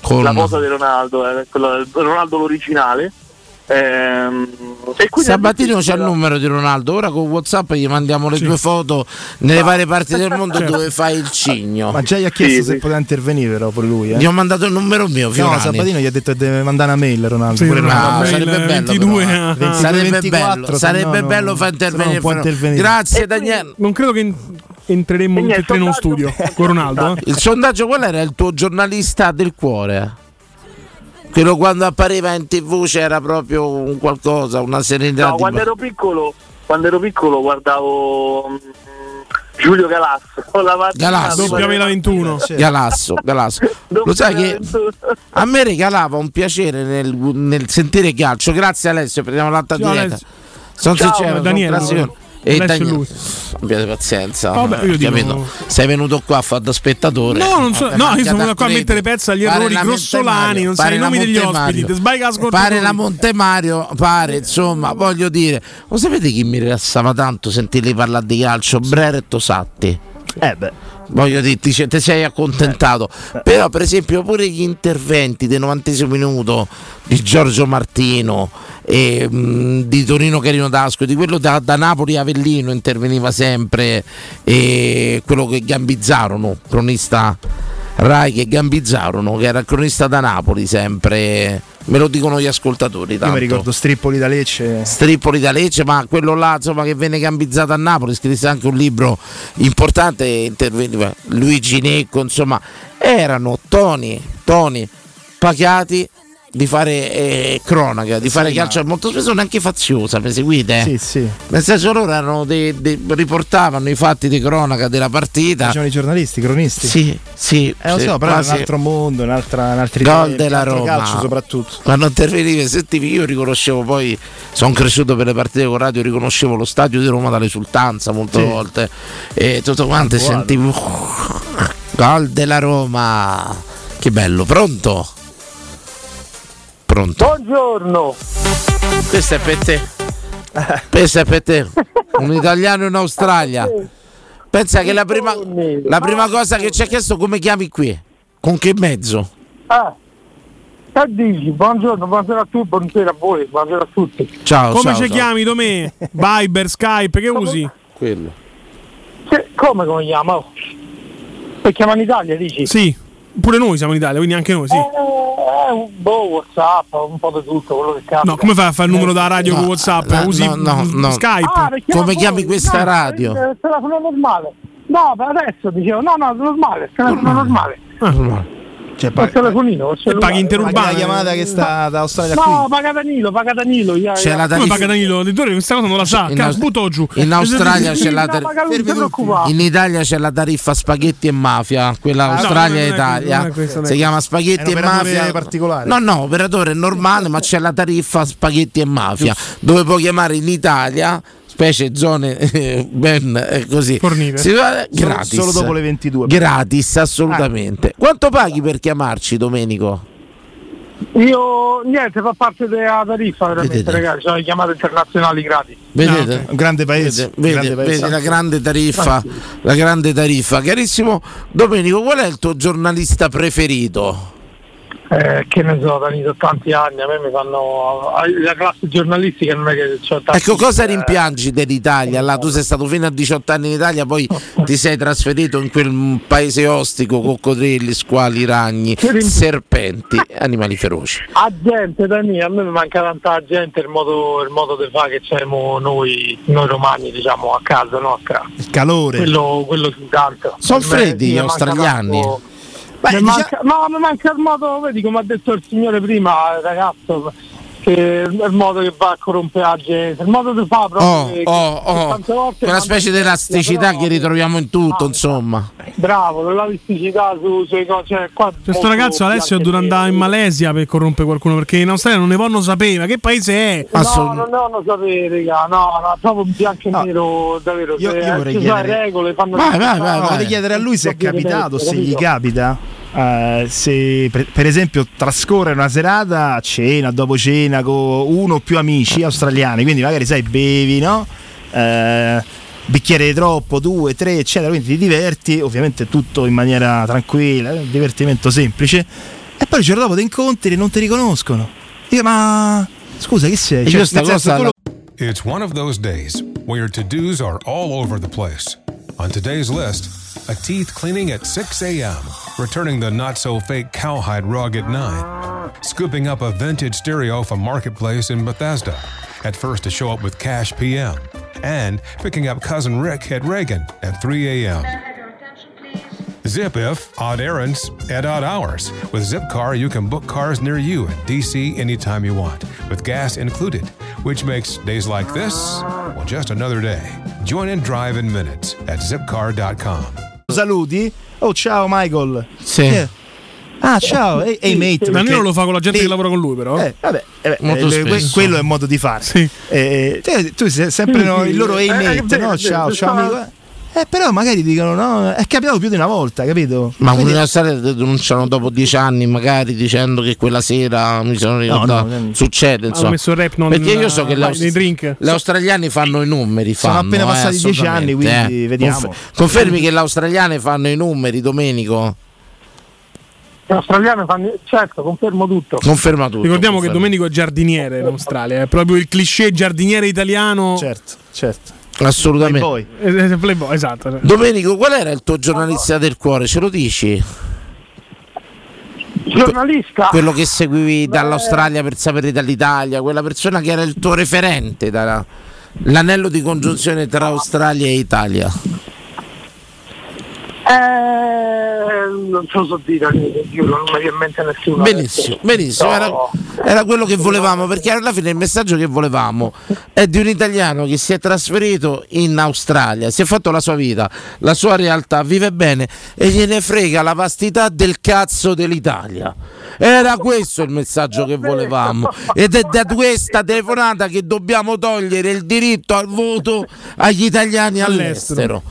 con- la posa di Ronaldo, eh, quella- Ronaldo l'originale. Ehm, e quindi Sabatino c'è il numero di Ronaldo, ora con Whatsapp gli mandiamo le tue foto nelle varie parti del mondo Certo. dove fai il cigno. Ma già gli ha chiesto Sì, se sì. poteva intervenire però pure lui. Eh. Gli ho mandato il numero mio, No. Sabatino gli ha detto che deve mandare una mail Ronaldo. Sì, pure Ronaldo, Ronaldo. Ah, sarebbe bello, 22, però, eh. ah. 22, sarebbe 24, bello, sarebbe no bello far no intervenire. intervenire. Grazie Daniele. Non credo che in- entreremo E tutti niente, e tre in uno studio con Ronaldo. eh? Il sondaggio qual era il tuo giornalista del cuore? Quello quando appariva in tv c'era proprio un qualcosa, una serenità. No, di- quando ero piccolo, quando ero piccolo guardavo mm, Giulio Galasso. la mattina Galasso. prima Doppia di- vela 21. Galasso, Galasso. Lo sai che a me regalava un piacere nel, nel sentire calcio. Grazie Alessio, prendiamo l'altra diretta. Sono Ciao, sincero, Daniele, sono. E Alessio Daniele, abbiate pazienza. Vabbè, io dico-? Sei venuto qua a fare da spettatore. No, non so- no, io sono venuto qua a mettere pezzo agli Pare errori la grossolani, non sai i nomi degli ospiti. Pare la Montemario, pare insomma, voglio dire. Lo sapete chi mi rilassava tanto sentirli parlare di calcio? Brera e Tosatti. Eh beh. Voglio dirti, cioè, ti sei accontentato. Però, per esempio, pure gli interventi del 90 minuto di Giorgio Martino e mh, di Torino Carino Dasco, di quello da, da Napoli Avellino interveniva sempre, e quello che Gambizzarono, cronista Rai che Gambizzarono, che era il cronista da Napoli sempre. Me lo dicono gli ascoltatori. Io Tanto. mi ricordo Strippoli da Lecce. Strippoli da Lecce, ma quello là insomma, che venne gambizzato a Napoli, scrisse anche un libro importante, interveniva Luigi Necco, insomma, erano toni, toni pagati di fare eh, cronaca, di fare Sì, calcio ma- molto spesso neanche faziosa, mi seguite? Sì, sì. Nel senso loro erano dei- dei- riportavano i fatti di cronaca della partita. Facevano i giornalisti, i cronisti. Sì, sì. Eh, lo so, però quasi- un altro mondo, un, altra, un altro Gol della altro Roma. calcio soprattutto. Quando interveniva sentivi io riconoscevo poi sono cresciuto per le partite con radio riconoscevo lo stadio di Roma dall'esultanza molte Sì. volte e tutto quanto e sentivo gol della Roma che bello pronto pronto Buongiorno. questo è per te questo è per te un italiano in Australia pensa che la prima, la prima cosa che ci ha chiesto come chiami qui con che mezzo Ah, che dici? Buongiorno, buonasera a tutti, buonasera a voi, buonasera a tutti. ciao Come ciao, ci ciao. chiami, Domè? Viber, Skype, che usi? quello Sì, come come chiama? Oh. Per chiamare in Italia, dici? Sì, pure noi siamo in Italia, quindi anche noi, sì. Eh, eh, boh, Whatsapp, un po' di tutto, quello che capita. No, come fai a fare il numero da radio No, con WhatsApp? no, Usi no, no, no. Skype? Ah, Come voi- chiami questa no, radio? Telefono normale. No, per adesso dicevo, no, no, normale, telefono normale. Cioè, Il telefonino, il cellulare. paghi interurbano. La chiamata che sta da Australia No, qui. paga Danilo, paga Danilo. io- C'è io- la Come tariffa- paga Danilo? Addirittura questa cosa non la sa. In Cazzo, Aus- butto giù. in Australia c'è la tariffa in Italia c'è la tariffa spaghetti e mafia, quella Ah, no, Australia e Italia. è si chiama spaghetti e mafia. particolare. No, no, operatore normale, ma c'è la tariffa spaghetti e mafia, dove puoi chiamare in Italia specie zone eh, ben eh, così Fornite. Si fa- Solo- gratis solo dopo le 22. gratis assolutamente quanto paghi per chiamarci Domenico? Io niente, fa parte della tariffa veramente, Vedete. ragazzi, sono le chiamate internazionali gratis. vedete? Un grande paese. Vede, un grande vede paese. la grande tariffa, la grande tariffa. Carissimo Domenico, qual è il tuo giornalista preferito? Eh, che ne so, Danilo, tanti anni, a me mi fanno la classe giornalistica non è che c'ho tanti Ecco, cosa eh, rimpiangi dell'Italia? Là, tu sei stato fino a 18 anni in Italia, poi ti sei trasferito in quel paese ostico, coccodrilli, squali, ragni, serpenti, animali feroci. a gente Danilo, a me mi manca tanta gente il modo, il modo di fare che c'abbiamo noi, noi romani diciamo a casa nostra. Il calore. Quello, quello. Sono freddi gli australiani? tanto- Beh, mi diciamo- manca- no, mi manca il modo, vedi come ha detto il signore prima, ragazzo, che il modo che va a gente, il modo di fare proprio Oh, che- oh, che oh, tante volte manda specie di elasticità però- che ritroviamo in tutto, insomma. Bravo, l'elasticità su, sulle cose, cioè, qua Questo ragazzo Alessio deve andare in. Malesia per corrompere qualcuno perché in Australia non ne vanno sapere. Che paese è? No, non devono sapere, raga, no, no, proprio bianco e nero, davvero. Io- se io vorrei ci sono chiedere- regole, fanno Vai, vai, vai, No, vai. vorrei chiedere a lui se è capitato, se gli capita, eh, se per, per esempio trascorre una serata a cena, dopo cena con uno o più amici australiani, quindi magari sai, bevi, no? Eh, bicchiere di troppo, due, tre, eccetera, quindi ti diverti, ovviamente tutto in maniera tranquilla, eh, divertimento semplice, e poi il giorno dopo ti incontri e non ti riconoscono. Io, ma scusa, chi sei? Cioè, io sta cosa quello- It's one of those days where your to dos are all over the place. On today's list, a teeth cleaning at 6 a.m., returning the not so fake cowhide rug at 9, scooping up a vintage stereo from Marketplace in Bethesda, at first to show up with cash PM, and picking up cousin Rick at Reagan at 3 a.m. Zip if odd errands at odd hours. With Zipcar, you can book cars near you in DC anytime you want, with gas included, which makes days like this, well, just another day. Join and drive in minutes at zipcar.com. saluti. Oh, ciao Michael. Sì. Eh. Ah, ciao. Ehi, hey, mate. Danilo lo fa con la gente lì- che lavora con lui, però. Eh, vabbè, eh, eh, que- spesso. quello è un modo di fare. Sì. Eh, te- tu sei sempre no, il loro hey Eh, mate, no? ciao ciao. amico. Eh, però magari dicono no, è capitato più di una volta, capito? Ma Quindi- Australia ti denunciano dopo dieci anni, magari dicendo che quella sera mi sono ricordato. no, no. Succede, insomma. messo il rap non Perché io so che le, vai, aust- nei drink. gli australiani fanno i numeri. Sono fanno, appena eh, passati dieci assolutamente, anni, quindi eh. vediamo. confermi che le australiane fanno i numeri, Domenico? L'australiano fanno, certo, confermo tutto. Conferma tutto. Ricordiamo che conferma. Domenico è giardiniere in Australia, è proprio il cliché giardiniere italiano. Certo, certo. Assolutamente. Poi, Eh, Playboy, esatto. Domenico, qual era il tuo giornalista del cuore? Ce lo dici? Giornalista? Quello che seguivi dall'Australia per sapere dall'Italia, quella persona che era il tuo referente, da- l'anello di congiunzione tra Australia e Italia. Eh, non so dire, non mi viene in mente nessuno. Benissimo, benissimo, era, era quello che volevamo, perché alla fine il messaggio che volevamo è di un italiano che si è trasferito in Australia, si è fatto la sua vita, la sua realtà, vive bene e gliene frega la vastità del cazzo dell'Italia. Era questo il messaggio che volevamo ed è da questa telefonata che dobbiamo togliere il diritto al voto agli italiani all'estero.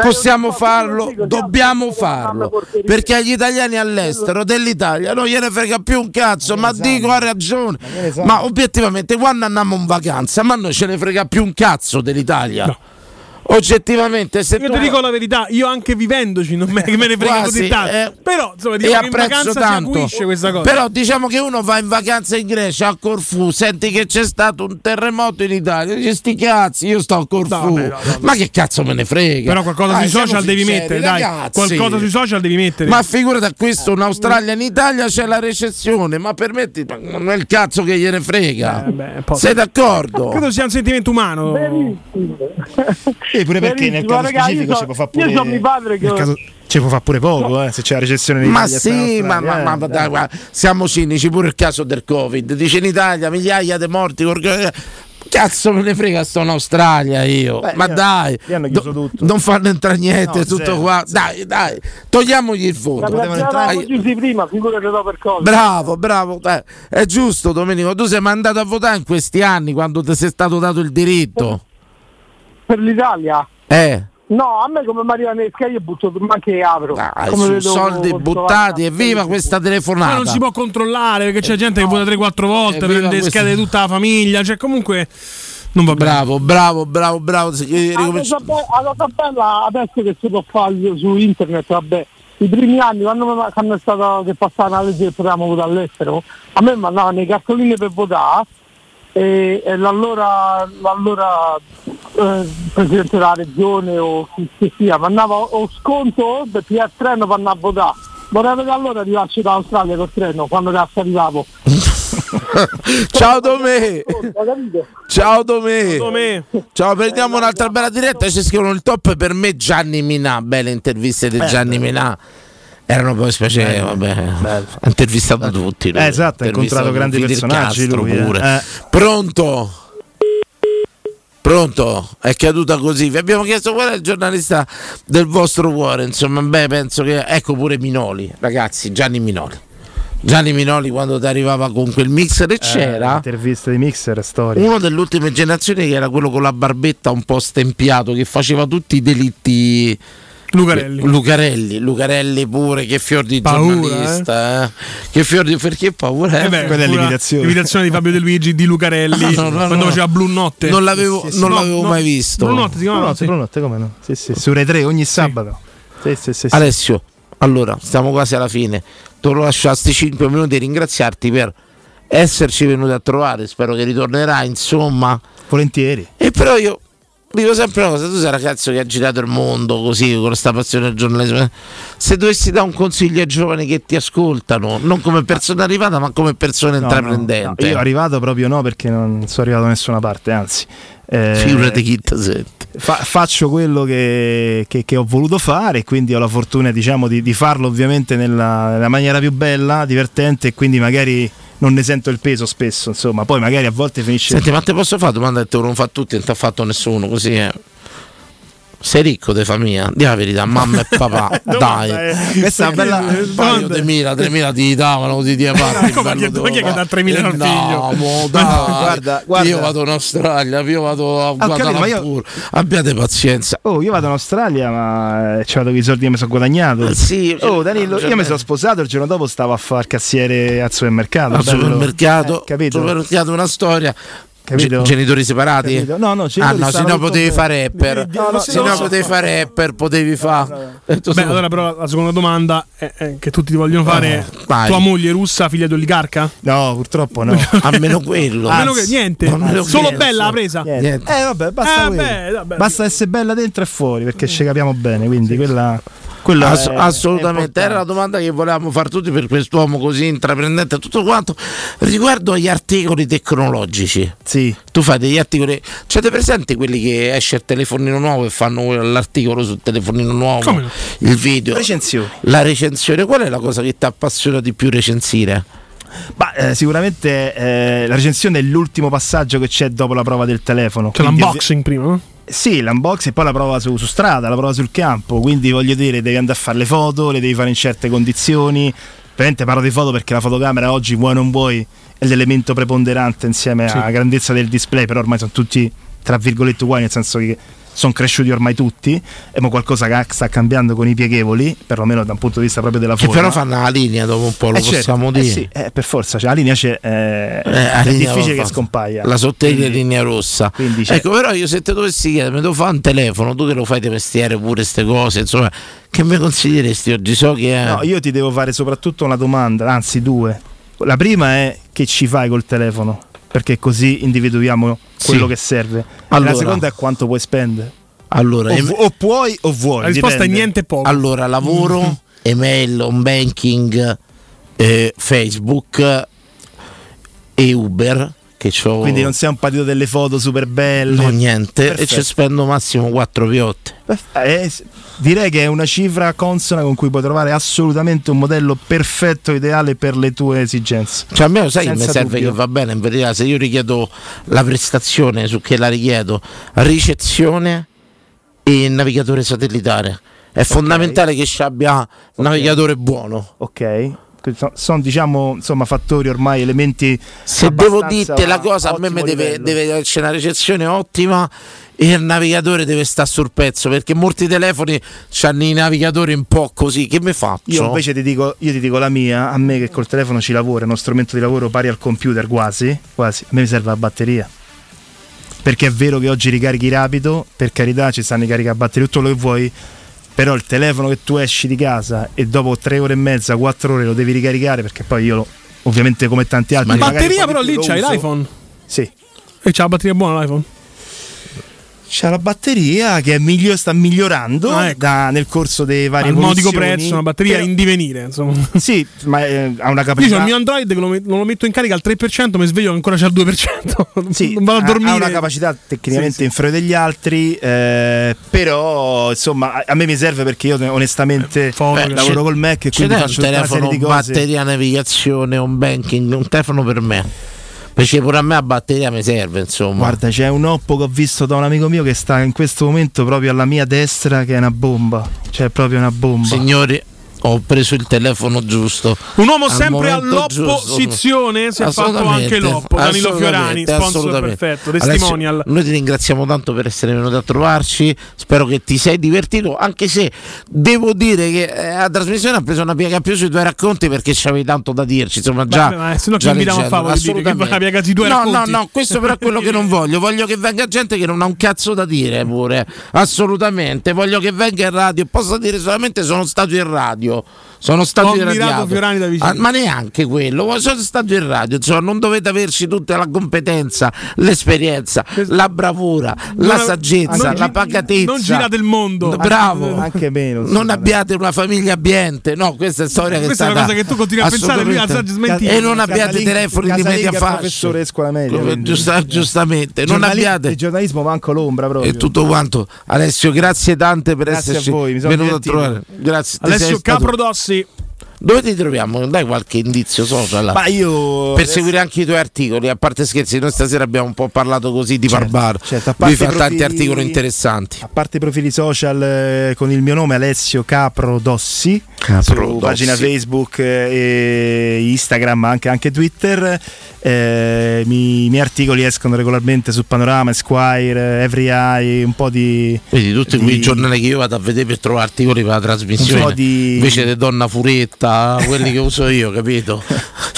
Possiamo farlo, dobbiamo farlo, perché agli italiani all'estero dell'Italia non gliene frega più un cazzo, ma dico ha ragione, ma obiettivamente quando andiamo in vacanza, ma noi ce ne frega più un cazzo dell'Italia. Oggettivamente, se Io tu ti dico la verità, io anche vivendoci non me, me ne frega così tanto. eh, Però insomma, e diciamo che in apprezzo vacanza si tanto. acuisce questa cosa. Però diciamo che uno va in vacanza in Grecia a Corfù, senti che c'è stato un terremoto in Italia, dici sti cazzi, io sto a Corfù. Ma che cazzo me ne frega? Però qualcosa Dai, sui social devi sinceri, mettere, dai. ragazzi. Qualcosa sui social devi mettere. Ma figurati a questo, in Australia, in Italia c'è la recessione, ma permetti, ma non è il cazzo che gliene frega. Sei d'accordo? Credo sia un sentimento umano. Sì, pure perché nel caso raga, specifico io ci so- può fare io pure so mio padre che- nel caso- ci può fare pure poco, eh, se c'è la recessione in Ma sì, ma, Australia, ma- eh, ma dai, guarda, siamo cinici pure il caso del Covid. Dice in Italia migliaia di morti. Cazzo me ne frega, sto in Australia io. Beh, ma lì- dai, lì hanno chiuso do- non fanno entrare niente, No, tutto zero, qua. Dai, dai, togliamogli il voto. Prima, figurati do per cosa. Bravo, bravo, dai. è giusto Domenico, tu sei mandato a votare in questi anni quando ti sei stato dato il diritto. Per l'Italia? Eh, No, a me come Maria Nesca io butto ma che apro. dai, come su vedo soldi buttati e viva questa Ma telefonata. non si può controllare perché c'è gente che vota 3-4 volte, Eh, prende schede tutta la famiglia. Cioè, comunque. Non va bene. Bravo, bravo, bravo, bravo. Eh, La ricominci- cosa, be- la cosa bella adesso che si può fare su internet, vabbè, i primi anni quando, mi- è stato che passava la legge che potevamo votare all'estero, a me mandavano i cartolini per votare e, e l'allora, l'allora eh, presidente della regione o chi che sia mandava o sconto perché il treno per andare a votare. Vorrei vedere allora arrivarci dall'Australia col treno quando cazzo arrivavo. Ciao Domè. Ciao Domè. Ciao, prendiamo un'altra bella diretta. Ci scrivono il top per me Gianni Minà. Belle interviste di Gianni Minà. Erano poi specie, vabbè, ha intervistato tutti. lui. Eh, esatto, ha incontrato grandi Fidel personaggi Castro lui, eh. pure. Eh. Pronto? Pronto? È caduta così. Vi abbiamo chiesto qual è il giornalista del vostro cuore. Insomma, beh, penso che. Ecco pure Minoli, ragazzi, Gianni Minoli. Gianni Minoli quando ti arrivava con quel mixer e Eh, c'era Interviste di Mixer, storia. uno delle ultime generazioni che era quello con la barbetta un po' stempiato che faceva tutti i delitti Lucarelli. Lucarelli, Lucarelli pure, che fior di Paura, giornalista, eh. Che fior di perché paura? Eh beh, Quella è l'imitazione. l'imitazione di Fabio De Luigi di Lucarelli No, no, no, quando no. faceva Blue Notte. Non l'avevo, Sì, sì, non no, l'avevo no. mai visto. Blue Notte si chiamava Brunotte, sì. Brunotte, come no? Sì, sì, su Rai 3 ogni sabato. Sì, sì, sì, sì. Alessio, allora, stiamo quasi alla fine. Te lo lascio a sti 5 minuti e ringraziarti per esserci venuto a trovare. Spero che ritornerai, insomma. Volentieri. E però io dico sempre una cosa, tu sei un ragazzo che ha girato il mondo così, con questa passione del giornalismo. Se dovessi dare un consiglio ai giovani che ti ascoltano, non come persona arrivata, ma come persona No, no, intraprendente. no, Io arrivato proprio no perché non sono arrivato da nessuna parte, anzi. eh, Figurati chi ti sente. fa- faccio quello che, che- che ho voluto fare e quindi ho la fortuna diciamo, di, di farlo ovviamente nella, nella maniera più bella, divertente e quindi magari non ne sento il peso spesso, insomma, poi magari a volte finisce... Senti, ma te posso fare domanda che te non fa tutti, non ti ha fatto nessuno così. Eh. Sei ricco di famiglia? Di la verità, mamma e papà, dai. eh, questa è una bella- Un paio di mila, 3.000 ti davano così di parte. Come chi- come chi è che dà 3.000 al no, figlio? dai. guarda, guarda. Io vado in Australia, io vado a io- Lumpur. Abbiate pazienza. Oh, io vado in Australia, ma eh, ci vado con i soldi che mi sono guadagnato. Eh, sì, oh, Danilo, io mi sono sposato, il giorno dopo stavo a fare cassiere al supermercato. Al supermercato, Eh, capito? supermercato una storia. Capito? Ge- genitori separati? Capito? No, no, Ah no, se no potevi fare rapper. No, no, se no, no no. potevi fare rapper, potevi fare. Beh, allora però la seconda domanda è, è che tutti ti vogliono fare Oh, vai. tua moglie russa, figlia di oligarca? No, purtroppo no. Almeno quello. A meno che niente, Almeno solo quello, bella la presa. Niente. Niente. Eh vabbè, basta, Eh, quello. vabbè, vabbè. basta essere bella dentro e fuori perché ci capiamo bene, quindi quella Quello Ass- è- è assolutamente, importante. era la domanda che volevamo fare tutti per quest'uomo così intraprendente e tutto quanto. Riguardo agli articoli tecnologici, sì. tu fai degli articoli, c'ete presente quelli che esce il telefonino nuovo e fanno l'articolo sul telefonino nuovo, Come il video, Recensioni. la recensione, qual è la cosa che ti appassiona di più recensire? Ma eh, sicuramente eh, la recensione è l'ultimo passaggio che c'è dopo la prova del telefono. C'è Quindi, l'unboxing prima, no? Sì, l'unboxing e poi la prova su, su strada, la prova sul campo. Quindi voglio dire, devi andare a fare le foto, le devi fare in certe condizioni. Ovviamente parlo di foto perché la fotocamera oggi, vuoi non vuoi, è l'elemento preponderante insieme Sì. alla grandezza del display, però ormai sono tutti tra virgolette uguali, nel senso che sono cresciuti ormai tutti, e mo qualcosa che sta cambiando con i pieghevoli, perlomeno da un punto di vista proprio della Che forma. però fanno la linea dopo un po', lo Eh, certo, possiamo eh dire. sì, eh, per forza, cioè, la linea c'è, eh, Eh, la è linea difficile che scompaia. La Quindi- linea rossa. quindi Ecco, però io se te dovessi chiedere, mi devo fare un telefono, tu che lo fai di mestiere pure queste cose, insomma, che mi consiglieresti oggi? So che è... No, io ti devo fare soprattutto una domanda, anzi due. La prima è che ci fai col telefono, perché così individuiamo quello Sì. che serve. E Allora. la seconda è quanto puoi spendere. Allora, o, em- o puoi o vuoi. La risposta dipende. è niente poco. Allora, lavoro, email, home banking, eh, Facebook e Uber, che c'ho... Quindi non sei un patito delle foto super belle. No, niente, e Perfetto. ci spendo massimo 4 piotte. Eh, direi che è una cifra consona con cui puoi trovare assolutamente un modello perfetto, ideale per le tue esigenze. Cioè a me sai che mi serve dubbio. che va bene in verità se io richiedo la prestazione su che la richiedo ricezione e navigatore satellitare è fondamentale che ci abbia un navigatore buono Ok. Sono diciamo insomma fattori ormai elementi se devo dirti la cosa a me mi deve, deve esserci una ricezione ottima e il navigatore deve stare sul pezzo perché molti telefoni hanno i navigatori un po' così che mi faccio? Io invece ti dico, io ti dico la mia, a me che col telefono ci lavora, è uno strumento di lavoro pari al computer quasi, quasi, a me mi serve la batteria. Perché è vero che oggi ricarichi rapido, per carità ci stanno i caricabatterie, tutto quello che vuoi, però il telefono che tu esci di casa e dopo tre ore e mezza, quattro ore lo devi ricaricare, perché poi io lo- ovviamente come tanti altri... Ma magari batteria però lì c'hai l'iPhone. Sì. E c'ha la batteria buona l'iPhone. C'è la batteria che è miglio- sta migliorando Ah, ecco. da- nel corso dei vari Al modico prezzo, una batteria però- in divenire, insomma. Sì, ma eh, ha una Io capacità... ho il mio Android che lo met- non lo metto in carica al 3%, mi sveglio che ancora c'è al 2%. Sì, non vado a ha- dormire. Ha una capacità tecnicamente Sì, sì. inferiore degli altri, eh, però insomma a, a me mi serve perché io onestamente Beh, lavoro col Mac e c'è quindi un faccio tutta una serie telefono, di cose. batteria, navigazione, un banking, un telefono per me. Perché pure a me la batteria mi serve, insomma. Guarda, c'è un Oppo che ho visto da un amico mio che sta in questo momento proprio alla mia destra che è una bomba. Cioè è proprio una bomba. Signori, ho preso il telefono giusto. Un uomo Al sempre all'opposizione si è fatto anche l'oppo. Danilo Fiorani, sponsor perfetto, Alessio, testimonial. noi ti ringraziamo tanto per essere venuto a trovarci. Spero che ti sei divertito. Anche se devo dire che eh, la trasmissione ha preso una piega più sui tuoi racconti perché c'avevi tanto da dirci. Insomma, già. Beh, ma se no ci invitiamo a dire, che assolutamente. una piega sui tuoi no, racconti. No, no, questo però è quello che non voglio. Voglio che venga gente che non ha un cazzo da dire pure. Assolutamente. Voglio che venga in radio. Posso dire solamente sono stato in radio. sitio Sono stato Ho radio. Fiorani da vicino. ma neanche quello. Sono stato in radio. Insomma, non dovete averci tutta la competenza, l'esperienza, la bravura, la Non- saggezza, la pacatezza. non girate il mondo. Bravo. Anche meno. Non abbiate una famiglia abbiente, no, questa è storia che Questa è stata una cosa che tu continui a pensare, lui già smentito. E non abbiate telefoni di media è fascia. professore scuola media, Come giusta- giustamente, non abbiate Il giornalismo manco l'ombra proprio. e tutto quanto. Alessio, grazie tante per Grazie a esserci voi, venuto a trovare. Grazie. Alessio stato- Caprodossi. Dove ti troviamo? Dai qualche indizio social. Ma io per seguire anche i tuoi articoli, a parte scherzi, noi stasera abbiamo un po' parlato così di Certo, Barbar. certo, a Lui fa i tanti profili- articoli interessanti. A parte i profili social eh, con il mio nome Alessio Capro Dossi, Capro Dossi. pagina Facebook eh, e Instagram, ma anche, anche Twitter, eh, mi- i miei articoli escono regolarmente su Panorama, Esquire, Every Eye, un po' di... Vedi, tutti di- quei giornali che io vado a vedere per trovare articoli per la trasmissione, Un po' di- invece di Donna Furetta, quelli che uso io, capito?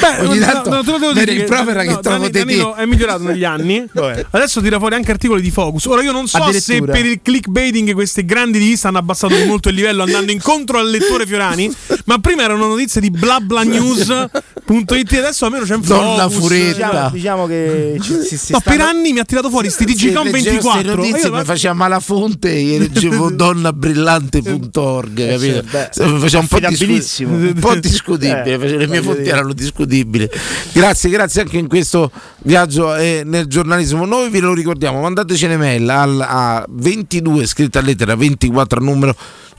Beh, ogni no, tanto no, te lo devo mi dire che- rimprovera che no, trovo Dani- te Danilo è migliorato negli anni. Adesso tira fuori anche articoli di Focus. Ora io non so se per il clickbaiting questi grandi di vista hanno abbassato molto il livello andando incontro al lettore Fiorani, ma prima erano notizie di blablanews.it adesso almeno c'è un Donna Focus. Furetta. Diciamo, diciamo che ci- si, si No, per stanno- anni mi ha tirato fuori sti Digicom Se leggevo ste 24. notizie Io- mi faceva malafonte e leggevo donnabrillante.org Eh, capito? beh, faceva un po', affidabilissimo. discu- un po' discutibile Eh, le mie fonti erano discutibili grazie grazie anche in questo viaggio eh, nel giornalismo noi ve lo ricordiamo mandateci un'email al, a 22 scritta a lettera 24 a numero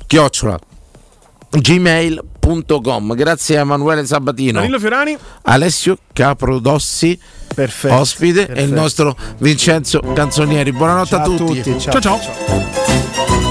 chiocciola gmail.com grazie a Emanuele Sabatino Danilo Fiorani. Alessio Caprodossi ospite e il perfetto. nostro Vincenzo Canzonieri buonanotte Ciao a a tutti, tutti, ciao. ciao. ciao.